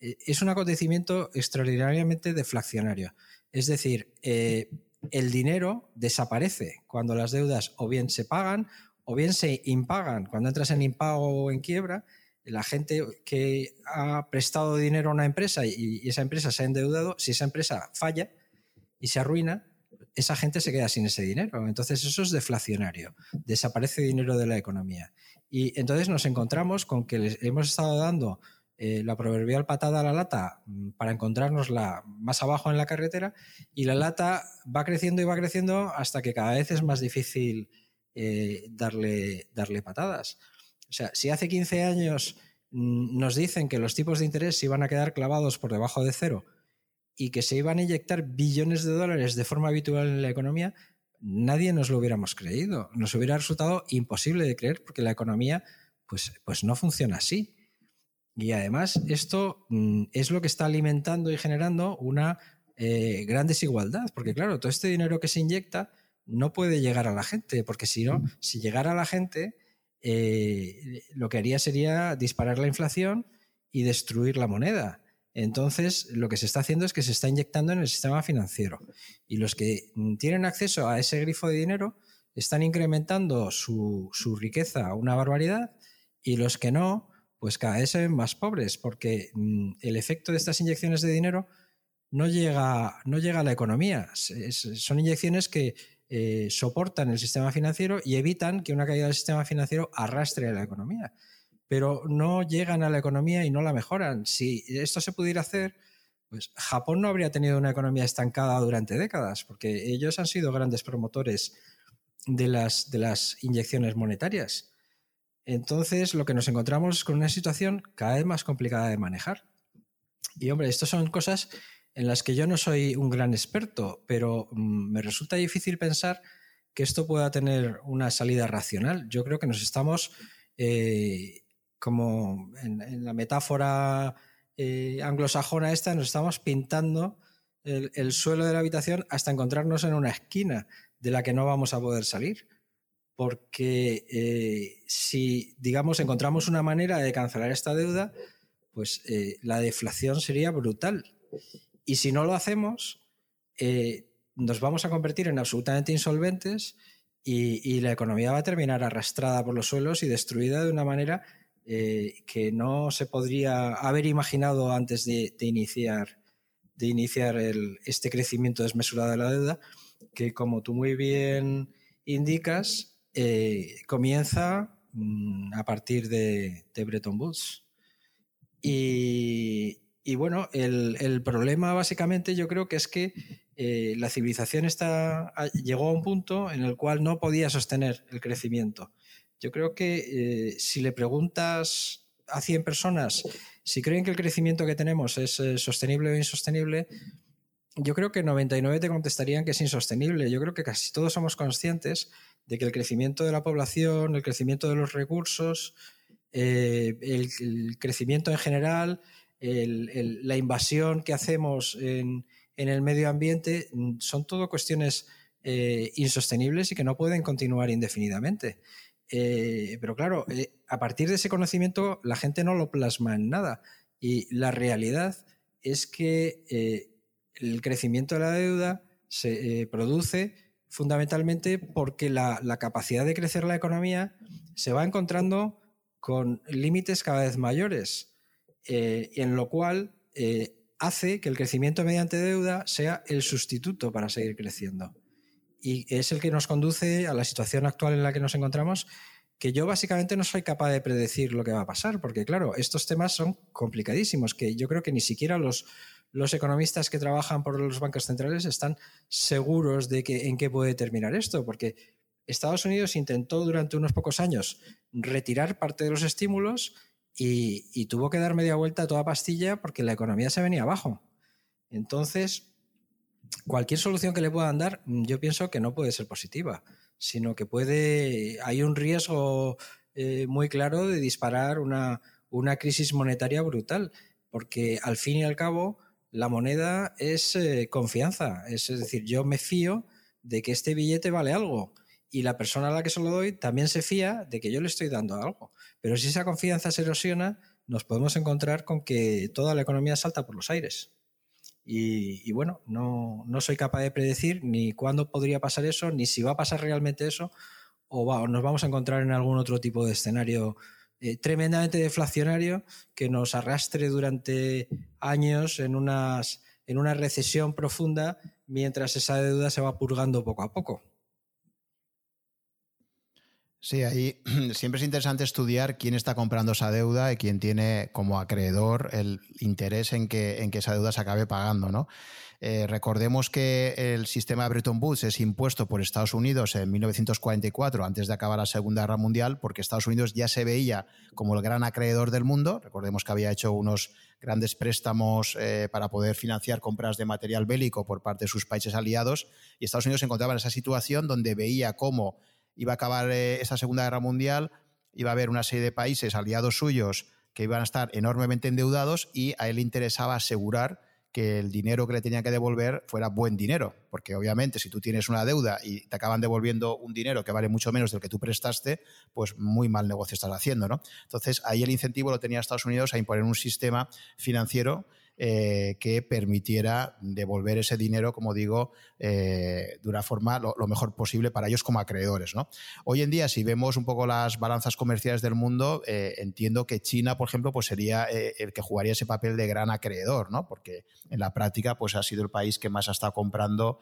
eh, es un acontecimiento extraordinariamente deflacionario. Es decir, eh, el dinero desaparece cuando las deudas o bien se pagan o bien se impagan. Cuando entras en impago o en quiebra, la gente que ha prestado dinero a una empresa y, esa empresa se ha endeudado, si esa empresa falla y se arruina, esa gente se queda sin ese dinero. Entonces eso es deflacionario, desaparece dinero de la economía. Y entonces nos encontramos con que les hemos estado dando eh, la proverbial patada a la lata mm, para encontrárnosla más abajo en la carretera y la lata va creciendo y va creciendo hasta que cada vez es más difícil eh, darle, darle patadas. O sea, si hace 15 años mm, nos dicen que los tipos de interés iban a quedar clavados por debajo de cero y que se iban a inyectar billones de dólares de forma habitual en la economía, nadie nos lo hubiéramos creído. Nos hubiera resultado imposible de creer porque la economía pues, pues no funciona así. Y además esto mm, es lo que está alimentando y generando una eh, gran desigualdad, porque claro, todo este dinero que se inyecta no puede llegar a la gente, porque si no, si llegara a la gente, eh, lo que haría sería disparar la inflación y destruir la moneda. Entonces, lo que se está haciendo es que se está inyectando en el sistema financiero. Y los que tienen acceso a ese grifo de dinero están incrementando su, su riqueza a una barbaridad y los que no, pues cada vez se ven más pobres, porque mm, el efecto de estas inyecciones de dinero no llega, no llega a la economía. son inyecciones que eh, soportan el sistema financiero y evitan que una caída del sistema financiero arrastre a la economía. Pero no llegan a la economía y no la mejoran. Si esto se pudiera hacer, pues Japón no habría tenido una economía estancada durante décadas, porque ellos han sido grandes promotores de las, de las inyecciones monetarias. Entonces, lo que nos encontramos es con una situación cada vez más complicada de manejar. Y hombre, estas son cosas en las que yo no soy un gran experto, pero mm, me resulta difícil pensar que esto pueda tener una salida racional. Yo creo que nos estamos, eh, como en, la metáfora eh, anglosajona esta, nos estamos pintando el, suelo de la habitación hasta encontrarnos en una esquina de la que no vamos a poder salir. Porque eh, si, digamos, encontramos una manera de cancelar esta deuda, pues la deflación sería brutal. Y si no lo hacemos, eh, nos vamos a convertir en absolutamente insolventes y, la economía va a terminar arrastrada por los suelos y destruida de una manera eh, que no se podría haber imaginado antes de, iniciar, de iniciar este crecimiento desmesurado de la deuda, que como tú muy bien indicas, eh, comienza mm, a partir de, de Bretton Woods. Y, y bueno, el, problema básicamente yo creo que es que eh, la civilización está, llegó a un punto en el cual no podía sostener el crecimiento. Yo creo que eh, si le preguntas a 100 personas si creen que el crecimiento que tenemos es eh, sostenible o insostenible, yo creo que 99 te contestarían que es insostenible. Yo creo que casi todos somos conscientes de que el crecimiento de la población, el crecimiento de los recursos, el, crecimiento en general, la invasión que hacemos en, el medio ambiente, mm, son todo cuestiones eh, insostenibles y que no pueden continuar indefinidamente. Eh, pero claro, eh, a partir de ese conocimiento la gente no lo plasma en nada. Y la realidad es que el crecimiento de la deuda se produce fundamentalmente porque la, la, capacidad de crecer la economía se va encontrando con límites cada vez mayores. Eh, en lo cual eh, hace que el crecimiento mediante deuda sea el sustituto para seguir creciendo. Y es el que nos conduce a la situación actual en la que nos encontramos, que yo básicamente no soy capaz de predecir lo que va a pasar, porque claro, estos temas son complicadísimos, que yo creo que ni siquiera los, los economistas que trabajan por los bancos centrales están seguros de que, en qué puede terminar esto, porque Estados Unidos intentó durante unos pocos años retirar parte de los estímulos y, tuvo que dar media vuelta a toda pastilla porque la economía se venía abajo. Entonces, cualquier solución que le puedan dar, yo pienso que no puede ser positiva. sino que puede, hay un riesgo eh, muy claro de disparar una, una, crisis monetaria brutal, porque al fin y al cabo la moneda es eh, confianza, es, decir, yo me fío de que este billete vale algo y la persona a la que se lo doy también se fía de que yo le estoy dando algo. Pero si esa confianza se erosiona, nos podemos encontrar con que toda la economía salta por los aires. Y, bueno, no, soy capaz de predecir ni cuándo podría pasar eso, ni si va a pasar realmente eso, o, nos vamos a encontrar en algún otro tipo de escenario eh, tremendamente deflacionario que nos arrastre durante años en, unas, en una recesión profunda mientras esa deuda se va purgando poco a poco. Sí, ahí siempre es interesante estudiar quién está comprando esa deuda y quién tiene como acreedor el interés en que, en que esa deuda se acabe pagando, ¿no? Eh, recordemos que el sistema de Bretton Woods es impuesto por Estados Unidos en 1944, antes de acabar la Segunda Guerra Mundial, porque Estados Unidos ya se veía como el gran acreedor del mundo. Recordemos que había hecho unos grandes préstamos eh, para poder financiar compras de material bélico por parte de sus países aliados, y Estados Unidos se encontraba en esa situación donde veía cómo iba a acabar eh, esa Segunda Guerra Mundial, iba a haber una serie de países aliados suyos que iban a estar enormemente endeudados y a él le interesaba asegurar que el dinero que le tenían que devolver fuera buen dinero, porque obviamente si tú tienes una deuda y te acaban devolviendo un dinero que vale mucho menos del que tú prestaste, pues muy mal negocio estás haciendo, ¿no? Entonces ahí el incentivo lo tenía Estados Unidos a imponer un sistema financiero eh, que permitiera devolver ese dinero, como digo, eh, de una forma lo, mejor posible para ellos como acreedores. Hoy en día, si vemos un poco las balanzas comerciales del mundo, eh, entiendo que China, por ejemplo, pues sería el que jugaría ese papel de gran acreedor, ¿no? porque en la práctica pues, ha sido el país que más ha estado comprando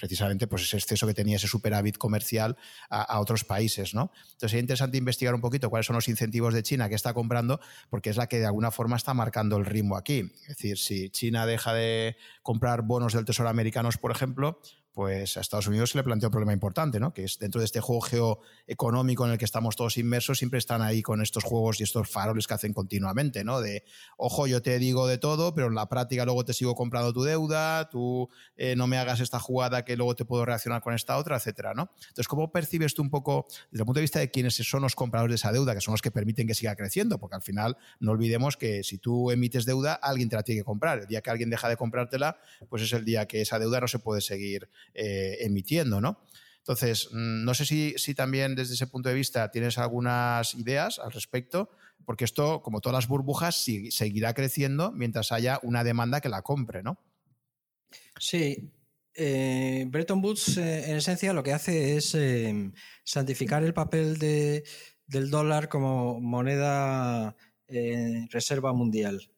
precisamente pues ese exceso que tenía ese superávit comercial a, otros países. Entonces es interesante investigar un poquito cuáles son los incentivos de China que está comprando, porque es la que de alguna forma está marcando el ritmo aquí. Es decir, si China deja de comprar bonos del Tesoro americanos, por ejemplo, pues a Estados Unidos se le plantea un problema importante, ¿no? Que es dentro de este juego geoeconómico en el que estamos todos inmersos, siempre están ahí con estos juegos y estos faroles que hacen continuamente, ¿no? De, ojo, yo te digo de todo, pero en la práctica luego te sigo comprando tu deuda, tú eh, no me hagas esta jugada que luego te puedo reaccionar con esta otra, etcétera, ¿no? Entonces, ¿cómo percibes tú un poco, desde el punto de vista de quiénes son los compradores de esa deuda, que son los que permiten que siga creciendo? Porque al final no olvidemos que si tú emites deuda, alguien te la tiene que comprar. El día que alguien deja de comprártela, pues es el día que esa deuda no se puede seguir eh, emitiendo, ¿no? Entonces, mm, no sé si, si, también desde ese punto de vista tienes algunas ideas al respecto, porque esto, como todas las burbujas, seguirá creciendo mientras haya una demanda que la compre, ¿no? Sí. Eh, Bretton Woods, eh, en esencia, lo que hace es santificar el papel del dólar como moneda reserva mundial.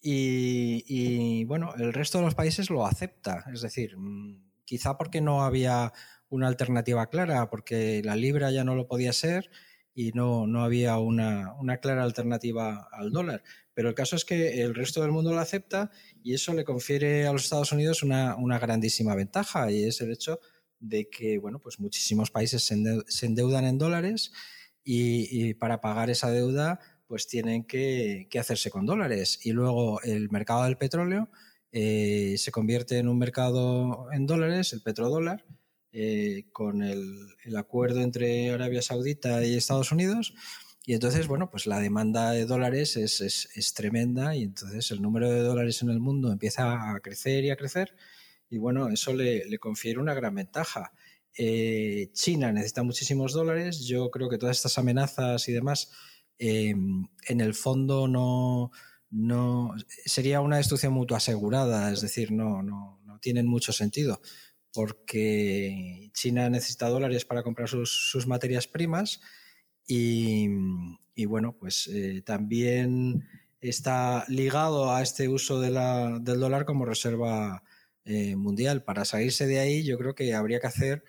Y, y, bueno, el resto de los países lo acepta. Es decir, mm, quizá porque no había una alternativa clara, porque la libra ya no lo podía ser y no, no había una, clara alternativa al dólar. Pero el caso es que el resto del mundo lo acepta y eso le confiere a los Estados Unidos una, grandísima ventaja y es el hecho de que bueno, pues muchísimos países se endeudan en dólares y, para pagar esa deuda pues tienen que, que hacerse con dólares. Y luego el mercado del petróleo eh, se convierte en un mercado en dólares, el petrodólar, eh, con el, acuerdo entre Arabia Saudita y Estados Unidos. Y entonces, bueno, pues la demanda de dólares es, tremenda y entonces el número de dólares en el mundo empieza a crecer y a crecer. Y bueno, eso le, confiere una gran ventaja. Eh, China necesita muchísimos dólares. Yo creo que todas estas amenazas y demás, en el fondo no, no sería una destrucción mutua asegurada, es decir, no, no, no tienen mucho sentido, porque China necesita dólares para comprar sus, materias primas y, bueno, pues eh, también está ligado a este uso del dólar como reserva eh, mundial. Para salirse de ahí, yo creo que habría que hacer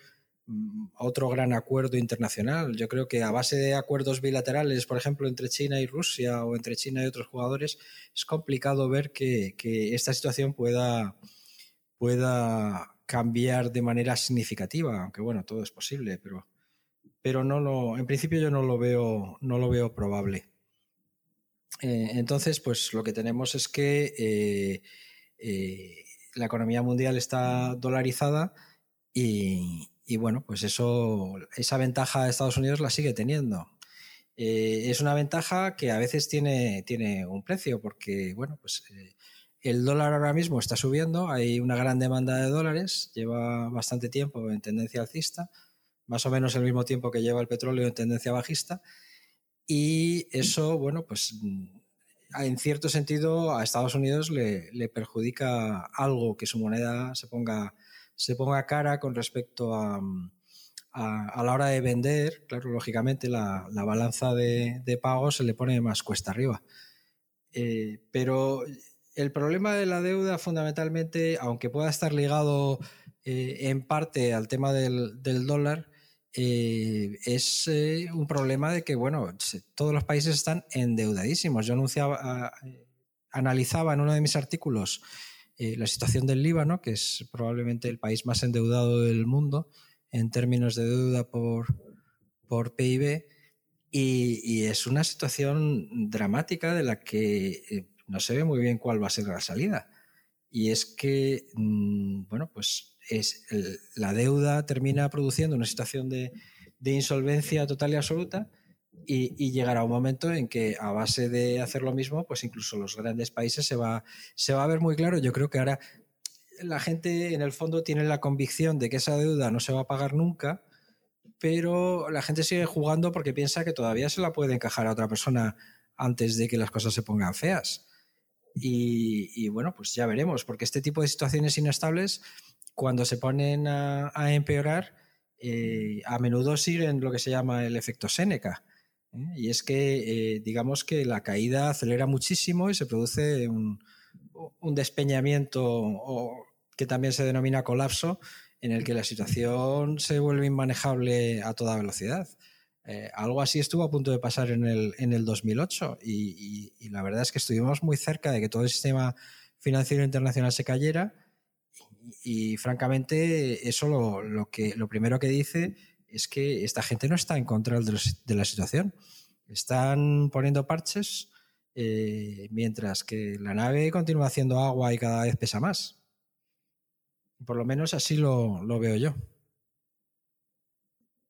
otro gran acuerdo internacional. Yo creo que a base de acuerdos bilaterales, por ejemplo, entre China y Rusia o entre China y otros jugadores, es complicado ver que, esta situación pueda, pueda cambiar de manera significativa, aunque bueno, todo es posible, pero, pero no lo, en principio yo no lo veo, no lo veo probable. Eh, entonces, pues lo que tenemos es que eh, eh, la economía mundial está dolarizada y, y bueno, pues eso, esa ventaja de Estados Unidos la sigue teniendo. Eh, es una ventaja que a veces tiene, tiene un precio, porque bueno, pues eh, el dólar ahora mismo está subiendo, hay una gran demanda de dólares, lleva bastante tiempo en tendencia alcista, más o menos el mismo tiempo que lleva el petróleo en tendencia bajista, y eso, bueno, pues en cierto sentido a Estados Unidos le, perjudica algo que su moneda se ponga, se ponga cara con respecto a, a, la hora de vender, claro, lógicamente la, balanza de, de, pago se le pone más cuesta arriba. Eh, pero el problema de la deuda fundamentalmente, aunque pueda estar ligado eh, en parte al tema del, dólar, eh, es un problema de que, bueno, todos los países están endeudadísimos. Yo anunciaba, analizaba en uno de mis artículos la situación del Líbano, que es probablemente el país más endeudado del mundo, en términos de deuda por, por PIB y, es una situación dramática de la que eh, no se ve muy bien cuál va a ser la salida. Y es que, mm, bueno, pues es la deuda termina produciendo una situación de, insolvencia total y absoluta y, llegará un momento en que a base de hacer lo mismo, pues incluso los grandes países se va, se va a ver muy claro. Yo creo que ahora la gente en el fondo tiene la convicción de que esa deuda no se va a pagar nunca, pero la gente sigue jugando porque piensa que todavía se la puede encajar a otra persona antes de que las cosas se pongan feas. Y, bueno, pues ya veremos, porque este tipo de situaciones inestables, cuando se ponen a, empeorar, eh, a menudo siguen lo que se llama el efecto Séneca. ¿Eh? Y es que, eh, digamos que la caída acelera muchísimo y se produce un, despeñamiento que también se denomina colapso, en el que la situación se vuelve inmanejable a toda velocidad. Eh, algo así estuvo a punto de pasar en el, en el 2008 y, la verdad es que estuvimos muy cerca de que todo el sistema financiero internacional se cayera y, francamente eso lo, lo primero que dice es que esta gente no está en control de, la situación. Están poniendo parches eh, mientras que la nave continúa haciendo agua y cada vez pesa más. Por lo menos así lo, veo yo.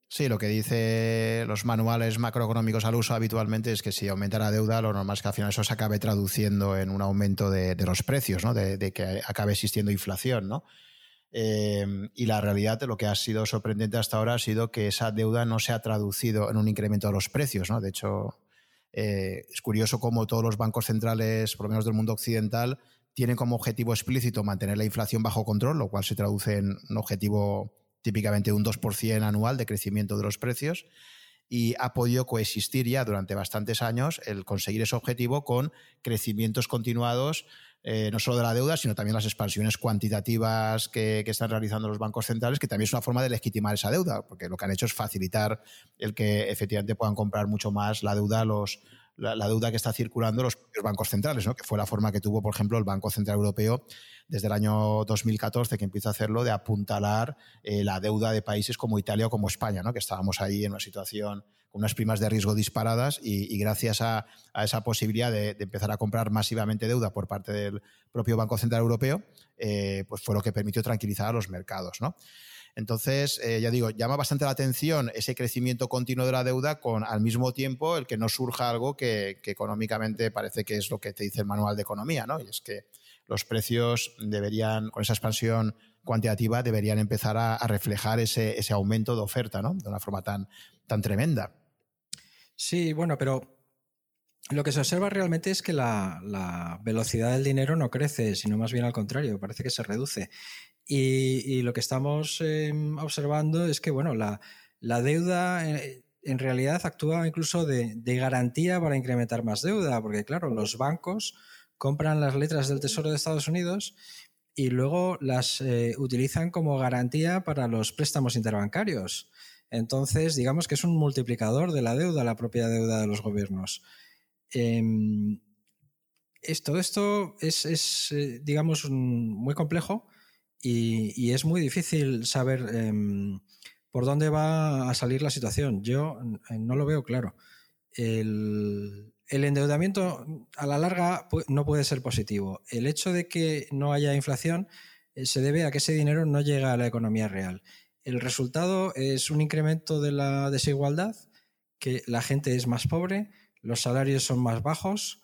Sí, lo que dice los manuales macroeconómicos al uso habitualmente es que si aumenta la deuda, lo normal es que al final eso se acabe traduciendo en un aumento de, los precios, ¿no? de, que acabe existiendo inflación. ¿no? Em, y la realidad, lo que ha sido sorprendente hasta ahora ha sido que esa deuda no se ha traducido en un incremento de los precios. ¿no? De hecho, eh, es curioso cómo todos los bancos centrales, por lo menos del mundo occidental, tienen como objetivo explícito mantener la inflación bajo control, lo cual se traduce en un objetivo típicamente de un 2% anual de crecimiento de los precios y ha podido coexistir ya durante bastantes años el conseguir ese objetivo con crecimientos continuados, eh, no solo de la deuda, sino también las expansiones cuantitativas que, están realizando los bancos centrales, que también es una forma de legitimar esa deuda, porque lo que han hecho es facilitar el que efectivamente puedan comprar mucho más la deuda los, la, deuda que está circulando los bancos centrales, ¿no? que fue la forma que tuvo, por ejemplo, el Banco Central Europeo desde el año 2014, que empieza a hacerlo, de apuntalar eh, la deuda de países como Italia o como España, ¿no? que estábamos ahí en una situación unas primas de riesgo disparadas y, gracias a, esa posibilidad de, empezar a comprar masivamente deuda por parte del propio Banco Central Europeo, eh, pues fue lo que permitió tranquilizar a los mercados. ¿no? Entonces, eh, ya digo, llama bastante la atención ese crecimiento continuo de la deuda con al mismo tiempo el que no surja algo que, económicamente parece que es lo que te dice el manual de economía, ¿no? Y es que los precios deberían, con esa expansión cuantitativa, deberían empezar a, reflejar ese, aumento de oferta, ¿no? De una forma tan, tan tremenda. Sí, bueno, pero lo que se observa realmente es que la, velocidad del dinero no crece, sino más bien al contrario, parece que se reduce. Y, lo que estamos em, observando es que, bueno, la, deuda eh, en realidad actúa incluso de, garantía para incrementar más deuda, porque claro, los bancos compran las letras del Tesoro de Estados Unidos y luego las eh, utilizan como garantía para los préstamos interbancarios. Entonces, digamos que es un multiplicador de la deuda, la propia deuda de los gobiernos. Em, esto, esto es, eh, digamos, muy complejo y, es muy difícil saber em, por dónde va a salir la situación. Yo eh, no lo veo claro. El, endeudamiento a la larga no puede ser positivo. El hecho de que no haya inflación eh, se debe a que ese dinero no llega a la economía real. El resultado es un incremento de la desigualdad, que la gente es más pobre, los salarios son más bajos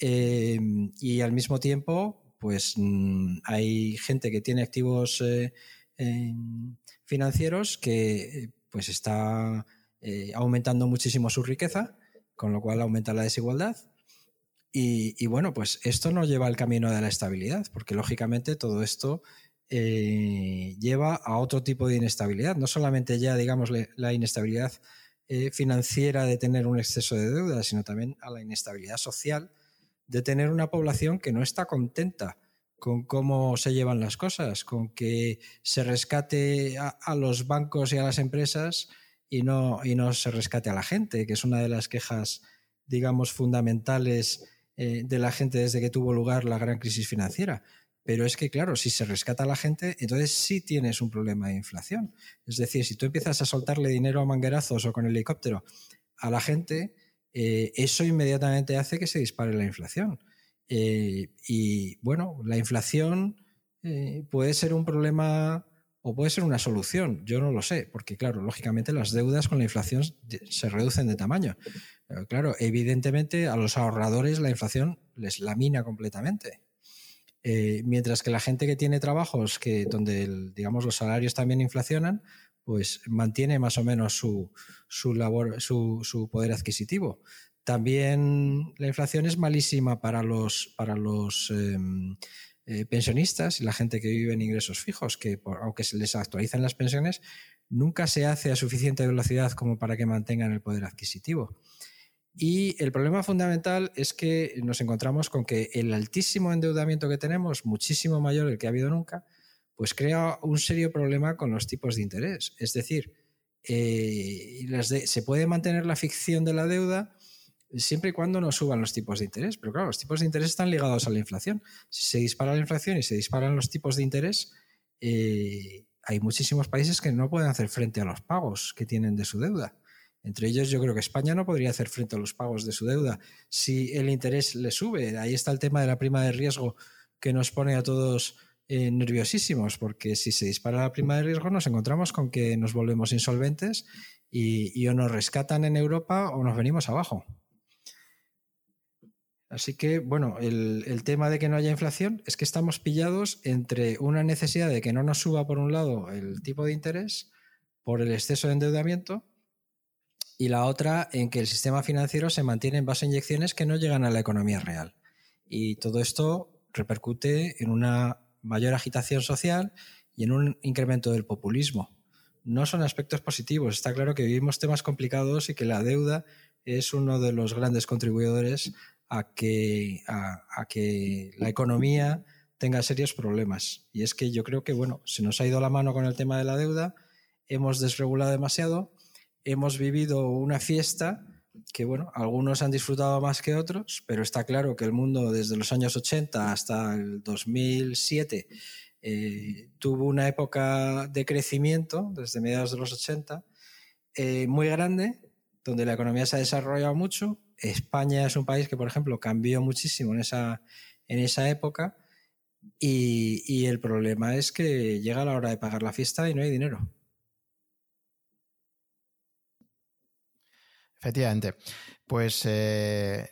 eh, y al mismo tiempo, pues mm, hay gente que tiene activos eh, financieros que pues está aumentando muchísimo su riqueza, con lo cual aumenta la desigualdad. Y, bueno, pues esto no lleva al camino de la estabilidad, porque lógicamente todo esto eh, lleva a otro tipo de inestabilidad, no solamente ya, digamos, la inestabilidad eh, financiera de tener un exceso de deuda, sino también a la inestabilidad social de tener una población que no está contenta con cómo se llevan las cosas, con que se rescate a, los bancos y a las empresas y no, y no se rescate a la gente, que es una de las quejas, digamos, fundamentales eh, de la gente desde que tuvo lugar la gran crisis financiera. Pero es que, claro, si se rescata a la gente, entonces sí tienes un problema de inflación. Es decir, si tú empiezas a soltarle dinero a manguerazos o con helicóptero a la gente, eh, eso inmediatamente hace que se dispare la inflación. Eh, y bueno, la inflación puede ser un problema o puede ser una solución, yo no lo sé, porque claro, lógicamente las deudas con la inflación se reducen de tamaño claro, evidentemente a los ahorradores la inflación les lamina completamente. Eh, mientras que la gente que tiene trabajos que donde digamos los salarios también inflacionan, pues mantiene más o menos su, labor, su, poder adquisitivo. También la inflación es malísima para los, para los em, eh, pensionistas y la gente que vive en ingresos fijos, que aunque se les actualizan las pensiones, nunca se hace a suficiente velocidad como para que mantengan el poder adquisitivo. Y el problema fundamental es que nos encontramos con que el altísimo endeudamiento que tenemos, muchísimo mayor del que ha habido nunca, pues crea un serio problema con los tipos de interés. Es decir, eh, se puede mantener la ficción de la deuda siempre y cuando no suban los tipos de interés. Pero claro, los tipos de interés están ligados a la inflación. Si se dispara la inflación y se disparan los tipos de interés, eh, hay muchísimos países que no pueden hacer frente a los pagos que tienen de su deuda. Entre ellos, yo creo que España no podría hacer frente a los pagos de su deuda si el interés le sube. Ahí está el tema de la prima de riesgo que nos pone a todos eh, nerviosísimos, porque si se dispara la prima de riesgo nos encontramos con que nos volvemos insolventes y, o nos rescatan en Europa o nos venimos abajo. Así que, bueno, el, el, tema de que no haya inflación es que estamos pillados entre una necesidad de que no nos suba, por un lado, el tipo de interés por el exceso de endeudamiento y la otra en que el sistema financiero se mantiene en base a inyecciones que no llegan a la economía real. Y todo esto repercute en una mayor agitación social y en un incremento del populismo. No son aspectos positivos. Está claro que vivimos temas complicados y que la deuda es uno de los grandes contribuidores a que, a, que la economía tenga serios problemas. Y es que yo creo que, bueno, se nos ha ido la mano con el tema de la deuda, hemos desregulado demasiado hemos vivido una fiesta que, bueno, algunos han disfrutado más que otros, pero está claro que el mundo desde los años 80 hasta el 2007 eh, tuvo una época de crecimiento, desde mediados de los 80, eh, muy grande, donde la economía se ha desarrollado mucho. España es un país que, por ejemplo, cambió muchísimo en esa, en esa época. y el problema es que llega la hora de pagar la fiesta y no hay dinero. Efectivamente. Pues eh,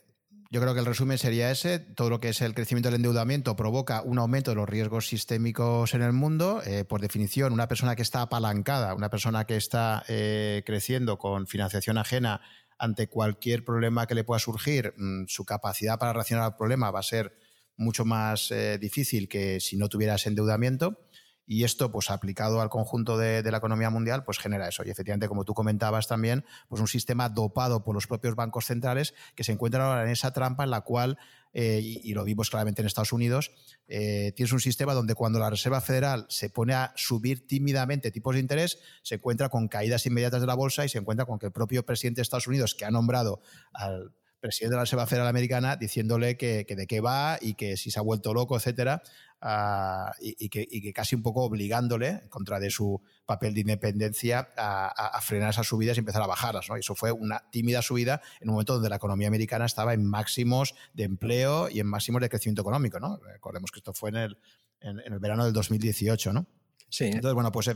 yo creo que el resumen sería ese. Todo lo que es el crecimiento del endeudamiento provoca un aumento de los riesgos sistémicos en el mundo. Eh, por definición, una persona que está apalancada, una persona que está eh, creciendo con financiación ajena ante cualquier problema que le pueda surgir, mm, su capacidad para reaccionar al problema va a ser mucho más difícil que si no tuviera ese endeudamiento. Y esto, pues aplicado al conjunto de, la economía mundial, pues genera eso. Y efectivamente, como tú comentabas también, pues un sistema dopado por los propios bancos centrales que se encuentran ahora en esa trampa en la cual, eh, y, lo vimos claramente en Estados Unidos, eh, tienes un sistema donde cuando la Reserva Federal se pone a subir tímidamente tipos de interés, se encuentra con caídas inmediatas de la bolsa y se encuentra con que el propio presidente de Estados Unidos, que ha nombrado al presidente de la Reserva Federal Americana diciéndole que, de qué va y que si se ha vuelto loco, etcétera, ah, y, que, casi un poco obligándole, en contra de su papel de independencia, a, frenar esas subidas y empezar a bajarlas. ¿no? Y eso fue una tímida subida en un momento donde la economía americana estaba en máximos de empleo y en máximos de crecimiento económico. ¿no? Recordemos que esto fue en el, en, el verano del 2018. ¿no? Sí. Entonces, bueno, pues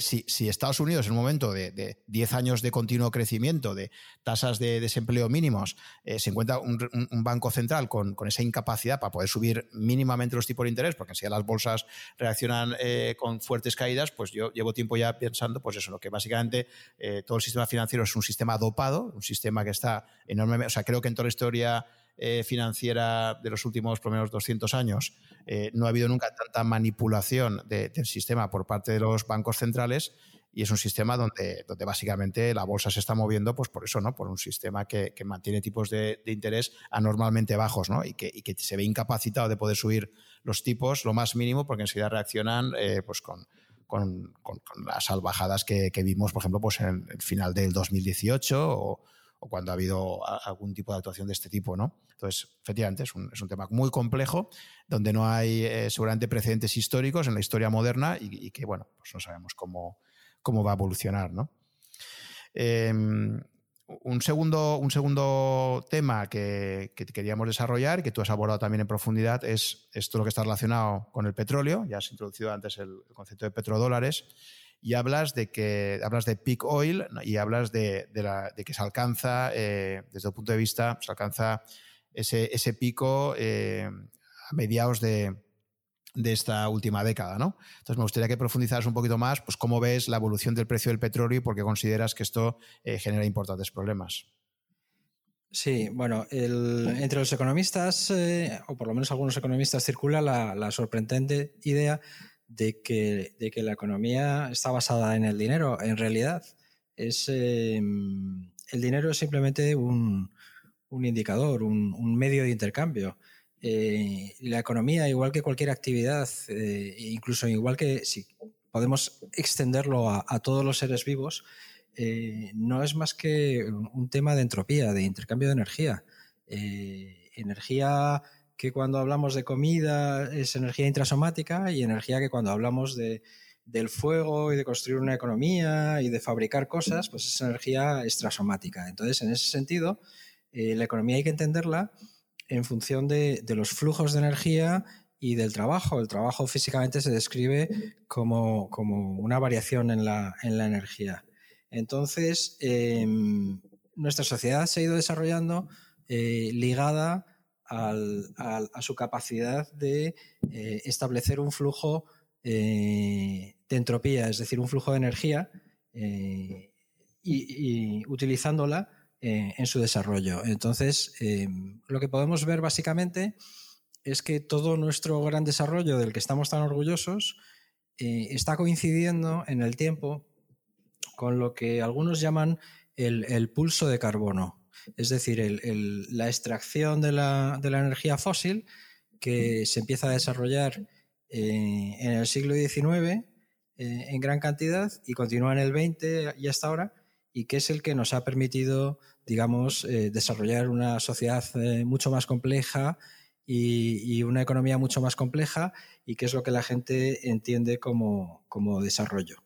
si, Estados Unidos en un momento de, 10 años de continuo crecimiento, de tasas de desempleo mínimos, eh, se encuentra un, banco central con, esa incapacidad para poder subir mínimamente los tipos de interés, porque si las bolsas reaccionan eh, con fuertes caídas, pues yo llevo tiempo ya pensando, pues eso, lo que básicamente eh, todo el sistema financiero es un sistema dopado, un sistema que está enormemente, o sea, creo que en toda la historia eh, financiera de los últimos por lo menos 200 años, eh, no ha habido nunca tanta manipulación del sistema por parte de los bancos centrales y es un sistema donde, donde básicamente la bolsa se está moviendo pues por eso, ¿no? Por un sistema que, mantiene tipos de, interés anormalmente bajos, ¿no? Y que, se ve incapacitado de poder subir los tipos lo más mínimo porque enseguida reaccionan eh, pues con, con, las salvajadas que, vimos, por ejemplo, pues en el final del 2018 o, o cuando ha habido algún tipo de actuación de este tipo, ¿no? Entonces, efectivamente, es un, tema muy complejo, donde no hay eh, seguramente precedentes históricos en la historia moderna y, que, bueno, pues no sabemos cómo, cómo va a evolucionar, ¿no? Em, un, segundo, un segundo tema que, queríamos desarrollar, que tú has abordado también en profundidad, es esto lo que está relacionado con el petróleo. Ya has introducido antes el concepto de petrodólares y hablas de que hablas de peak oil y hablas de, que se alcanza, eh, desde el punto de vista, se alcanza ese, ese pico eh, a mediados de, esta última década, ¿no? Entonces me gustaría que profundizaras un poquito más, pues cómo ves la evolución del precio del petróleo y por qué consideras que esto eh, genera importantes problemas. Sí, bueno, entre los economistas, o por lo menos algunos economistas, circula la, la sorprendente idea de que, de que la economía está basada en el dinero. En realidad, es, em, el dinero es simplemente un, un indicador, un, medio de intercambio. Eh, la economía, igual que cualquier actividad, eh, incluso igual que si podemos extenderlo a, todos los seres vivos, eh, no es más que un tema de entropía, de intercambio de energía. energía que cuando hablamos de comida es energía intrasomática y energía que cuando hablamos de, del fuego y de construir una economía y de fabricar cosas, pues es energía extrasomática. Entonces, en ese sentido, eh, la economía hay que entenderla en función de, los flujos de energía y del trabajo. El trabajo físicamente se describe como, una variación en la, energía. Entonces, em, nuestra sociedad se ha ido desarrollando eh, ligada a su capacidad de eh, establecer un flujo eh, de entropía, es decir, un flujo de energía eh, y, utilizándola en su desarrollo. Entonces, lo que podemos ver básicamente es que todo nuestro gran desarrollo del que estamos tan orgullosos está coincidiendo en el tiempo con lo que algunos llaman el pulso de carbono es decir, la extracción de la, energía fósil que se empieza a desarrollar eh, en el siglo XIX eh, en gran cantidad y continúa en el XX y hasta ahora, y que es el que nos ha permitido, digamos, eh, desarrollar una sociedad mucho más compleja y, una economía mucho más compleja, y que es lo que la gente entiende como, como desarrollo.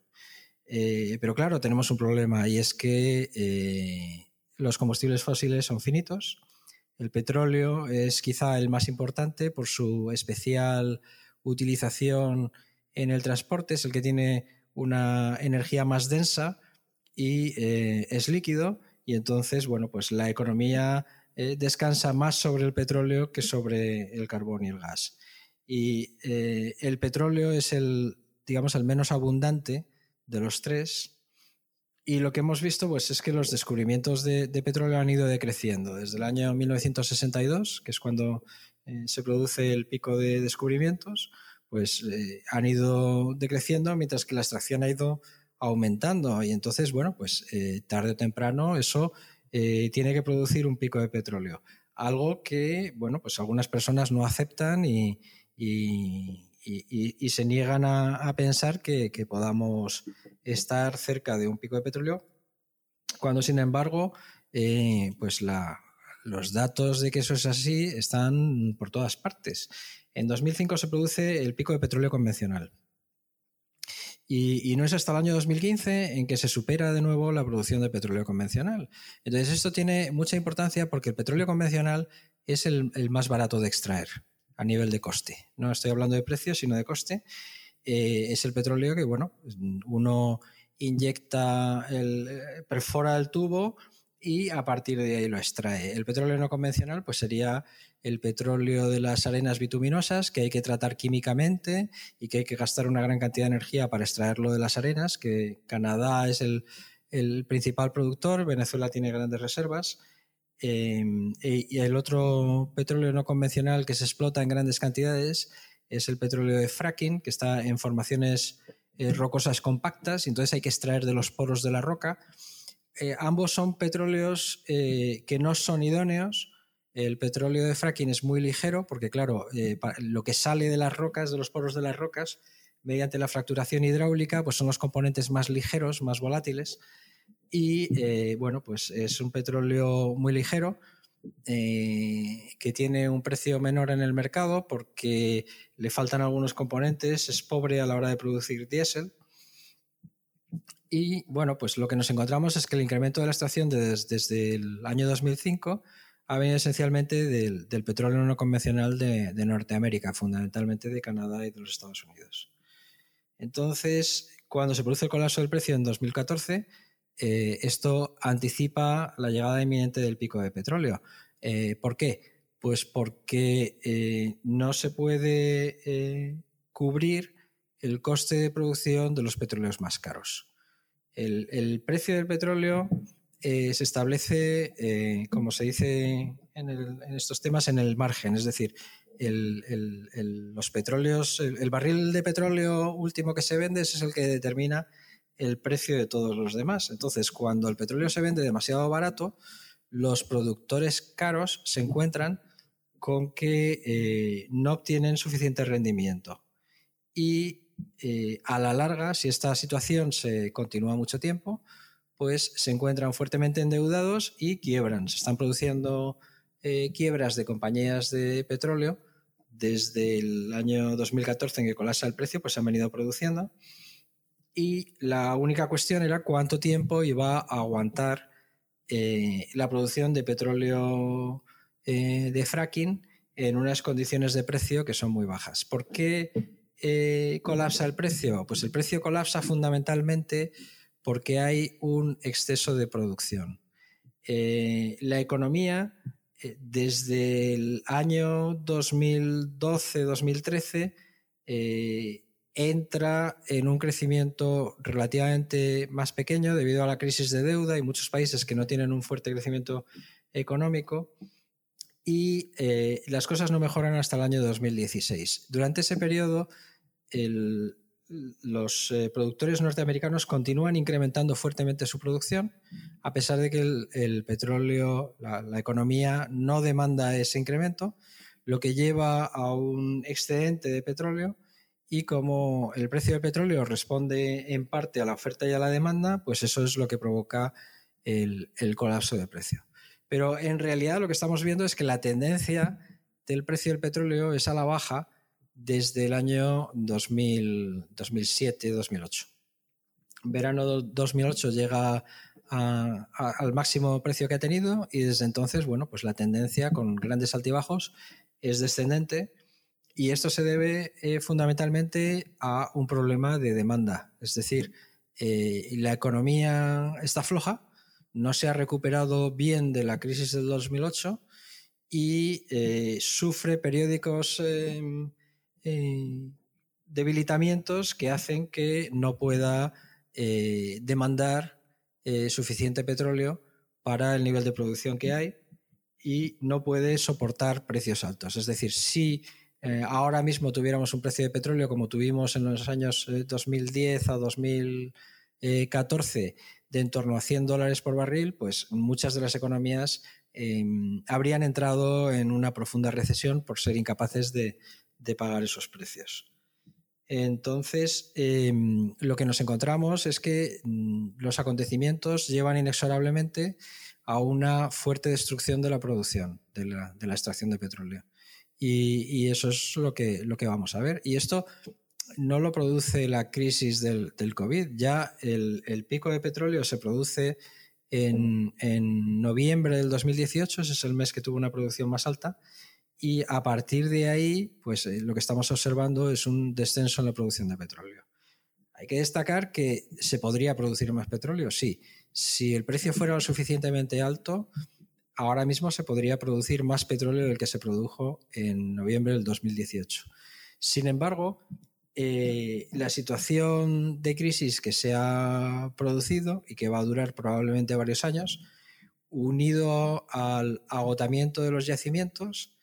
pero claro, tenemos un problema y es que los combustibles fósiles son finitos. El petróleo es quizá el más importante por su especial utilización en el transporte, es el que tiene una energía más densa y eh, es líquido y entonces, bueno, pues la economía eh, descansa más sobre el petróleo que sobre el carbón y el gas. Y eh, el petróleo es el, digamos, el menos abundante de los tres y lo que hemos visto pues, es que los descubrimientos de, petróleo han ido decreciendo. Desde el año 1962, que es cuando eh, se produce el pico de descubrimientos, pues eh, han ido decreciendo mientras que la extracción ha ido aumentando. Y entonces, bueno, pues eh, tarde o temprano eso tiene que producir un pico de petróleo. Algo que, bueno, pues algunas personas no aceptan y, y, se niegan a, pensar que, podamos estar cerca de un pico de petróleo, cuando sin embargo, eh, pues los datos de que eso es así están por todas partes. En 2005 se produce el pico de petróleo convencional. Y, no es hasta el año 2015 en que se supera de nuevo la producción de petróleo convencional. Entonces esto tiene mucha importancia porque el petróleo convencional es el más barato de extraer a nivel de coste. No estoy hablando de precio, sino de coste. eh, es el petróleo que, bueno, uno inyecta, el, eh, perfora el tubo y a partir de ahí lo extrae. El petróleo no convencional pues sería el petróleo de las arenas bituminosas que hay que tratar químicamente y que hay que gastar una gran cantidad de energía para extraerlo de las arenas, que Canadá es el, principal productor, Venezuela tiene grandes reservas. Em, y el otro petróleo no convencional que se explota en grandes cantidades es el petróleo de fracking, que está en formaciones eh, rocosas compactas, y entonces hay que extraer de los poros de la roca. Eh, ambos son petróleos eh, que no son idóneos. El petróleo de fracking es muy ligero porque, claro, lo que sale de las rocas, de los poros de las rocas, mediante la fracturación hidráulica, pues son los componentes más ligeros, más volátiles. Y bueno, pues es un petróleo muy ligero, eh, que tiene un precio menor en el mercado porque le faltan algunos componentes, es pobre a la hora de producir diésel. Y bueno, pues lo que nos encontramos es que el incremento de la extracción desde el año 2005 ha venido esencialmente del, petróleo no convencional de, Norteamérica, fundamentalmente de Canadá y de los Estados Unidos. Entonces, cuando se produce el colapso del precio en 2014, eh, esto anticipa la llegada inminente del pico de petróleo. Eh, ¿Por qué? Pues porque eh, no se puede cubrir el coste de producción de los petróleos más caros. El, precio del petróleo se establece, como se dice en, estos temas, en el margen, es decir, los petróleos, el, barril de petróleo último que se vende es el que determina el precio de todos los demás. Entonces, cuando el petróleo se vende demasiado barato, los productores caros se encuentran con que eh, no obtienen suficiente rendimiento. Y eh, a la larga, si esta situación se continúa mucho tiempo, pues se encuentran fuertemente endeudados y quiebran. Se están produciendo eh, quiebras de compañías de petróleo desde el año 2014 en que colapsa el precio, pues se han venido produciendo y la única cuestión era cuánto tiempo iba a aguantar eh, la producción de petróleo eh, de fracking en unas condiciones de precio que son muy bajas. ¿Por qué eh, colapsa el precio? Pues el precio colapsa fundamentalmente porque hay un exceso de producción. la economía, desde el año 2012-2013, entra en un crecimiento relativamente más pequeño debido a la crisis de deuda y muchos países que no tienen un fuerte crecimiento económico y eh, las cosas no mejoran hasta el año 2016. Durante ese periodo, los eh, productores norteamericanos continúan incrementando fuertemente su producción, a pesar de que el, petróleo, la, economía no demanda ese incremento, lo que lleva a un excedente de petróleo y como el precio del petróleo responde en parte a la oferta y a la demanda, pues eso es lo que provoca el, colapso de precio. Pero en realidad lo que estamos viendo es que la tendencia del precio del petróleo es a la baja desde el año 2007-2008. Verano 2008 llega al máximo precio que ha tenido y desde entonces, bueno, pues la tendencia con grandes altibajos es descendente y esto se debe eh, fundamentalmente a un problema de demanda. Es decir, eh, la economía está floja, no se ha recuperado bien de la crisis del 2008 y eh, sufre periódicos em, debilitamientos que hacen que no pueda demandar suficiente petróleo para el nivel de producción que hay y no puede soportar precios altos. Es decir, si eh, ahora mismo tuviéramos un precio de petróleo como tuvimos en los años 2010 eh, a 2014 de en torno a 100 dólares por barril, pues muchas de las economías em, habrían entrado en una profunda recesión por ser incapaces de, pagar esos precios. Entonces, em, lo que nos encontramos es que mm, los acontecimientos llevan inexorablemente a una fuerte destrucción de la producción, de la extracción de petróleo. Y, eso es lo que, lo que vamos a ver. Y esto no lo produce la crisis del, del COVID. Ya el, el, pico de petróleo se produce en, en, noviembre del 2018, ese es el mes que tuvo una producción más alta. y a partir de ahí, pues lo que estamos observando es un descenso en la producción de petróleo. Hay que destacar que se podría producir más petróleo, sí. Si el precio fuera lo suficientemente alto, ahora mismo se podría producir más petróleo del que se produjo en noviembre del 2018. Sin embargo, eh, la situación de crisis que se ha producido y que va a durar probablemente varios años, unido al agotamiento de los yacimientos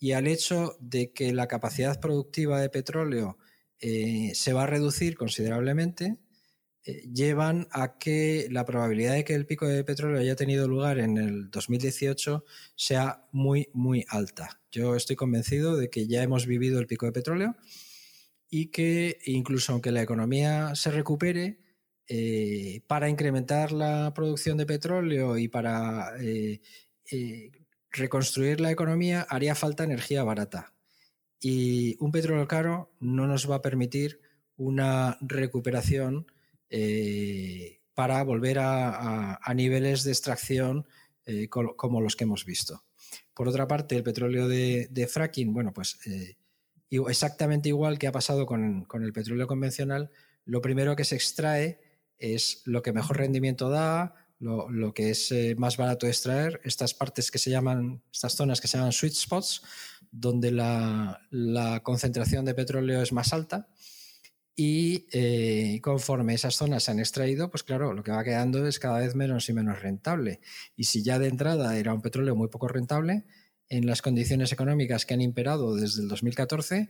y al hecho de que la capacidad productiva de petróleo eh, se va a reducir considerablemente, llevan a que la probabilidad de que el pico de petróleo haya tenido lugar en el 2018 sea muy, muy alta. Yo estoy convencido de que ya hemos vivido el pico de petróleo y que incluso aunque la economía se recupere, eh, para incrementar la producción de petróleo y para reconstruir la economía haría falta energía barata. Y un petróleo caro no nos va a permitir una recuperación eh, para volver a, niveles de extracción eh, como los que hemos visto. Por otra parte, el petróleo de, fracking, bueno, pues eh, exactamente igual que ha pasado con, el petróleo convencional, lo primero que se extrae es lo que mejor rendimiento da, lo, lo que es más barato de extraer, estas partes que se llaman, estas zonas que se llaman sweet spots, donde la, concentración de petróleo es más alta y eh, conforme esas zonas se han extraído, pues claro, lo que va quedando es cada vez menos y menos rentable. Y si ya de entrada era un petróleo muy poco rentable, en las condiciones económicas que han imperado desde el 2014,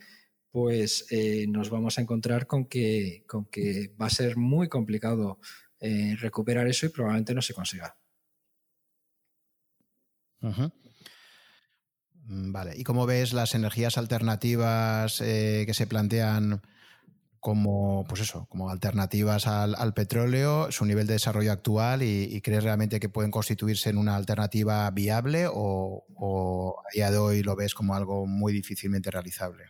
pues eh, nos vamos a encontrar con que, con que va a ser muy complicado eh, recuperar eso y probablemente no se consiga. Mm, vale. ¿Y cómo ves las energías alternativas que se plantean como, pues eso, como alternativas al, petróleo, su nivel de desarrollo actual y, crees realmente que pueden constituirse en una alternativa viable o, a día de hoy lo ves como algo muy difícilmente realizable?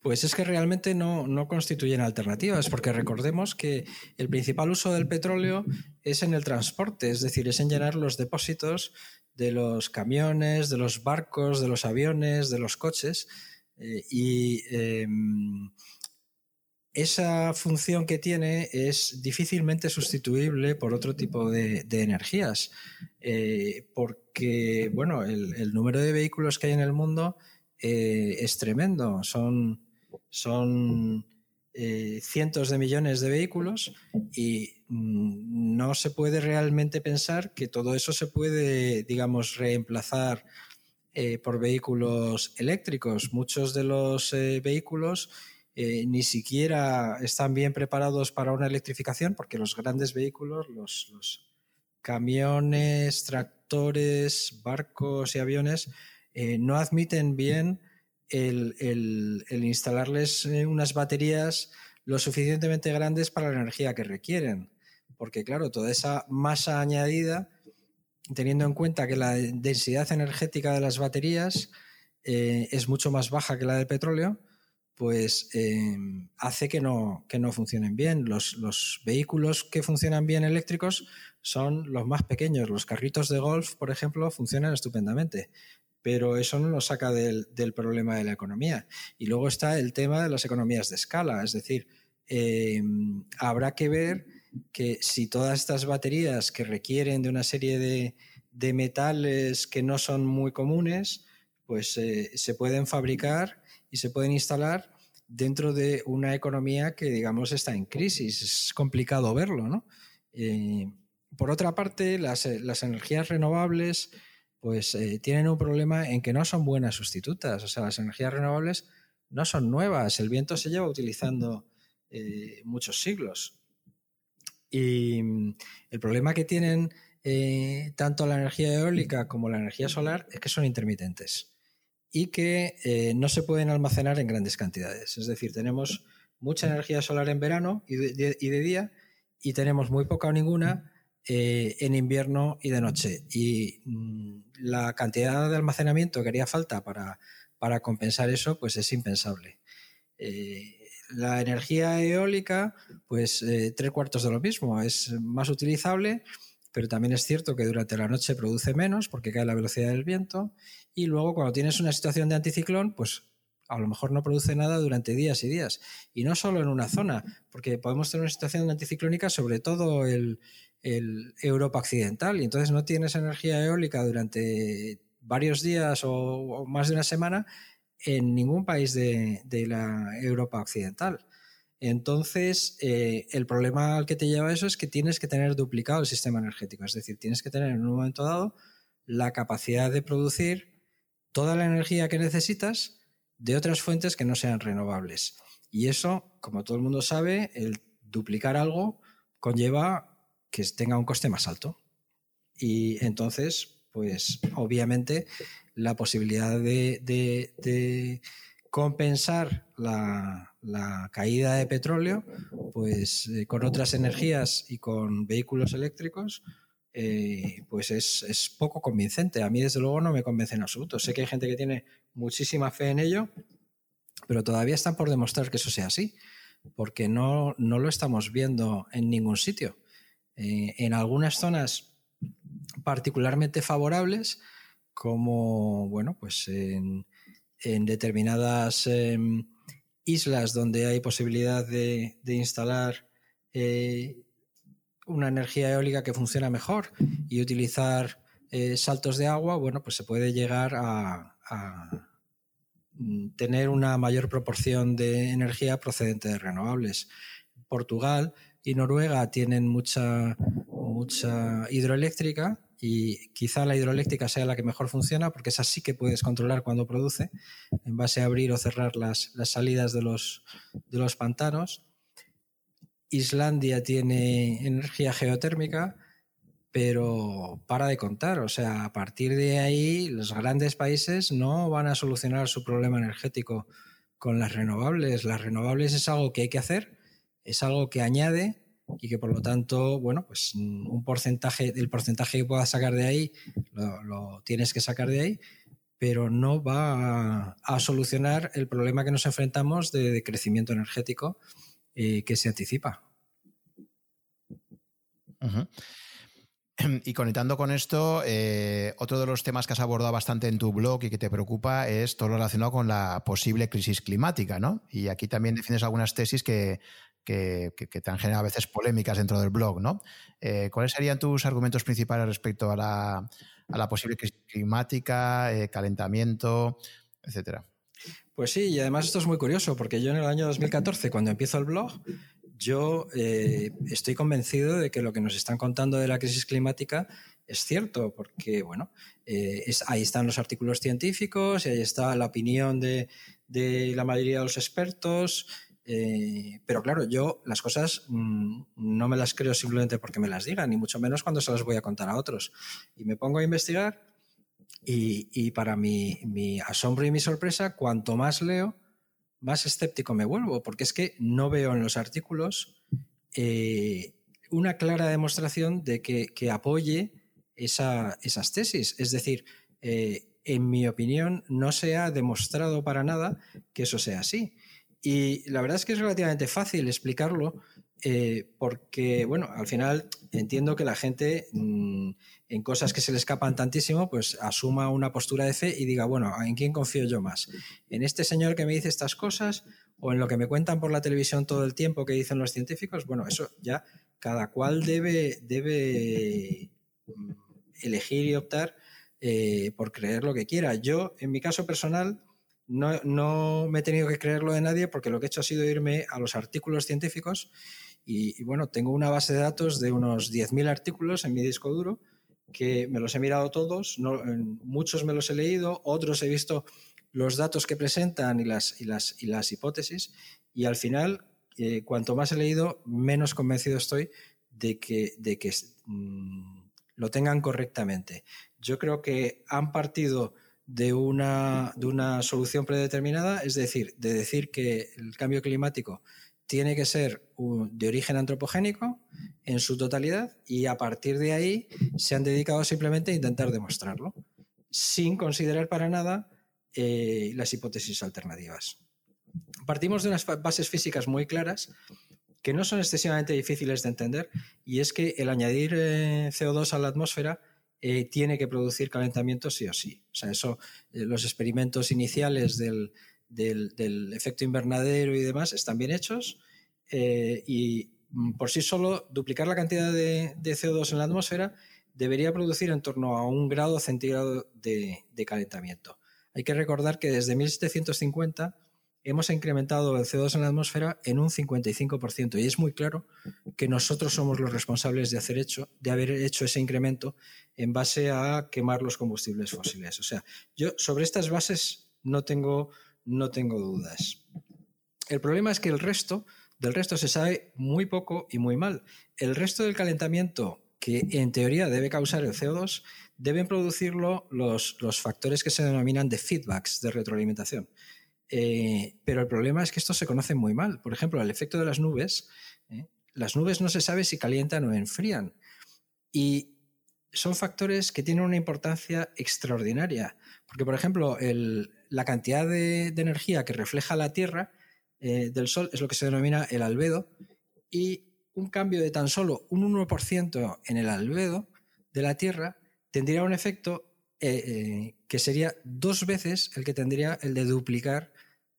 Pues es que realmente no, no, constituyen alternativas, porque recordemos que el principal uso del petróleo es en el transporte, es decir, es en llenar los depósitos de los camiones, de los barcos, de los aviones, de los coches. Eh, y em, esa función que tiene es difícilmente sustituible por otro tipo de, energías, eh, porque bueno, el, número de vehículos que hay en el mundo eh, es tremendo. Son, son cientos de millones de vehículos y Mm, no se puede realmente pensar que todo eso se puede, digamos, reemplazar eh, por vehículos eléctricos. Muchos de los eh, vehículos eh, ni siquiera están bien preparados para una electrificación porque los grandes vehículos, los, camiones, tractores, barcos y aviones no admiten bien el instalarles unas baterías lo suficientemente grandes para la energía que requieren. Porque claro, toda esa masa añadida, teniendo en cuenta que la densidad energética de las baterías eh, es mucho más baja que la del petróleo, pues eh, hace que no, que no funcionen bien. Los, los, vehículos que funcionan bien eléctricos son los más pequeños. Los carritos de golf, por ejemplo, funcionan estupendamente. Pero eso no nos saca del, del problema de la economía. Y luego está el tema de las economías de escala. Es decir, eh, habrá que ver que si todas estas baterías que requieren de una serie de, metales que no son muy comunes, pues eh, se pueden fabricar y se pueden instalar dentro de una economía que, digamos, está en crisis. Es complicado verlo, ¿no? Eh, por otra parte, las, energías renovables pues eh, tienen un problema en que no son buenas sustitutas. O sea, las energías renovables no son nuevas. El viento se lleva utilizando muchos siglos. Y mm, el problema que tienen eh, tanto la energía eólica como la energía solar es que son intermitentes y que eh, no se pueden almacenar en grandes cantidades. Es decir, tenemos mucha energía solar en verano y de, día y tenemos muy poca o ninguna eh, en invierno y de noche. Y mm, la cantidad de almacenamiento que haría falta para, para compensar eso, pues es impensable la energía eólica, pues eh, tres cuartos de lo mismo, es más utilizable, pero también es cierto que durante la noche produce menos porque cae la velocidad del viento y luego cuando tienes una situación de anticiclón, pues a lo mejor no produce nada durante días y días. Y no solo en una zona, porque podemos tener una situación anticiclónica sobre todo el, Europa occidental y entonces no tienes energía eólica durante varios días o, más de una semana en ningún país de, la Europa occidental. Entonces, eh, el problema al que te lleva eso es que tienes que tener duplicado el sistema energético, es decir, tienes que tener en un momento dado la capacidad de producir toda la energía que necesitas de otras fuentes que no sean renovables. Y eso, como todo el mundo sabe, el duplicar algo conlleva que tenga un coste más alto. Y entonces, pues obviamente la posibilidad de, compensar la, caída de petróleo, pues eh, con otras energías y con vehículos eléctricos, eh, pues es, poco convincente. A mí, desde luego, no me convence en absoluto. Sé que hay gente que tiene muchísima fe en ello, pero todavía están por demostrar que eso sea así, porque no, no lo estamos viendo en ningún sitio. Eh, en algunas zonas particularmente favorables, como bueno, pues en, determinadas em, islas donde hay posibilidad de, instalar eh, una energía eólica que funciona mejor y utilizar eh, saltos de agua, bueno, pues se puede llegar a, mm, tener una mayor proporción de energía procedente de renovables. Portugal y Noruega tienen mucha, mucha hidroeléctrica y quizá la hidroeléctrica sea la que mejor funciona porque es así que puedes controlar cuando produce en base a abrir o cerrar las, las salidas de los, de los pantanos Islandia tiene energía geotérmica, pero para de contar. O sea, a partir de ahí, los grandes países no van a solucionar su problema energético con las renovables. Las renovables es algo que hay que hacer, es algo que añade y que por lo tanto, bueno, pues un porcentaje, el porcentaje que puedas sacar de ahí, lo, tienes que sacar de ahí, pero no va a, solucionar el problema que nos enfrentamos de, crecimiento energético eh, que se anticipa. Y conectando con esto, eh, otro de los temas que has abordado bastante en tu blog y que te preocupa es todo lo relacionado con la posible crisis climática, ¿no? Y aquí también defiendes algunas tesis que, que, te han generado a veces polémicas dentro del blog, ¿no? Eh, ¿Cuáles serían tus argumentos principales respecto a la, posible crisis climática, calentamiento, etcétera? Pues sí, y además esto es muy curioso, porque yo en el año 2014, cuando empiezo el blog, yo eh, estoy convencido de que lo que nos están contando de la crisis climática es cierto, porque bueno, eh, ahí están los artículos científicos y ahí está la opinión de, la mayoría de los expertos. Eh, pero claro, yo las cosas mm, no me las creo simplemente porque me las digan, ni mucho menos cuando se las voy a contar a otros. Y me pongo a investigar y, para mi, asombro y mi sorpresa, cuanto más leo, más escéptico me vuelvo, porque es que no veo en los artículos eh, una clara demostración de que, apoye esas tesis. Es decir, eh, en mi opinión, no se ha demostrado para nada que eso sea así. Y la verdad es que es relativamente fácil explicarlo eh, porque, bueno, al final entiendo que la gente mm, en cosas que se le escapan tantísimo, pues asuma una postura de fe y diga, bueno, ¿en quién confío yo más? ¿En este señor que me dice estas cosas o en lo que me cuentan por la televisión todo el tiempo que dicen los científicos? Bueno, eso ya cada cual debe, mm, elegir y optar eh, por creer lo que quiera. Yo, en mi caso personal, no, no me he tenido que creerlo de nadie porque lo que he hecho ha sido irme a los artículos científicos y, bueno, tengo una base de datos de unos 10.000 artículos en mi disco duro que me los he mirado todos, muchos me los he leído, otros he visto los datos que presentan y las, y las, y las hipótesis y al final, eh, cuanto más he leído, menos convencido estoy de que, de que mm, lo tengan correctamente. Yo creo que han partido de una, de una solución predeterminada, es decir, de decir que el cambio climático tiene que ser de origen antropogénico en su totalidad y a partir de ahí se han dedicado simplemente a intentar demostrarlo, sin considerar para nada eh, las hipótesis alternativas. Partimos de unas bases físicas muy claras que no son excesivamente difíciles de entender y es que el añadir eh, CO2 a la atmósfera eh, tiene que producir calentamiento sí o sí. O sea, eso, los experimentos iniciales del, efecto invernadero y demás están bien hechos y mm, por sí solo duplicar la cantidad de, CO2 en la atmósfera debería producir en torno a un grado centígrado de, de calentamiento. Hay que recordar que desde 1750 hemos incrementado el CO2 en la atmósfera en un 55%. Y es muy claro que nosotros somos los responsables de, hacer hecho, de haber hecho ese incremento en base a quemar los combustibles fósiles. O sea, yo sobre estas bases no tengo, no tengo dudas. El problema es que el resto, del resto se sabe muy poco y muy mal. El resto del calentamiento que en teoría debe causar el CO2, deben producirlo los, los factores que se denominan de feedbacks, de retroalimentación. Eh, pero el problema es que esto se conoce muy mal. Por ejemplo, el efecto de las nubes. ¿eh? Las nubes no se sabe si calientan o enfrían. Y son factores que tienen una importancia extraordinaria. Porque, por ejemplo, la cantidad de, energía que refleja la Tierra eh, del Sol es lo que se denomina el albedo. Y un cambio de tan solo un 1% en el albedo de la Tierra tendría un efecto que sería dos veces el que tendría el de duplicar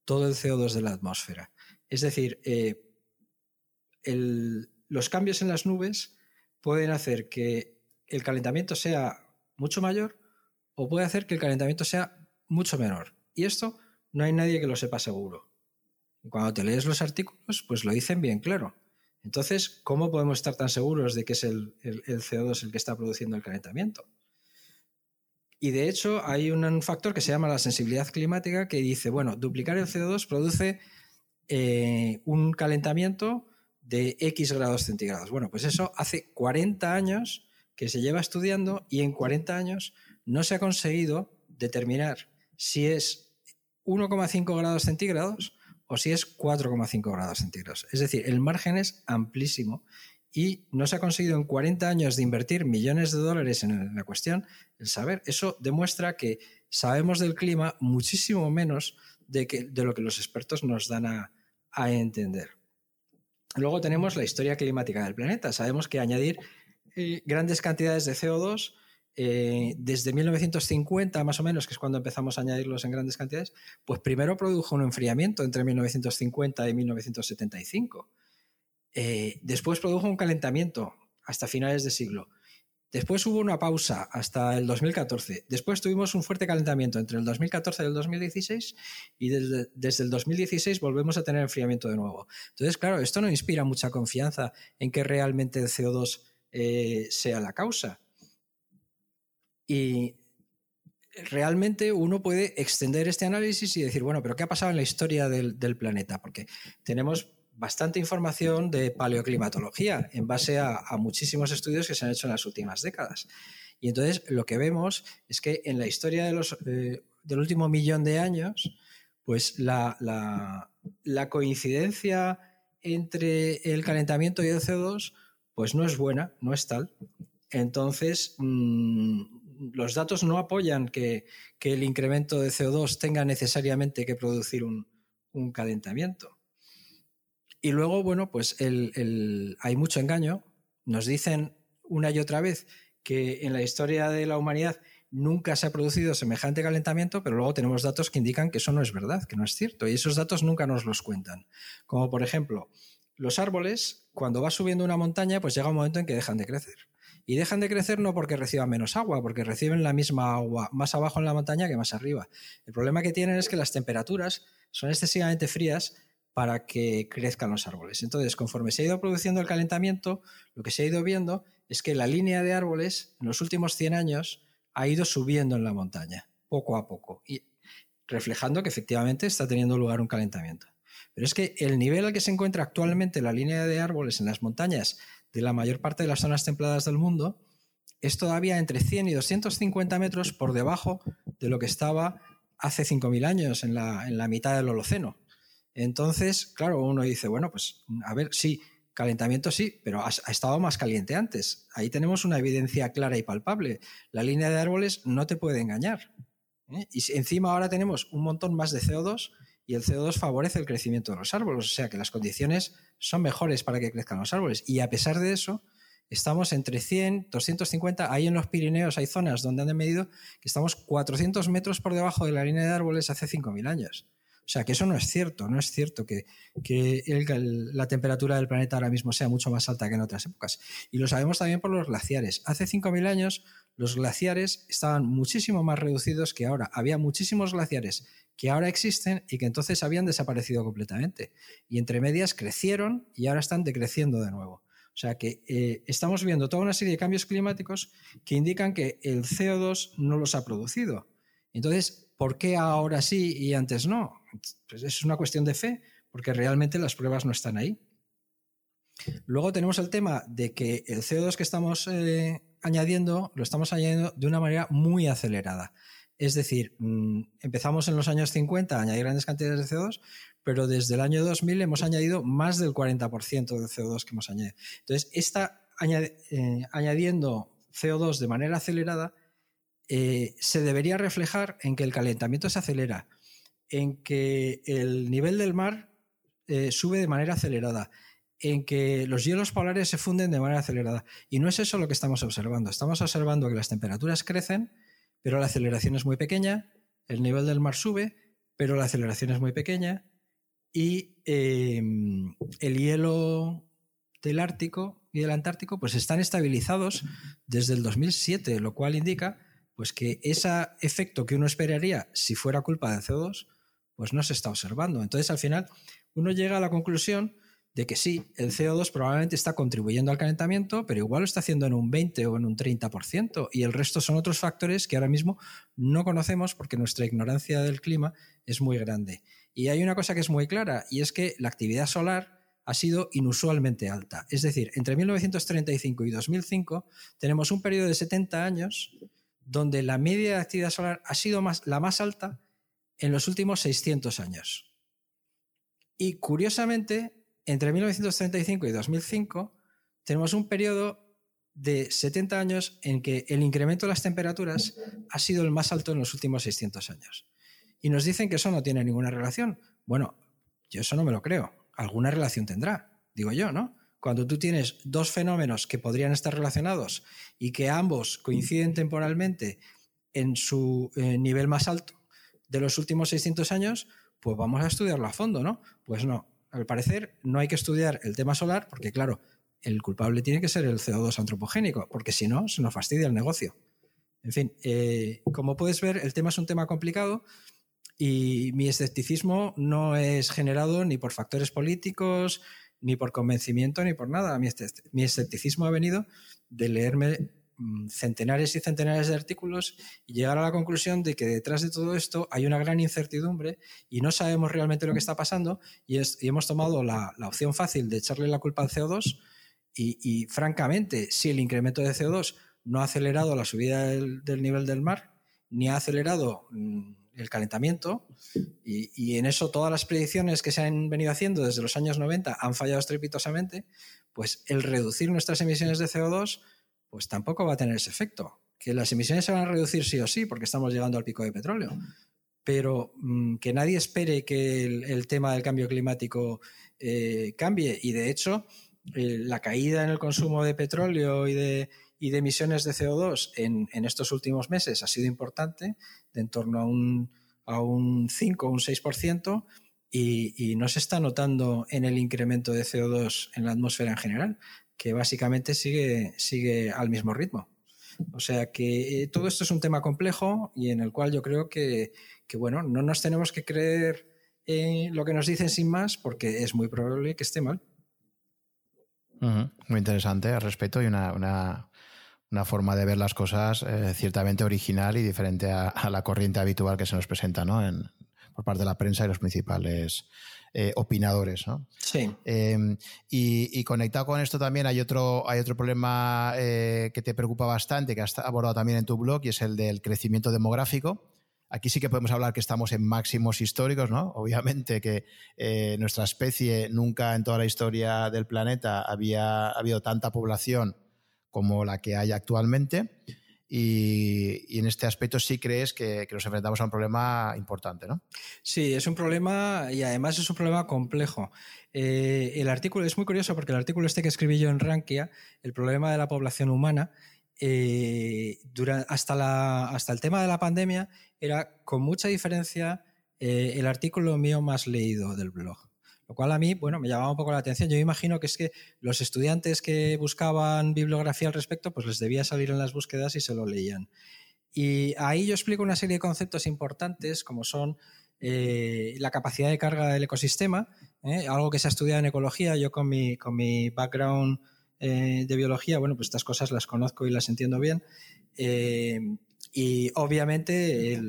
todo el CO2 de la atmósfera. Es decir, eh, los cambios en las nubes pueden hacer que el calentamiento sea mucho mayor o puede hacer que el calentamiento sea mucho menor. Y esto no hay nadie que lo sepa seguro. cuando te lees los artículos, pues lo dicen bien claro. Entonces, ¿cómo podemos estar tan seguros de que es el CO2 el que está produciendo el calentamiento? Y de hecho hay un factor que se llama la sensibilidad climática que dice, bueno, duplicar el CO2 produce eh, un calentamiento de X grados centígrados. Bueno, pues eso hace 40 años que se lleva estudiando y en 40 años no se ha conseguido determinar si es 1,5 grados centígrados o si es 4,5 grados centígrados. Es decir, el margen es amplísimo y no se ha conseguido en 40 años de invertir millones de dólares en la cuestión el saber. Eso demuestra que sabemos del clima muchísimo menos de, que, de lo que los expertos nos dan a, entender. Luego tenemos la historia climática del planeta. Sabemos que añadir eh, grandes cantidades de CO2 eh, desde 1950 más o menos, que es cuando empezamos a añadirlos en grandes cantidades, pues primero produjo un enfriamiento entre 1950 y 1975. Eh, después produjo un calentamiento hasta finales de siglo. Después hubo una pausa hasta el 2014. Después tuvimos un fuerte calentamiento entre el 2014 y el 2016 y desde, el 2016 volvemos a tener enfriamiento de nuevo. Entonces, claro, esto no inspira mucha confianza en que realmente el CO2 eh, sea la causa. Y realmente uno puede extender este análisis y decir, bueno, pero ¿qué ha pasado en la historia del, del planeta? Porque tenemos bastante información de paleoclimatología en base a, muchísimos estudios que se han hecho en las últimas décadas. Y entonces lo que vemos es que en la historia de los, eh, del último millón de años, pues la, coincidencia entre el calentamiento y el CO2 pues no es buena, no es tal. Entonces, mm, los datos no apoyan que, el incremento de CO2 tenga necesariamente que producir un calentamiento. Y luego, bueno, pues hay mucho engaño. Nos dicen una y otra vez que en la historia de la humanidad nunca se ha producido semejante calentamiento, pero luego tenemos datos que indican que eso no es verdad, que no es cierto. Y esos datos nunca nos los cuentan. Como por ejemplo, los árboles, cuando va subiendo una montaña, pues llega un momento en que dejan de crecer. Y dejan de crecer no porque reciban menos agua, porque reciben la misma agua más abajo en la montaña que más arriba. El problema que tienen es que las temperaturas son excesivamente frías para que crezcan los árboles. Entonces, conforme se ha ido produciendo el calentamiento, lo que se ha ido viendo es que la línea de árboles en los últimos 100 años ha ido subiendo en la montaña, poco a poco, y reflejando que efectivamente está teniendo lugar un calentamiento. Pero es que el nivel al que se encuentra actualmente la línea de árboles en las montañas de la mayor parte de las zonas templadas del mundo es todavía entre 100 y 250 metros por debajo de lo que estaba hace 5.000 años en la, en la mitad del Holoceno. Entonces, claro, uno dice, bueno, pues a ver, sí, calentamiento sí, pero ha, estado más caliente antes. Ahí tenemos una evidencia clara y palpable. La línea de árboles no te puede engañar. ¿eh? Y encima ahora tenemos un montón más de CO2 y el CO2 favorece el crecimiento de los árboles, o sea que las condiciones son mejores para que crezcan los árboles. Y a pesar de eso, estamos entre 100, 250, ahí en los Pirineos hay zonas donde han medido que estamos 400 metros por debajo de la línea de árboles hace 5.000 años. O sea, que eso no es cierto, no es cierto que, la temperatura del planeta ahora mismo sea mucho más alta que en otras épocas. Y lo sabemos también por los glaciares. Hace 5.000 años los glaciares estaban muchísimo más reducidos que ahora. Había muchísimos glaciares que ahora existen y que entonces habían desaparecido completamente. Y entre medias crecieron y ahora están decreciendo de nuevo. O sea que eh, estamos viendo toda una serie de cambios climáticos que indican que el CO2 no los ha producido. Entonces, ¿por qué ahora sí y antes no? Pues es una cuestión de fe, porque realmente las pruebas no están ahí. Luego tenemos el tema de que el CO2 que estamos eh, añadiendo lo estamos añadiendo de una manera muy acelerada. Es decir, mm, empezamos en los años 50 a añadir grandes cantidades de CO2, pero desde el año 2000 hemos añadido más del 40% de CO2 que hemos añadido. Entonces, esta eh, añadiendo CO2 de manera acelerada eh, se debería reflejar en que el calentamiento se acelera, en que el nivel del mar eh, sube de manera acelerada, en que los hielos polares se funden de manera acelerada. Y no es eso lo que estamos observando. Estamos observando que las temperaturas crecen pero la aceleración es muy pequeña, el nivel del mar sube, pero la aceleración es muy pequeña y em, el hielo del Ártico y del Antártico pues están estabilizados desde el 2007, lo cual indica pues que ese efecto que uno esperaría si fuera culpa del CO2 pues no se está observando. Entonces al final uno llega a la conclusión de que sí, el CO2 probablemente está contribuyendo al calentamiento, pero igual lo está haciendo en un 20 o en un 30%, y el resto son otros factores que ahora mismo no conocemos porque nuestra ignorancia del clima es muy grande. Y hay una cosa que es muy clara, y es que la actividad solar ha sido inusualmente alta. Es decir, entre 1935 y 2005 tenemos un periodo de 70 años donde la media de actividad solar ha sido más, la más alta en los últimos 600 años. Y curiosamente, entre 1935 y 2005 tenemos un periodo de 70 años en que el incremento de las temperaturas ha sido el más alto en los últimos 600 años. Y nos dicen que eso no tiene ninguna relación. Bueno, yo eso no me lo creo. Alguna relación tendrá, digo yo, ¿no? Cuando tú tienes dos fenómenos que podrían estar relacionados y que ambos coinciden temporalmente en su eh, nivel más alto de los últimos 600 años, pues vamos a estudiarlo a fondo, ¿no? Pues no, al parecer, no hay que estudiar el tema solar porque, claro, el culpable tiene que ser el CO2 antropogénico, porque si no, se nos fastidia el negocio. En fin, eh, como puedes ver, el tema es un tema complicado y mi escepticismo no es generado ni por factores políticos, ni por convencimiento, ni por nada. mi escepticismo ha venido de leerme centenares y centenares de artículos y llegar a la conclusión de que detrás de todo esto hay una gran incertidumbre y no sabemos realmente lo que está pasando y, hemos tomado la, opción fácil de echarle la culpa al CO2 y, francamente, si el incremento de CO2 no ha acelerado la subida del, nivel del mar, ni ha acelerado mm, el calentamiento, y, y, en eso todas las predicciones que se han venido haciendo desde los años 90 han fallado estrepitosamente, pues el reducir nuestras emisiones de CO2 pues tampoco va a tener ese efecto. Que las emisiones se van a reducir sí o sí, porque estamos llegando al pico de petróleo. Pero mm, que nadie espere que el, tema del cambio climático eh, cambie. Y de hecho, eh, la caída en el consumo de petróleo y de, emisiones de CO2 en, estos últimos meses ha sido importante, de en torno a un, a un 5 o un 6%, y, y, no se está notando en el incremento de CO2 en la atmósfera en general que básicamente sigue, sigue al mismo ritmo. O sea que eh, todo esto es un tema complejo y en el cual yo creo que, bueno, no nos tenemos que creer en lo que nos dicen sin más porque es muy probable que esté mal. Muy interesante al respecto y una, forma de ver las cosas eh, ciertamente original y diferente a, la corriente habitual que se nos presenta ¿no? por parte de la prensa y los principales eh, opinadores. ¿no? Sí. Em, y, conectado con esto también hay otro, hay otro problema eh, que te preocupa bastante, que has abordado también en tu blog, y es el del crecimiento demográfico. Aquí sí que podemos hablar que estamos en máximos históricos, ¿no? Obviamente que eh, nuestra especie nunca en toda la historia del planeta había habido tanta población como la que hay actualmente. Y, en este aspecto sí crees que, nos enfrentamos a un problema importante, ¿no? Sí, es un problema y además es un problema complejo. Eh, el artículo es muy curioso porque el artículo este que escribí yo en Rankia, el problema de la población humana, eh, hasta el tema de la pandemia, era con mucha diferencia eh, el artículo mío más leído del blog. Lo cual a mí, bueno, me llamaba un poco la atención. Yo imagino que es que los estudiantes que buscaban bibliografía al respecto, pues les debía salir en las búsquedas y se lo leían. Y ahí yo explico una serie de conceptos importantes, como son eh, la capacidad de carga del ecosistema, ¿eh? algo que se ha estudiado en ecología. Yo con mi, con mi background eh, de biología, bueno, pues estas cosas las conozco y las entiendo bien. y obviamente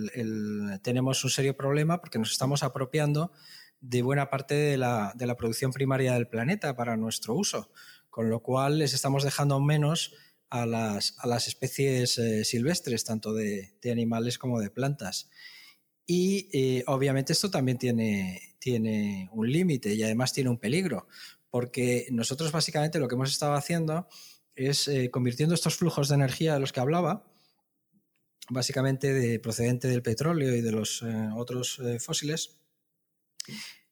tenemos un serio problema porque nos estamos apropiando de buena parte de la, producción primaria del planeta para nuestro uso, con lo cual les estamos dejando menos a las, especies eh, silvestres, tanto de, animales como de plantas. Y eh, obviamente esto también tiene, tiene un límite y además tiene un peligro, porque nosotros básicamente lo que hemos estado haciendo es eh, convirtiendo estos flujos de energía de los que hablaba, básicamente de, procedente del petróleo y de los otros fósiles,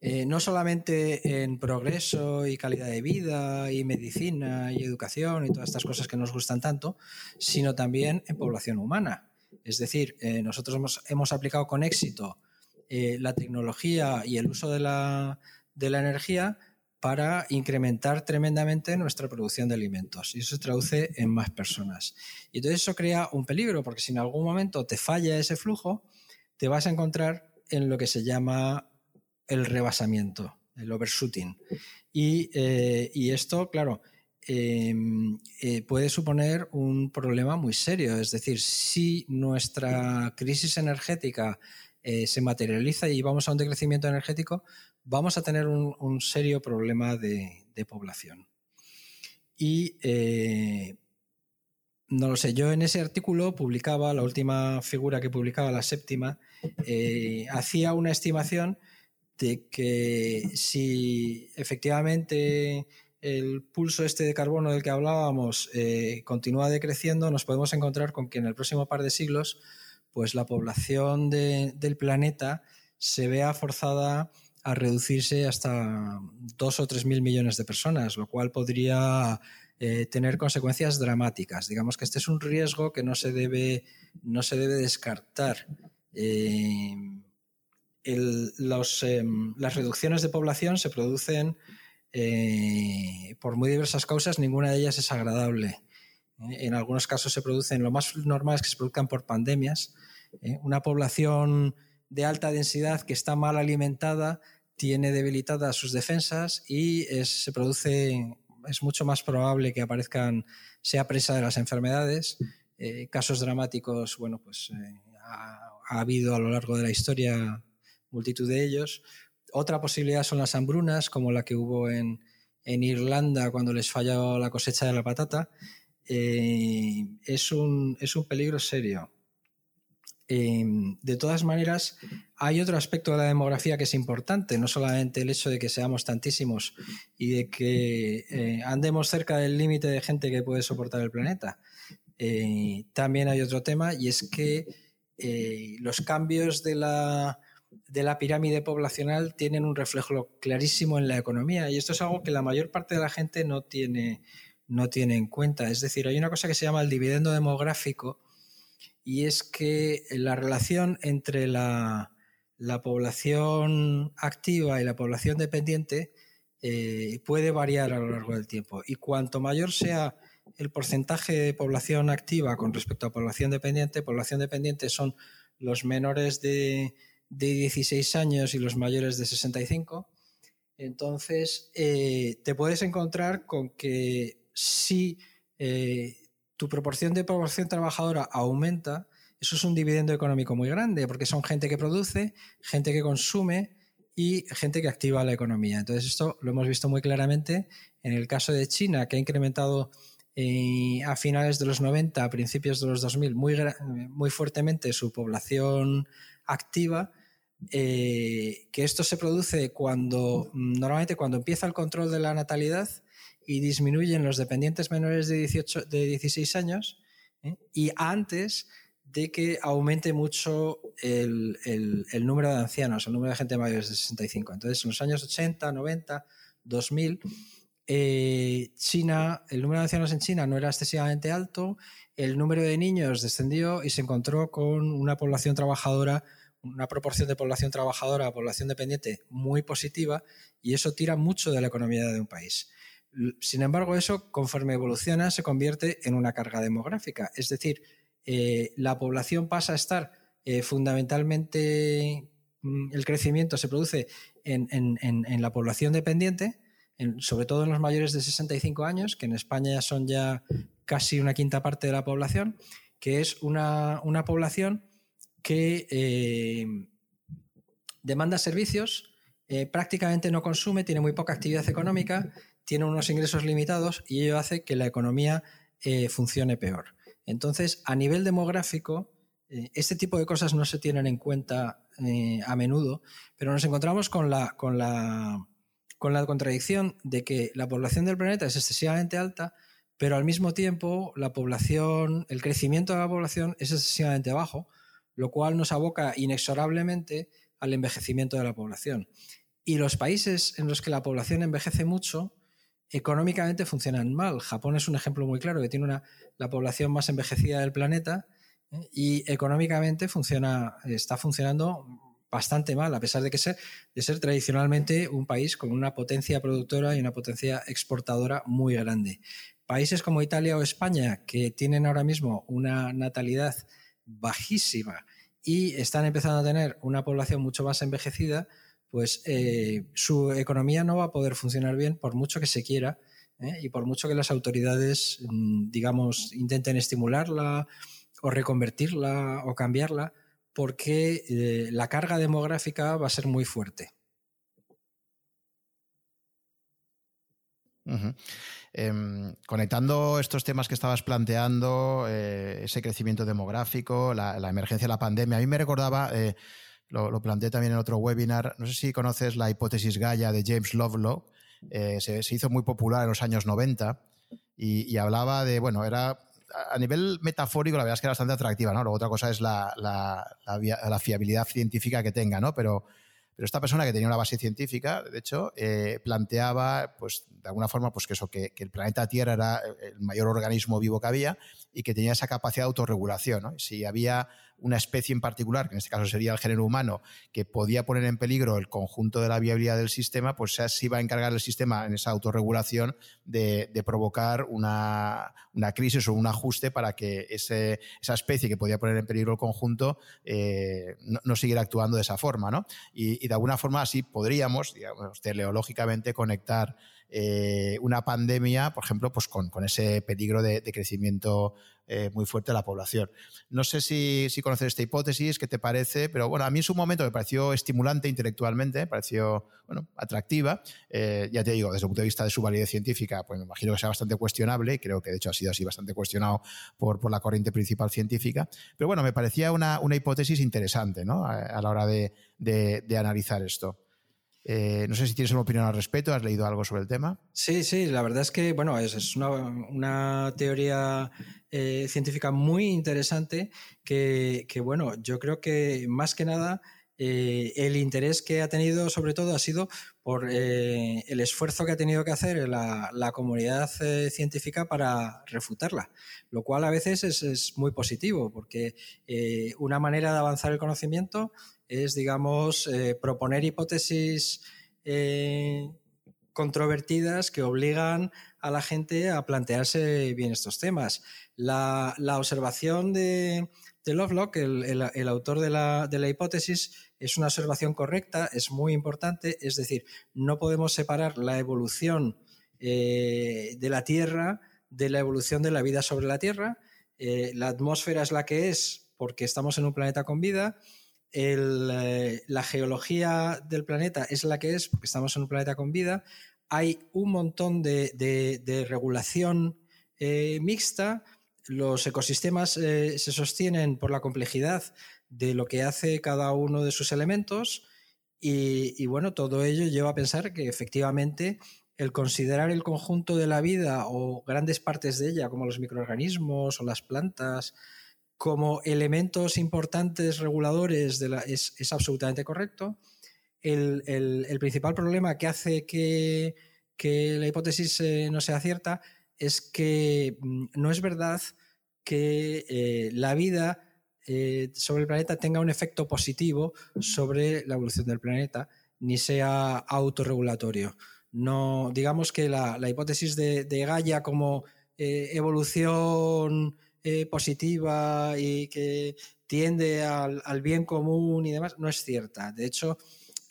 eh, no solamente en progreso y calidad de vida y medicina y educación y todas estas cosas que nos gustan tanto, sino también en población humana. Es decir, eh, nosotros hemos, aplicado con éxito eh, la tecnología y el uso de la, de la energía para incrementar tremendamente nuestra producción de alimentos y eso se traduce en más personas. Y entonces eso crea un peligro porque si en algún momento te falla ese flujo, te vas a encontrar en lo que se llama el rebasamiento, el overshooting. Y, eh, esto, claro, em, eh, puede suponer un problema muy serio. Es decir, si nuestra crisis energética eh, se materializa y vamos a un decrecimiento energético, vamos a tener un, serio problema de, población. Y no lo sé, yo en ese artículo publicaba, la última figura que publicaba, la séptima, hacía una estimación de que si efectivamente el pulso este de carbono del que hablábamos eh, continúa decreciendo, nos podemos encontrar con que en el próximo par de siglos, pues la población del planeta se vea forzada a reducirse hasta dos o tres mil millones de personas, lo cual podría eh, tener consecuencias dramáticas. Digamos que este es un riesgo que no se debe, no se debe descartar. Eh, Em, las reducciones de población se producen eh, por muy diversas causas, ninguna de ellas es agradable. ¿eh? en algunos casos se producen, lo más normal es que se produzcan por pandemias. ¿eh? una población de alta densidad que está mal alimentada tiene debilitadas sus defensas y se produce, es mucho más probable que aparezcan, sea presa de las enfermedades. casos dramáticos, bueno, pues ha, habido a lo largo de la historia multitud de ellos. Otra posibilidad son las hambrunas, como la que hubo en, Irlanda cuando les falló la cosecha de la patata. Eh, es, un, es, un, peligro serio. Eh, de todas maneras, hay otro aspecto de la demografía que es importante, no solamente el hecho de que seamos tantísimos y de que eh, andemos cerca del límite de gente que puede soportar el planeta. también hay otro tema y es que los cambios de la, de la pirámide poblacional tienen un reflejo clarísimo en la economía y esto es algo que la mayor parte de la gente no tiene, no tiene en cuenta. Es decir, hay una cosa que se llama el dividendo demográfico y es que la relación entre la, población activa y la población dependiente eh, puede variar a lo largo del tiempo y cuanto mayor sea el porcentaje de población activa con respecto a población dependiente, población dependiente son los menores de de 16 años y los mayores de 65. Entonces, eh, te puedes encontrar con que si eh, tu proporción de población trabajadora aumenta, eso es un dividendo económico muy grande, porque son gente que produce, gente que consume y gente que activa la economía. Entonces, esto lo hemos visto muy claramente en el caso de China, que ha incrementado eh, a finales de los 90, a principios de los 2000, muy, muy fuertemente su población activa eh, que esto se produce cuando normalmente cuando empieza el control de la natalidad y disminuyen los dependientes menores de, 18, de 16 años y antes de que aumente mucho el, número de ancianos, el número de gente mayores de 65. Entonces, en los años 80, 90, 2000, China, el número de ancianos en China no era excesivamente alto, el número de niños descendió y se encontró con una población trabajadora, una proporción de población trabajadora a población dependiente muy positiva y eso tira mucho de la economía de un país. Sin embargo, eso, conforme evoluciona, se convierte en una carga demográfica. Es decir, eh, la población pasa a estar eh, fundamentalmente, mm, el crecimiento se produce en, la población dependiente, sobre todo en los mayores de 65 años, que en España son ya casi una quinta parte de la población, que es una, población que eh, demanda servicios, prácticamente no consume, tiene muy poca actividad económica, tiene unos ingresos limitados y ello hace que la economía funcione peor. Entonces, a nivel demográfico, eh, este tipo de cosas no se tienen en cuenta eh, a menudo, pero nos encontramos con la, con, la, con la contradicción de que la población del planeta es excesivamente alta, pero al mismo tiempo la población, el crecimiento de la población es excesivamente bajo, lo cual nos aboca inexorablemente al envejecimiento de la población. Y los países en los que la población envejece mucho económicamente funcionan mal. Japón es un ejemplo muy claro que tiene una, la población más envejecida del planeta ¿eh? y económicamente funciona, está funcionando bastante mal, a pesar de, que ser, de ser tradicionalmente un país con una potencia productora y una potencia exportadora muy grande. Países como Italia o España, que tienen ahora mismo una natalidad bajísima y están empezando a tener una población mucho más envejecida, pues eh, su economía no va a poder funcionar bien por mucho que se quiera ¿eh? y por mucho que las autoridades, mm, digamos, intenten estimularla o reconvertirla o cambiarla, porque eh, la carga demográfica va a ser muy fuerte. Em, conectando estos temas que estabas planteando, ese crecimiento demográfico, la, la, emergencia de la pandemia, a mí me recordaba lo, planteé también en otro webinar. No sé si conoces la hipótesis Gaia de James Lovelock. Eh, se, hizo muy popular en los años 90 y, hablaba de, bueno, era a nivel metafórico, la verdad es que era bastante atractiva, ¿no? Luego otra cosa es la, la, fiabilidad científica que tenga, ¿no? Pero, pero esta persona que tenía una base científica, de hecho, eh, planteaba, pues, de alguna forma, pues que eso, que, el planeta Tierra era el mayor organismo vivo que había y que tenía esa capacidad de autorregulación. Si había una especie en particular, que en este caso sería el género humano, que podía poner en peligro el conjunto de la viabilidad del sistema, pues se iba a encargar el sistema en esa autorregulación de, provocar una, crisis o un ajuste para que esa especie que podía poner en peligro el conjunto eh, no, siguiera actuando de esa forma. ¿no? Y, y, de alguna forma así podríamos, digamos, teleológicamente conectar eh, una pandemia, por ejemplo, pues con, ese peligro de, crecimiento eh, muy fuerte la población. No sé si, si, conoces esta hipótesis, qué te parece, pero bueno, a mí en su momento me pareció estimulante intelectualmente, me pareció bueno, atractiva. Eh, ya te digo, desde el punto de vista de su validez científica, pues me imagino que sea bastante cuestionable y creo que de hecho ha sido así bastante cuestionado por, por la corriente principal científica. Pero bueno, me parecía una, una hipótesis interesante ¿no? a, la hora de, de analizar esto. Eh, no sé si tienes una opinión al respecto, ¿has leído algo sobre el tema? Sí, sí, la verdad es que, bueno, es, una, teoría eh, científica muy interesante que, bueno, yo creo que más que nada eh, el interés que ha tenido sobre todo ha sido por el esfuerzo que ha tenido que hacer la, comunidad científica para refutarla, lo cual a veces es, es muy positivo porque una manera de avanzar el conocimiento es, digamos, eh, proponer hipótesis eh, controvertidas que obligan a la gente a plantearse bien estos temas. La, observación de, Lovelock, el, autor de la, hipótesis, es una observación correcta, es muy importante, es decir, no podemos separar la evolución eh, de la Tierra de la evolución de la vida sobre la Tierra. la atmósfera es la que es porque estamos en un planeta con vida eh, la geología del planeta es la que es, porque estamos en un planeta con vida, hay un montón de, regulación eh, mixta, los ecosistemas eh, se sostienen por la complejidad de lo que hace cada uno de sus elementos y, bueno, todo ello lleva a pensar que efectivamente el considerar el conjunto de la vida o grandes partes de ella, como los microorganismos o las plantas, como elementos importantes reguladores es, absolutamente correcto. El, principal problema que hace que, la hipótesis eh, no sea cierta es que mm, no es verdad que eh, la vida eh, sobre el planeta tenga un efecto positivo sobre la evolución del planeta, ni sea autorregulatorio. No, digamos que la, hipótesis de, Gaia como evolución eh, positiva y que tiende al, bien común y demás, no es cierta. De hecho,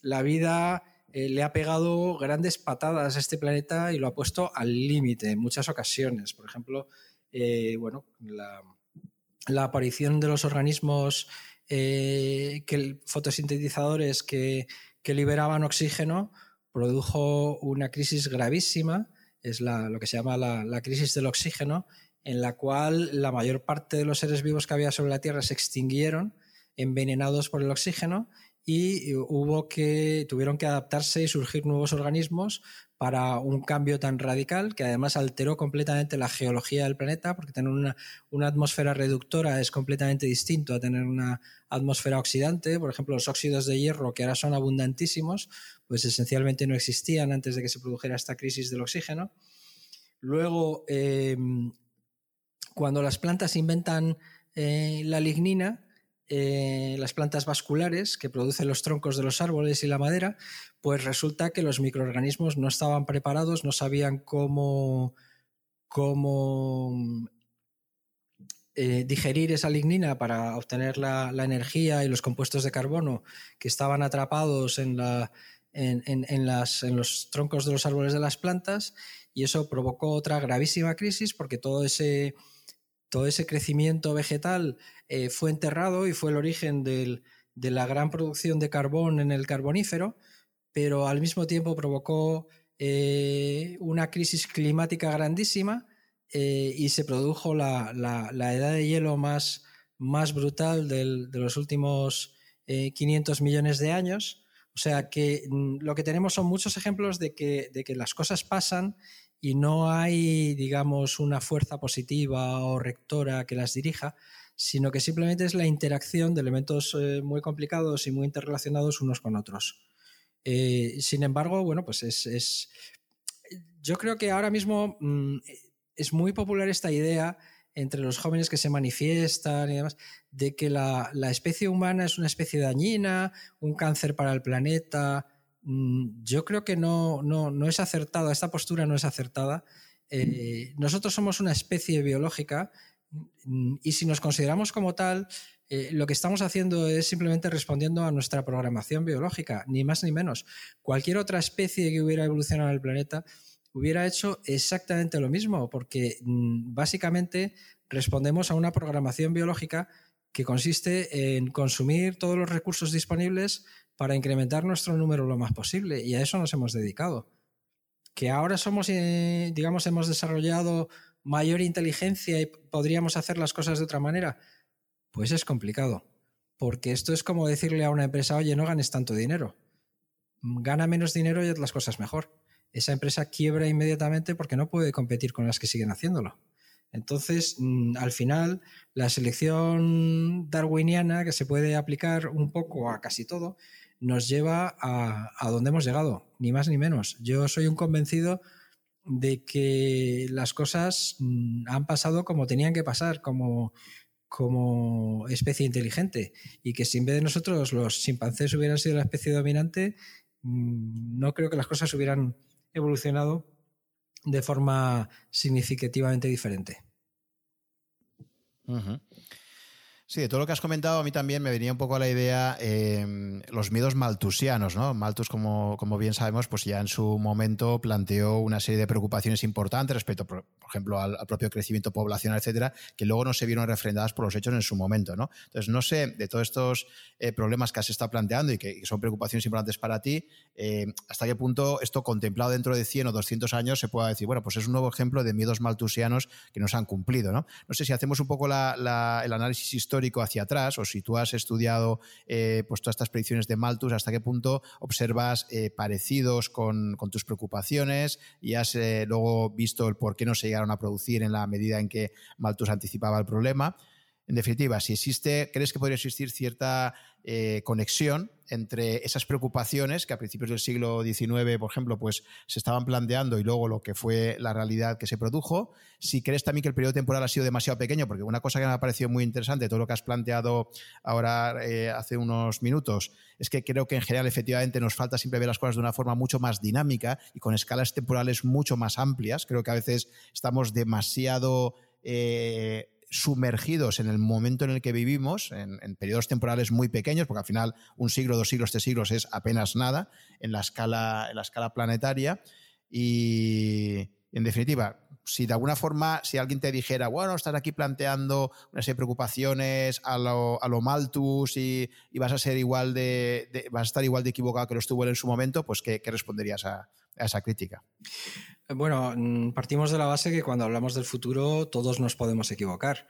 la vida eh, le ha pegado grandes patadas a este planeta y lo ha puesto al límite en muchas ocasiones. Por ejemplo, eh, bueno, la, aparición de los organismos que, fotosintetizadores que, liberaban oxígeno produjo una crisis gravísima, es lo que se llama la crisis del oxígeno, en la cual la mayor parte de los seres vivos que había sobre la Tierra se extinguieron envenenados por el oxígeno y hubo que tuvieron que adaptarse y surgir nuevos organismos para un cambio tan radical que además alteró completamente la geología del planeta porque tener una, una, atmósfera reductora es completamente distinto a tener una atmósfera oxidante. Por ejemplo los óxidos de hierro que ahora son abundantísimos pues esencialmente no existían antes de que se produjera esta crisis del oxígeno. Luego em, cuando las plantas inventan eh, la lignina, eh, las plantas vasculares que producen los troncos de los árboles y la madera, pues resulta que los microorganismos no estaban preparados, no sabían cómo, cómo eh, digerir esa lignina para obtener la, energía y los compuestos de carbono que estaban atrapados en, la, en, las, en los troncos de los árboles de las plantas y eso provocó otra gravísima crisis porque todo ese todo ese crecimiento vegetal eh, fue enterrado y fue el origen de la gran producción de carbón en el carbonífero, pero al mismo tiempo provocó eh, una crisis climática grandísima eh, y se produjo la, edad de hielo más, más brutal de los últimos 500 millones de años. O sea que mm, lo que tenemos son muchos ejemplos de que, de que las cosas pasan y no hay, digamos, una fuerza positiva o rectora que las dirija, sino que simplemente es la interacción de elementos eh, muy complicados y muy interrelacionados unos con otros. Eh, sin embargo, bueno, pues es, Yo creo que ahora mismo mm, es muy popular esta idea entre los jóvenes que se manifiestan y demás, de que la, la especie humana es una especie dañina, un cáncer para el planeta, yo creo que no, no, es acertada, esta postura no es acertada. Eh, nosotros somos una especie biológica mm, y si nos consideramos como tal, eh, lo que estamos haciendo es simplemente respondiendo a nuestra programación biológica, ni más ni menos. Cualquier otra especie que hubiera evolucionado en el planeta hubiera hecho exactamente lo mismo, porque mm, básicamente respondemos a una programación biológica que consiste en consumir todos los recursos disponibles para incrementar nuestro número lo más posible y a eso nos hemos dedicado. Que ahora somos, eh, digamos, hemos desarrollado mayor inteligencia y podríamos hacer las cosas de otra manera, pues es complicado. Porque esto es como decirle a una empresa, oye, no ganes tanto dinero. Gana menos dinero y haz las cosas mejor. Esa empresa quiebra inmediatamente porque no puede competir con las que siguen haciéndolo. Entonces, mm, al final, la selección darwiniana, que se puede aplicar un poco a casi todo, nos lleva a, donde hemos llegado, ni más ni menos. Yo soy un convencido de que las cosas mm, han pasado como tenían que pasar, como, como especie inteligente, y que si en vez de nosotros los chimpancés hubieran sido la especie dominante, mm, no creo que las cosas hubieran evolucionado de forma significativamente diferente. Sí, de todo lo que has comentado, a mí también me venía un poco a la idea em, los miedos maltusianos, ¿no? Malthus, como, como, bien sabemos, pues ya en su momento planteó una serie de preocupaciones importantes respecto, por, ejemplo, al, propio crecimiento poblacional, etcétera, que luego no se vieron refrendadas por los hechos en su momento. ¿no? Entonces, no sé, de todos estos eh, problemas que has estado planteando y que, son preocupaciones importantes para ti, eh, hasta qué punto esto contemplado dentro de 100 o 200 años se pueda decir, bueno, pues es un nuevo ejemplo de miedos maltusianos que nos han cumplido. No, no sé si hacemos un poco el análisis histórico hacia atrás o si tú has estudiado eh, pues todas estas predicciones de Malthus, hasta qué punto observas parecidos con, con, tus preocupaciones y has luego visto el por qué no se llegaron a producir en la medida en que Malthus anticipaba el problema. En definitiva, si existe, ¿crees que podría existir cierta eh, conexión entre esas preocupaciones que a principios del siglo XIX, por ejemplo, pues se estaban planteando y luego lo que fue la realidad que se produjo? Si crees también que el periodo temporal ha sido demasiado pequeño, porque una cosa que me ha parecido muy interesante, todo lo que has planteado ahora eh, hace unos minutos, es que creo que en general efectivamente nos falta siempre ver las cosas de una forma mucho más dinámica y con escalas temporales mucho más amplias. Creo que a veces estamos demasiado... Eh, sumergidos en el momento en el que vivimos, en, periodos temporales muy pequeños, porque al final un siglo, dos siglos, tres siglos es apenas nada en la escala, en la escala planetaria. Y en definitiva, si de alguna forma, si alguien te dijera, bueno, estás aquí planteando una preocupaciones a lo, a lo Malthus y, vas a ser igual de, vas a estar igual de equivocado que lo estuvo en su momento, pues ¿qué, responderías a, a esa crítica? Bueno, mm, partimos de la base que cuando hablamos del futuro todos nos podemos equivocar.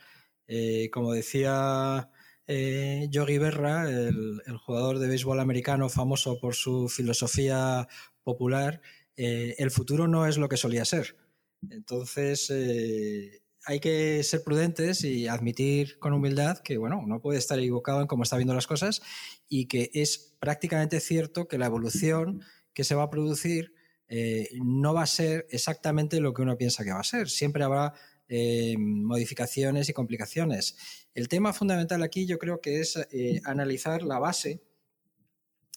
Eh, como decía eh, Yogi Berra, el, jugador de béisbol americano famoso por su filosofía popular, eh, el futuro no es lo que solía ser. Entonces, hay que ser prudentes y admitir con humildad que, bueno, uno puede estar equivocado en cómo está viendo las cosas y que es prácticamente cierto que la evolución que se va a producir eh, no va a ser exactamente lo que uno piensa que va a ser. Siempre habrá eh, modificaciones y complicaciones. El tema fundamental aquí yo creo que es eh, analizar la base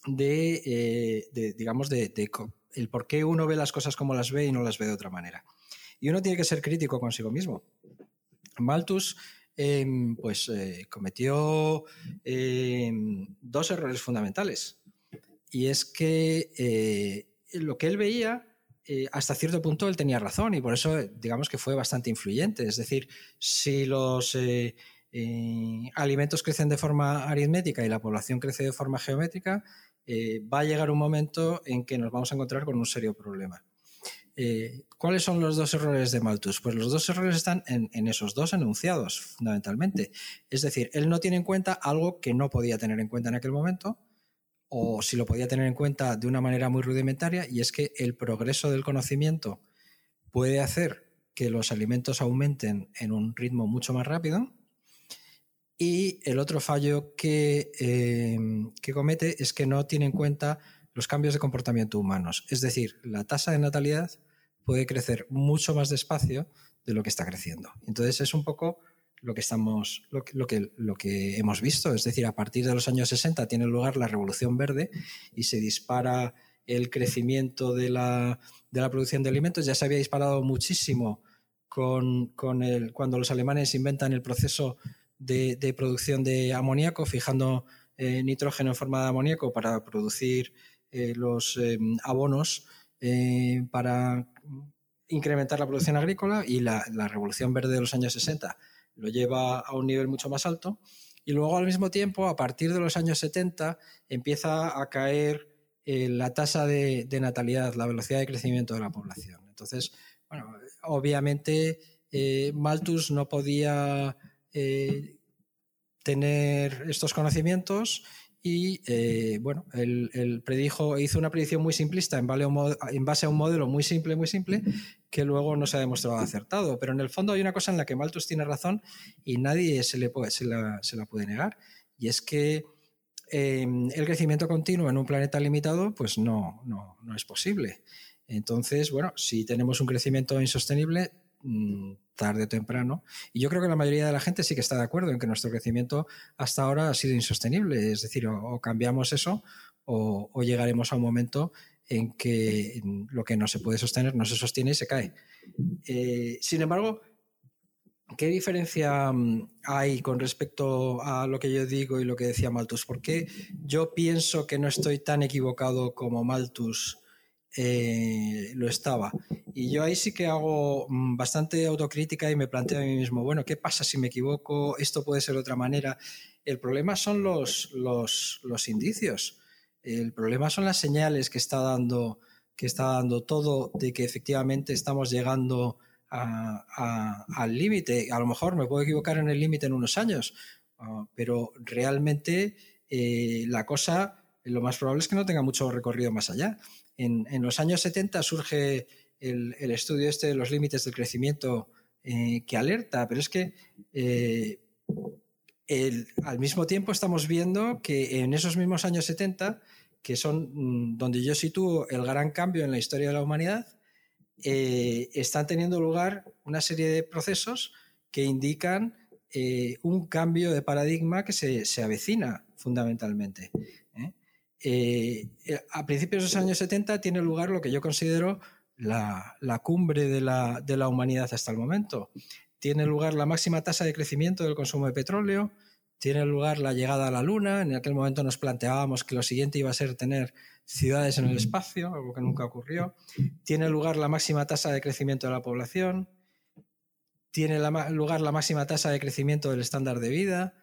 de, digamos, de, el por qué uno ve las cosas como las ve y no las ve de otra manera. Y uno tiene que ser crítico consigo mismo. Malthus em, pues cometió em, dos errores fundamentales. Y es que lo que él veía, eh, hasta cierto punto él tenía razón y por eso digamos que fue bastante influyente. Es decir, si los eh, eh, alimentos crecen de forma aritmética y la población crece de forma geométrica, va a llegar un momento en que nos vamos a encontrar con un serio problema. ¿Cuáles son los dos errores de Malthus? Pues los dos errores están en, esos dos enunciados, fundamentalmente. Es decir, él no tiene en cuenta algo que no podía tener en cuenta en aquel momento, o si lo podía tener en cuenta de una manera muy rudimentaria, y es que el progreso del conocimiento puede hacer que los alimentos aumenten en un ritmo mucho más rápido. Y el otro fallo que, em, que comete es que no tiene en cuenta los cambios de comportamiento humanos. Es decir, la tasa de natalidad puede crecer mucho más despacio de lo que está creciendo. Entonces es un poco lo que estamos, lo que, lo que, hemos visto. Es decir, a partir de los años 60 tiene lugar la Revolución Verde y se dispara el crecimiento de la, producción de alimentos. Ya se había disparado muchísimo con, el, cuando los alemanes inventan el proceso de, producción de amoníaco, fijando eh, nitrógeno en forma de amoníaco para producir eh, los eh, abonos para incrementar la producción agrícola y la, la, Revolución Verde de los años 60 lo lleva a un nivel mucho más alto. Y luego al mismo tiempo, a partir de los años 70, empieza a caer eh, la tasa de, natalidad, la velocidad de crecimiento de la población. Entonces, bueno, obviamente eh, Malthus no podía eh, tener estos conocimientos y eh, bueno, él, predijo, hizo una predicción muy simplista en, base a un modelo muy simple, muy simple, que luego no se ha demostrado acertado. Pero en el fondo hay una cosa en la que Malthus tiene razón y nadie se, le puede, se, la, puede negar, y es que em, el crecimiento continuo en un planeta limitado pues no, no, no es posible. Entonces, bueno, si tenemos un crecimiento insostenible, tarde o temprano. Y yo creo que la mayoría de la gente sí que está de acuerdo en que nuestro crecimiento hasta ahora ha sido insostenible. Es decir, o, cambiamos eso o, llegaremos a un momento en que lo que no se puede sostener no se sostiene y se cae. Eh, sin embargo, ¿qué diferencia mm, hay con respecto a lo que yo digo y lo que decía Malthus? ¿Por qué yo pienso que no estoy tan equivocado como Malthus eh, lo estaba. Y yo ahí sí que hago mm, bastante autocrítica y me planteo a mí mismo, bueno, ¿qué pasa si me equivoco? Esto puede ser de otra manera. El problema son los, los, los indicios. El problema son las señales que está dando que está dando todo de que efectivamente estamos llegando al límite. A lo mejor me puedo equivocar en el límite en unos años, ah, pero realmente eh, la cosa, lo más probable es que no tenga mucho recorrido más allá. En, los años 70 surge el, estudio este de los límites del crecimiento eh, que alerta, pero es que eh, al mismo tiempo estamos viendo que en esos mismos años 70 que son mm, donde yo sitúo el gran cambio en la historia de la humanidad, eh, están teniendo lugar una serie de procesos que indican un cambio de paradigma que se, avecina fundamentalmente. ¿Eh? a principios de los años 70 tiene lugar lo que yo considero la, cumbre de la, de la, humanidad hasta el momento. Tiene lugar la máxima tasa de crecimiento del consumo de petróleo, tiene lugar la llegada a la Luna. En aquel momento nos planteábamos que lo siguiente iba a ser tener ciudades en el espacio, algo que nunca ocurrió. Tiene lugar la máxima tasa de crecimiento de la población. Tiene lugar la máxima tasa de crecimiento del estándar de vida.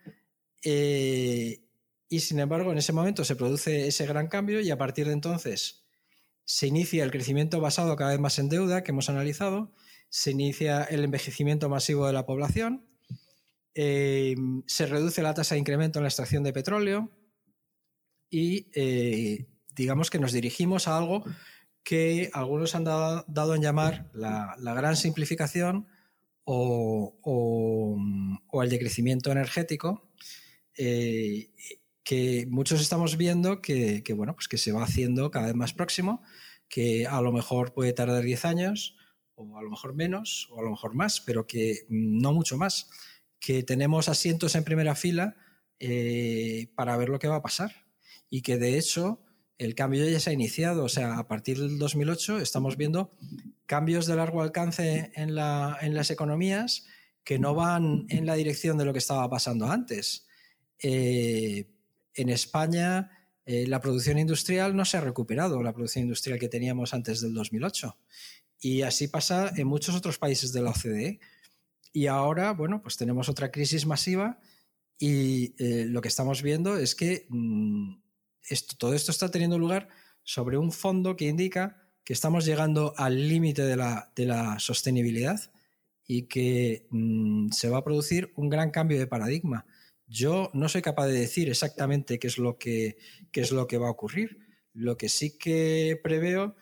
Eh, y sin embargo, en ese momento se produce ese gran cambio y a partir de entonces se inicia el crecimiento basado cada vez más en deuda que hemos analizado, se inicia el envejecimiento masivo de la población Em, se reduce la tasa de incremento en la extracción de petróleo y eh, digamos que nos dirigimos a algo que algunos han dado, en llamar la, gran simplificación o, el decrecimiento energético, eh, que muchos estamos viendo que, bueno, pues que se va haciendo cada vez más próximo, que a lo mejor puede tardar 10 años, o a lo mejor menos, o a lo mejor más, pero que no mucho más que tenemos asientos en primera fila eh, para ver lo que va a pasar y que de hecho el cambio ya se ha iniciado. O sea, a partir del 2008 estamos viendo cambios de largo alcance en, las economías que no van en la dirección de lo que estaba pasando antes. Eh, en España eh, la producción industrial no se ha recuperado, la producción industrial que teníamos antes del 2008. Y así pasa en muchos otros países de la OCDE. Y ahora, bueno, pues tenemos otra crisis masiva y eh, lo que estamos viendo es que mm, todo esto está teniendo lugar sobre un fondo que indica que estamos llegando al límite de la, sostenibilidad y que mm, se va a producir un gran cambio de paradigma. Yo no soy capaz de decir exactamente qué es lo que, es lo que va a ocurrir. Lo que sí que preveo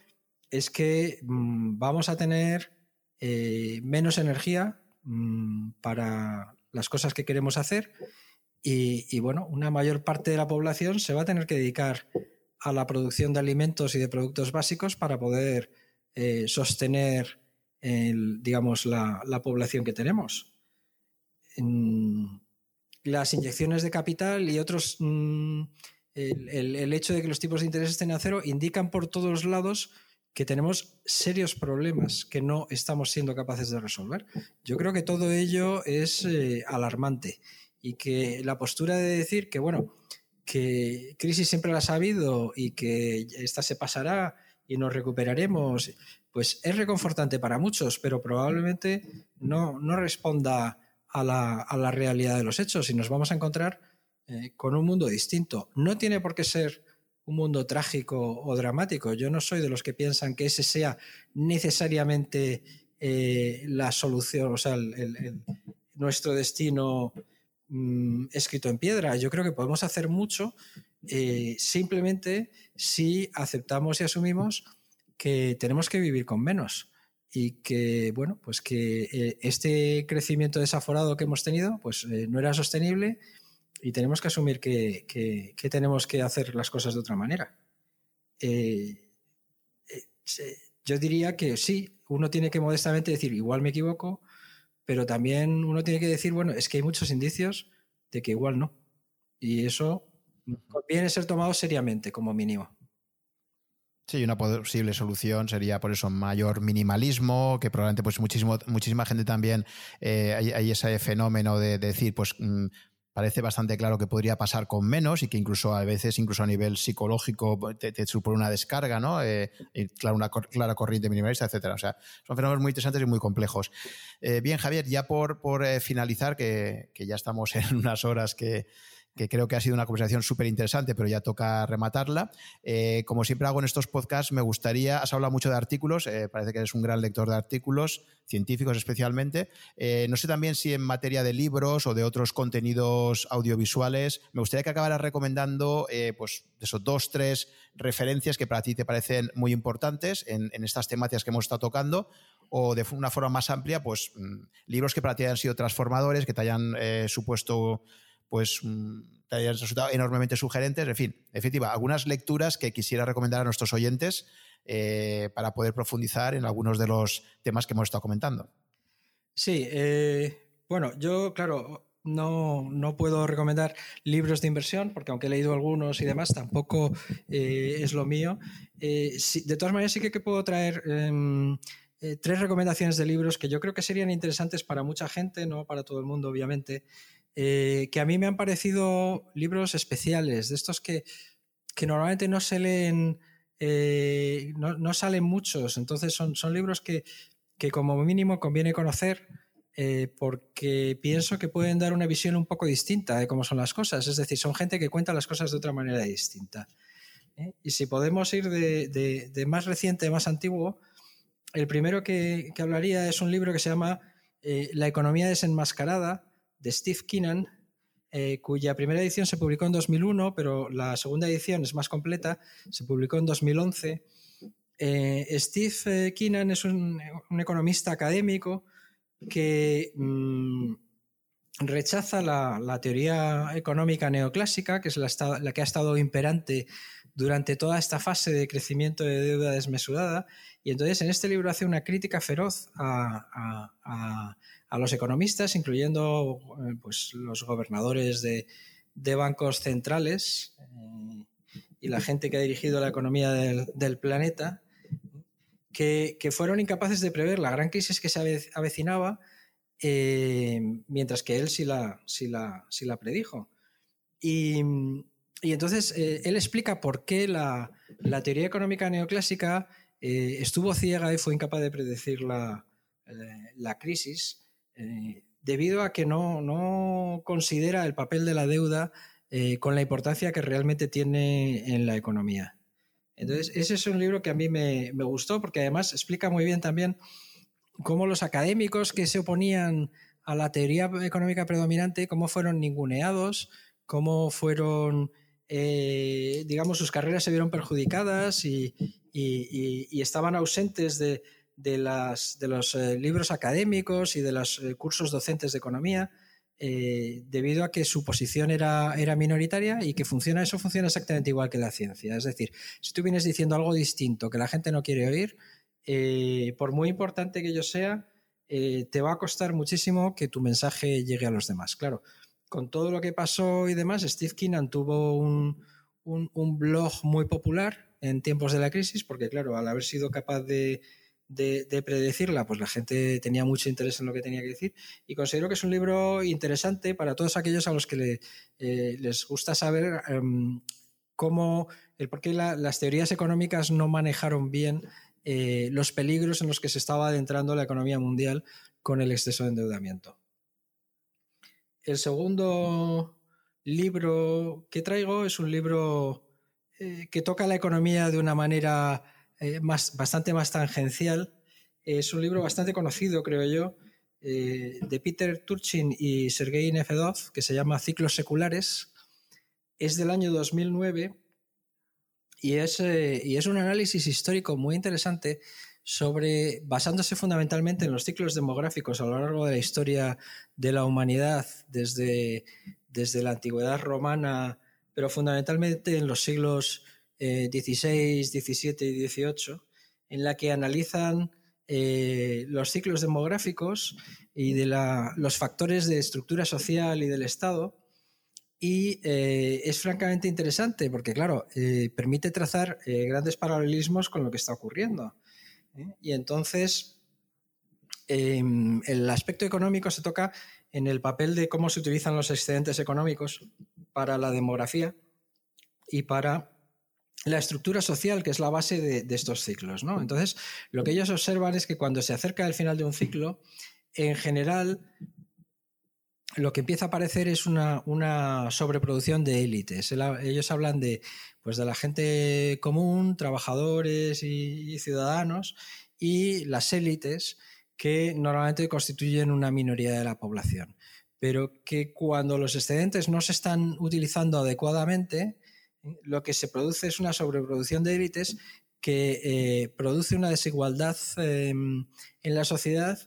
es que mm, vamos a tener eh, menos energía Mm, para las cosas que queremos hacer y, bueno, una mayor parte de la población se va a tener que dedicar a la producción de alimentos y de productos básicos para poder eh, sostener digamos, la, población que tenemos. Las inyecciones de capital y otros, mm, el, el, hecho de que los tipos de interés estén a cero indican por todos lados que tenemos serios problemas que no estamos siendo capaces de resolver. Yo creo que todo ello es eh, alarmante y que la postura de decir que, bueno, que crisis siempre la ha habido y que esta se pasará y nos recuperaremos, pues es reconfortante para muchos, pero probablemente no, no responda a la, realidad de los hechos y nos vamos a encontrar eh, con un mundo distinto. No tiene por qué ser un mundo trágico o dramático. Yo no soy de los que piensan que ese sea necesariamente eh, la solución, o sea, nuestro destino mm, escrito en piedra. Yo creo que podemos hacer mucho eh, simplemente si aceptamos y asumimos que tenemos que vivir con menos y que bueno pues que eh, este crecimiento desaforado que hemos tenido pues no era sostenible y tenemos que asumir que, tenemos que hacer las cosas de otra manera. Eh, eh, yo diría que sí, uno tiene que modestamente decir, igual me equivoco, pero también uno tiene que decir, bueno, es que hay muchos indicios de que igual no. Y eso conviene ser tomado seriamente, como mínimo. Sí, una posible solución sería por eso mayor minimalismo, que probablemente pues muchísimo, muchísima gente también eh, hay, ese fenómeno de, decir, pues mm, parece bastante claro que podría pasar con menos y que incluso a veces, incluso a nivel psicológico, te, supone una descarga, ¿no? Eh, y claro, una clara corriente minimalista, etcétera. O sea, son fenómenos muy interesantes y muy complejos. Eh, bien, Javier, ya por, por finalizar, que, que, ya estamos en unas horas que, que creo que ha sido una conversación súper interesante, pero ya toca rematarla. Eh, como siempre hago en estos podcasts, me gustaría, has hablado mucho de artículos, eh, parece que eres un gran lector de artículos, científicos especialmente. Eh, no sé también si en materia de libros o de otros contenidos audiovisuales, me gustaría que acabaras recomendando pues, esos dos, tres referencias que para ti te parecen muy importantes en, en estas temáticas que hemos estado tocando o de una forma más amplia, pues mm, libros que para ti hayan sido transformadores, que te hayan supuesto pues mm, te hayan resultado enormemente sugerentes. En fin, efectiva, algunas lecturas que quisiera recomendar a nuestros oyentes eh, para poder profundizar en algunos de los temas que hemos estado comentando. Sí, eh, bueno, yo, claro, no, no, puedo recomendar libros de inversión, porque aunque he leído algunos y demás, tampoco eh, es lo mío. de todas maneras, sí que, puedo traer em, tres recomendaciones de libros que yo creo que serían interesantes para mucha gente, no para todo el mundo, obviamente. Eh, que a mí me han parecido libros especiales, de estos que, normalmente no se leen, eh, no, salen muchos, entonces son, son libros que, como mínimo conviene conocer eh, porque pienso que pueden dar una visión un poco distinta de cómo son las cosas, es decir, son gente que cuenta las cosas de otra manera distinta. Y si podemos ir de, más reciente más antiguo, el primero que, que, hablaría es un libro que se llama La economía desenmascarada, de Steve Keenan, eh, cuya primera edición se publicó en 2001, pero la segunda edición es más completa, se publicó en 2011. Eh, Steve eh, Keenan es un, economista académico que mm, rechaza la, teoría económica neoclásica, que es la, que ha estado imperante durante toda esta fase de crecimiento de deuda desmesurada, y entonces en este libro hace una crítica feroz a a los economistas, incluyendo eh, pues, los gobernadores de, bancos centrales eh, y la gente que ha dirigido la economía del, planeta, que, fueron incapaces de prever la gran crisis que se avecinaba, eh, mientras que él sí la, la, la predijo. Y, entonces él explica por qué la, teoría económica neoclásica estuvo ciega y fue incapaz de predecir la, la crisis eh, debido a que no, considera el papel de la deuda eh, con la importancia que realmente tiene en la economía. Entonces, ese es un libro que a mí me, gustó porque además explica muy bien también cómo los académicos que se oponían a la teoría económica predominante, cómo fueron ninguneados, cómo fueron, eh, digamos, sus carreras se vieron perjudicadas y estaban ausentes de, de, las, de los eh, libros académicos y de los eh, cursos docentes de economía, eh, debido a que su posición era, minoritaria y que funciona, eso funciona exactamente igual que la ciencia. Es decir, si tú vienes diciendo algo distinto que la gente no quiere oír, por muy importante que ello sea, te va a costar muchísimo que tu mensaje llegue a los demás. Claro, con todo lo que pasó y demás, Steve Keenan tuvo un, un blog muy popular en tiempos de la crisis, porque claro, al haber sido capaz de de, predecirla, pues la gente tenía mucho interés en lo que tenía que decir y considero que es un libro interesante para todos aquellos a los que eh, les gusta saber em, cómo, el por qué las teorías económicas no manejaron bien eh, los peligros en los que se estaba adentrando la economía mundial con el exceso de endeudamiento. El segundo libro que traigo es un libro eh, que toca la economía de una manera eh, más, bastante más tangencial. Es un libro bastante conocido, creo yo, eh, de Peter Turchin y Sergei Nefedov, que se llama Ciclos Seculares. Es del año 2009 y es, eh, y es un análisis histórico muy interesante sobre, basándose fundamentalmente en los ciclos demográficos a lo largo de la historia de la humanidad, desde, desde la antigüedad romana, pero fundamentalmente en los siglos 16, 17 y 18, en la que analizan eh, los ciclos demográficos y de los factores de estructura social y del Estado. Y eh, es francamente interesante porque, claro, eh, permite trazar grandes paralelismos con lo que está ocurriendo. Y entonces, em, el aspecto económico se toca en el papel de cómo se utilizan los excedentes económicos para la demografía y para la estructura social, que es la base de, estos ciclos. ¿no? Entonces, lo que ellos observan es que cuando se acerca el final de un ciclo, en general, lo que empieza a aparecer es una, sobreproducción de élites. Ellos hablan de, pues, de la gente común, trabajadores y, ciudadanos, y las élites que normalmente constituyen una minoría de la población. Pero que cuando los excedentes no se están utilizando adecuadamente, lo que se produce es una sobreproducción de élites que eh, produce una desigualdad em, en la sociedad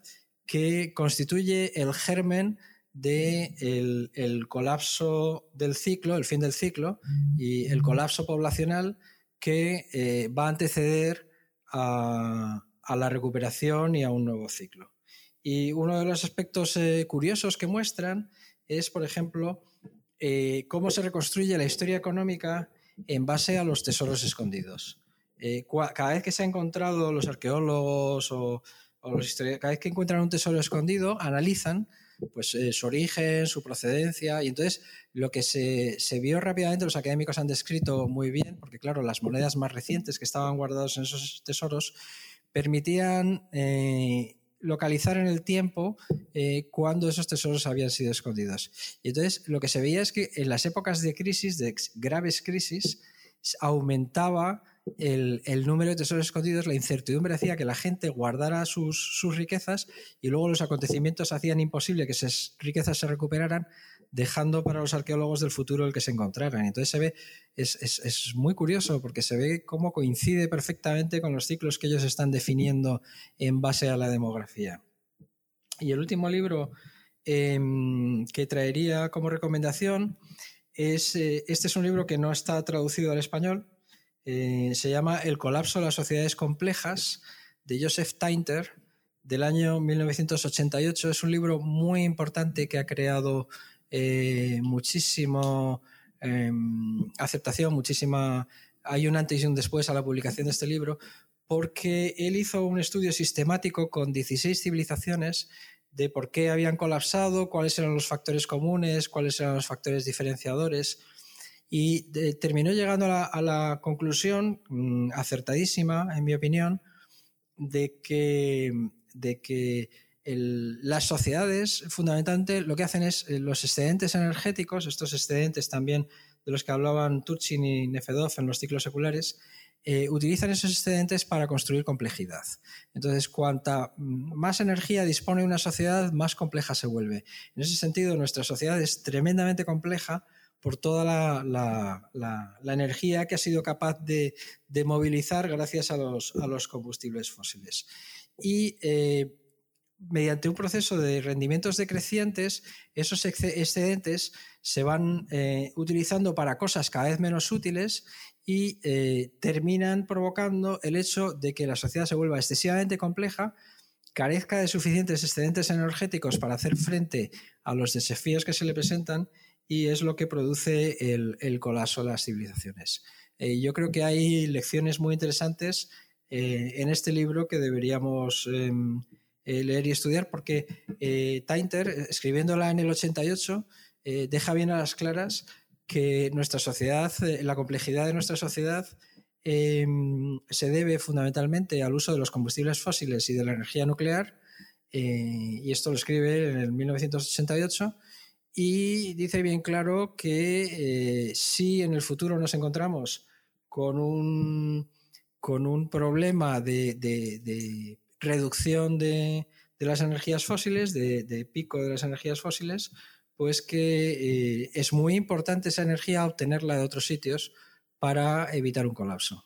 que constituye el germen del de el colapso del ciclo, el fin del ciclo y el colapso poblacional que eh, va a anteceder a, la recuperación y a un nuevo ciclo. Y uno de los aspectos eh, curiosos que muestran es, por ejemplo, eh, cómo se reconstruye la historia económica en base a los tesoros escondidos. cada vez que se han encontrado los arqueólogos o, o los historiadores, cada vez que encuentran un tesoro escondido, analizan pues, eh, su origen, su procedencia. Y entonces lo que se, vio rápidamente, los académicos han descrito muy bien, porque claro, las monedas más recientes que estaban guardadas en esos tesoros permitían eh, localizar en el tiempo eh, cuando esos tesoros habían sido escondidos. Y entonces lo que se veía es que en las épocas de crisis, de graves crisis, aumentaba el, número de tesoros escondidos, la incertidumbre hacía que la gente guardara sus, riquezas y luego los acontecimientos hacían imposible que esas riquezas se recuperaran, dejando para los arqueólogos del futuro el que se encontraran. Entonces se ve, es, muy curioso porque se ve cómo coincide perfectamente con los ciclos que ellos están definiendo en base a la demografía. Y el último libro em, que traería como recomendación es, eh, este es un libro que no está traducido al español, eh, se llama El colapso de las sociedades complejas de Joseph Tainter del año 1988. Es un libro muy importante que ha creado eh, muchísimo em, aceptación, muchísima... Hay un antes y un después a la publicación de este libro porque él hizo un estudio sistemático con 16 civilizaciones de por qué habían colapsado, cuáles eran los factores comunes, cuáles eran los factores diferenciadores. Y eh, terminó llegando a la, conclusión, mm, acertadísima, en mi opinión, de que, de que las sociedades fundamentalmente lo que hacen es eh, los excedentes energéticos, estos excedentes también de los que hablaban Turchin y Nefedov en los ciclos seculares, eh, utilizan esos excedentes para construir complejidad. Entonces, cuanta más energía dispone una sociedad, más compleja se vuelve. En ese sentido, nuestra sociedad es tremendamente compleja por toda la, energía que ha sido capaz de, movilizar gracias a los, combustibles fósiles. Y eh, mediante un proceso de rendimientos decrecientes, esos excedentes se van eh, utilizando para cosas cada vez menos útiles y eh, terminan provocando el hecho de que la sociedad se vuelva excesivamente compleja, carezca de suficientes excedentes energéticos para hacer frente a los desafíos que se le presentan y es lo que produce el, colapso de las civilizaciones. Eh, yo creo que hay lecciones muy interesantes eh, en este libro que deberíamos em, leer y estudiar porque Tainter, escribiéndola en el 88, deja bien a las claras que nuestra sociedad, eh, la complejidad de nuestra sociedad em, se debe fundamentalmente al uso de los combustibles fósiles y de la energía nuclear, eh, y esto lo escribe en el 1988, y dice bien claro que eh, si en el futuro nos encontramos con un, con un problema de, reducción de, las energías fósiles, de pico de las energías fósiles, pues que eh, es muy importante esa energía obtenerla de otros sitios para evitar un colapso.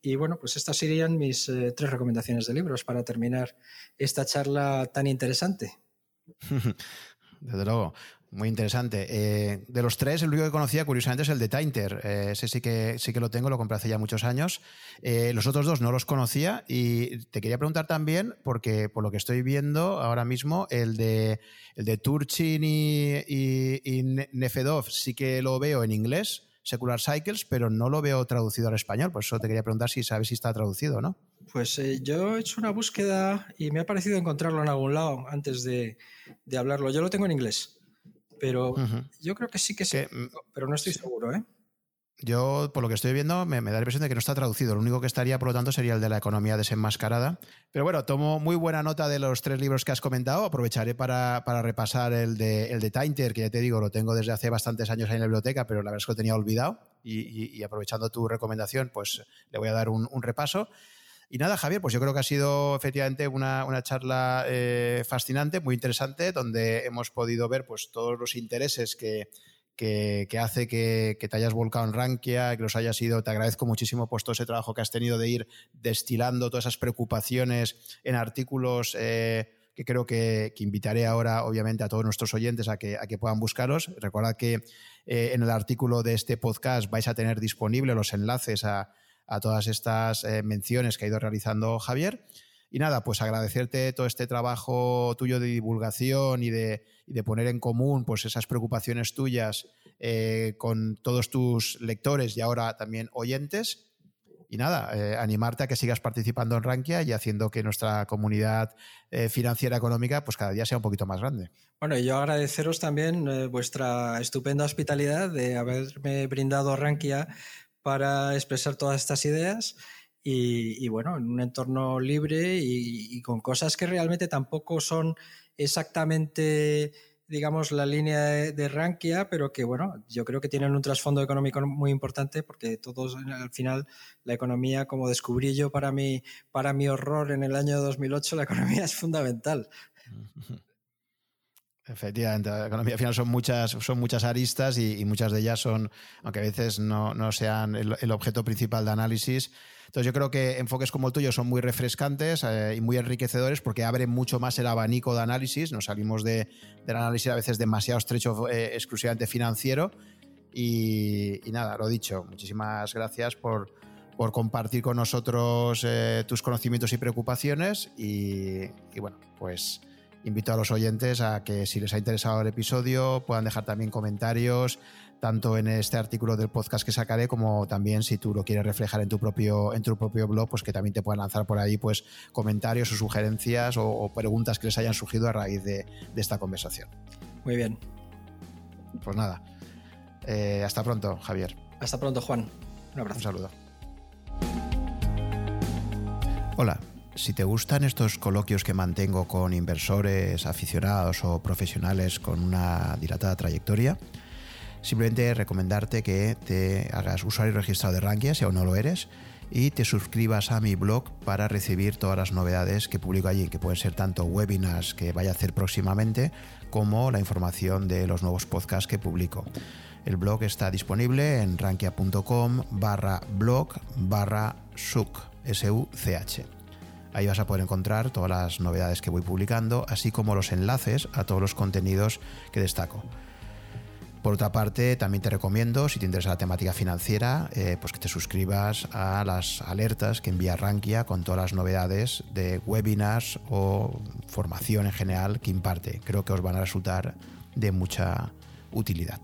Y bueno, pues estas serían mis eh, tres recomendaciones de libros para terminar esta charla tan interesante. Desde luego. Muy interesante. Eh, de los tres, el único que conocía, curiosamente, es el de Tainter. Eh, ese sí que, sí que lo tengo, lo compré hace ya muchos años. Eh, los otros dos no los conocía y te quería preguntar también, porque por lo que estoy viendo ahora mismo, el de, el de Turchin y, y, Nefedov sí que lo veo en inglés, Secular Cycles, pero no lo veo traducido al español. Por eso te quería preguntar si sabes si está traducido o no. Pues eh, yo he hecho una búsqueda y me ha parecido encontrarlo en algún lado antes de, hablarlo. Yo lo tengo en inglés, pero yo creo que sí que sí, mm, pero no estoy seguro, ¿eh? Yo, por lo que estoy viendo, me, da la impresión de que no está traducido. Lo único que estaría, por lo tanto, sería el de la economía desenmascarada. Pero bueno, tomo muy buena nota de los tres libros que has comentado. Aprovecharé para, repasar el de, el de Tainter, que ya te digo, lo tengo desde hace bastantes años ahí en la biblioteca, pero la verdad es que lo tenía olvidado. Y, aprovechando tu recomendación, pues le voy a dar un, repaso. Y nada, Javier, pues yo creo que ha sido efectivamente una, charla eh, fascinante, muy interesante, donde hemos podido ver pues, todos los intereses que que, hace que, te hayas volcado en Rankia, que los hayas ido. Te agradezco muchísimo pues, todo ese trabajo que has tenido de ir destilando todas esas preocupaciones en artículos. Eh, que creo que, invitaré ahora, obviamente, a todos nuestros oyentes a que, a que puedan buscarlos. Recordad que eh, en el artículo de este podcast vais a tener disponibles los enlaces a, todas estas eh, menciones que ha ido realizando Javier. Y nada, pues agradecerte todo este trabajo tuyo de divulgación y de, poner en común pues esas preocupaciones tuyas eh, con todos tus lectores y ahora también oyentes. Y nada, eh, animarte a que sigas participando en Rankia y haciendo que nuestra comunidad eh, financiera económica pues cada día sea un poquito más grande. Bueno, y yo agradeceros también vuestra estupenda hospitalidad de haberme brindado Rankia para expresar todas estas ideas y, bueno, en un entorno libre y, con cosas que realmente tampoco son exactamente, digamos, la línea de, Rankia, pero que bueno, yo creo que tienen un trasfondo económico muy importante porque todos al final la economía, como descubrí yo para mi, para mi horror en el año 2008, la economía es fundamental. Efectivamente, la economía final son muchas, son muchas aristas y, muchas de ellas son, aunque a veces no, no sean el, objeto principal de análisis. Entonces yo creo que enfoques como el tuyo son muy refrescantes eh, y muy enriquecedores porque abren mucho más el abanico de análisis. Nos salimos de, del análisis a veces demasiado estrecho, eh, exclusivamente financiero. Y, nada, lo dicho, muchísimas gracias por, por compartir con nosotros eh, tus conocimientos y preocupaciones. Y, y bueno, pues invito a los oyentes a que si les ha interesado el episodio puedan dejar también comentarios tanto en este artículo del podcast que sacaré como también si tú lo quieres reflejar en tu propio en tu propio blog pues que también te puedan lanzar por ahí pues comentarios o sugerencias o, preguntas que les hayan surgido a raíz de, esta conversación. Muy bien. Pues nada. Eh, hasta pronto Javier. Hasta pronto Juan. Un abrazo. Un saludo. Hola si te gustan estos coloquios que mantengo con inversores, aficionados o profesionales con una dilatada trayectoria, simplemente recomendarte que te hagas usuario registrado de Rankia si aún no lo eres y te suscribas a mi blog para recibir todas las novedades que publico allí, que pueden ser tanto webinars que vaya a hacer próximamente como la información de los nuevos podcasts que publico. El blog está disponible en rankia.com barra blog barra such. Ahí vas a poder encontrar todas las novedades que voy publicando, así como los enlaces a todos los contenidos que destaco. Por otra parte, también te recomiendo, si te interesa la temática financiera, eh, pues que te suscribas a las alertas que envía Rankia con todas las novedades de webinars o formación en general que imparte. Creo que os van a resultar de mucha utilidad.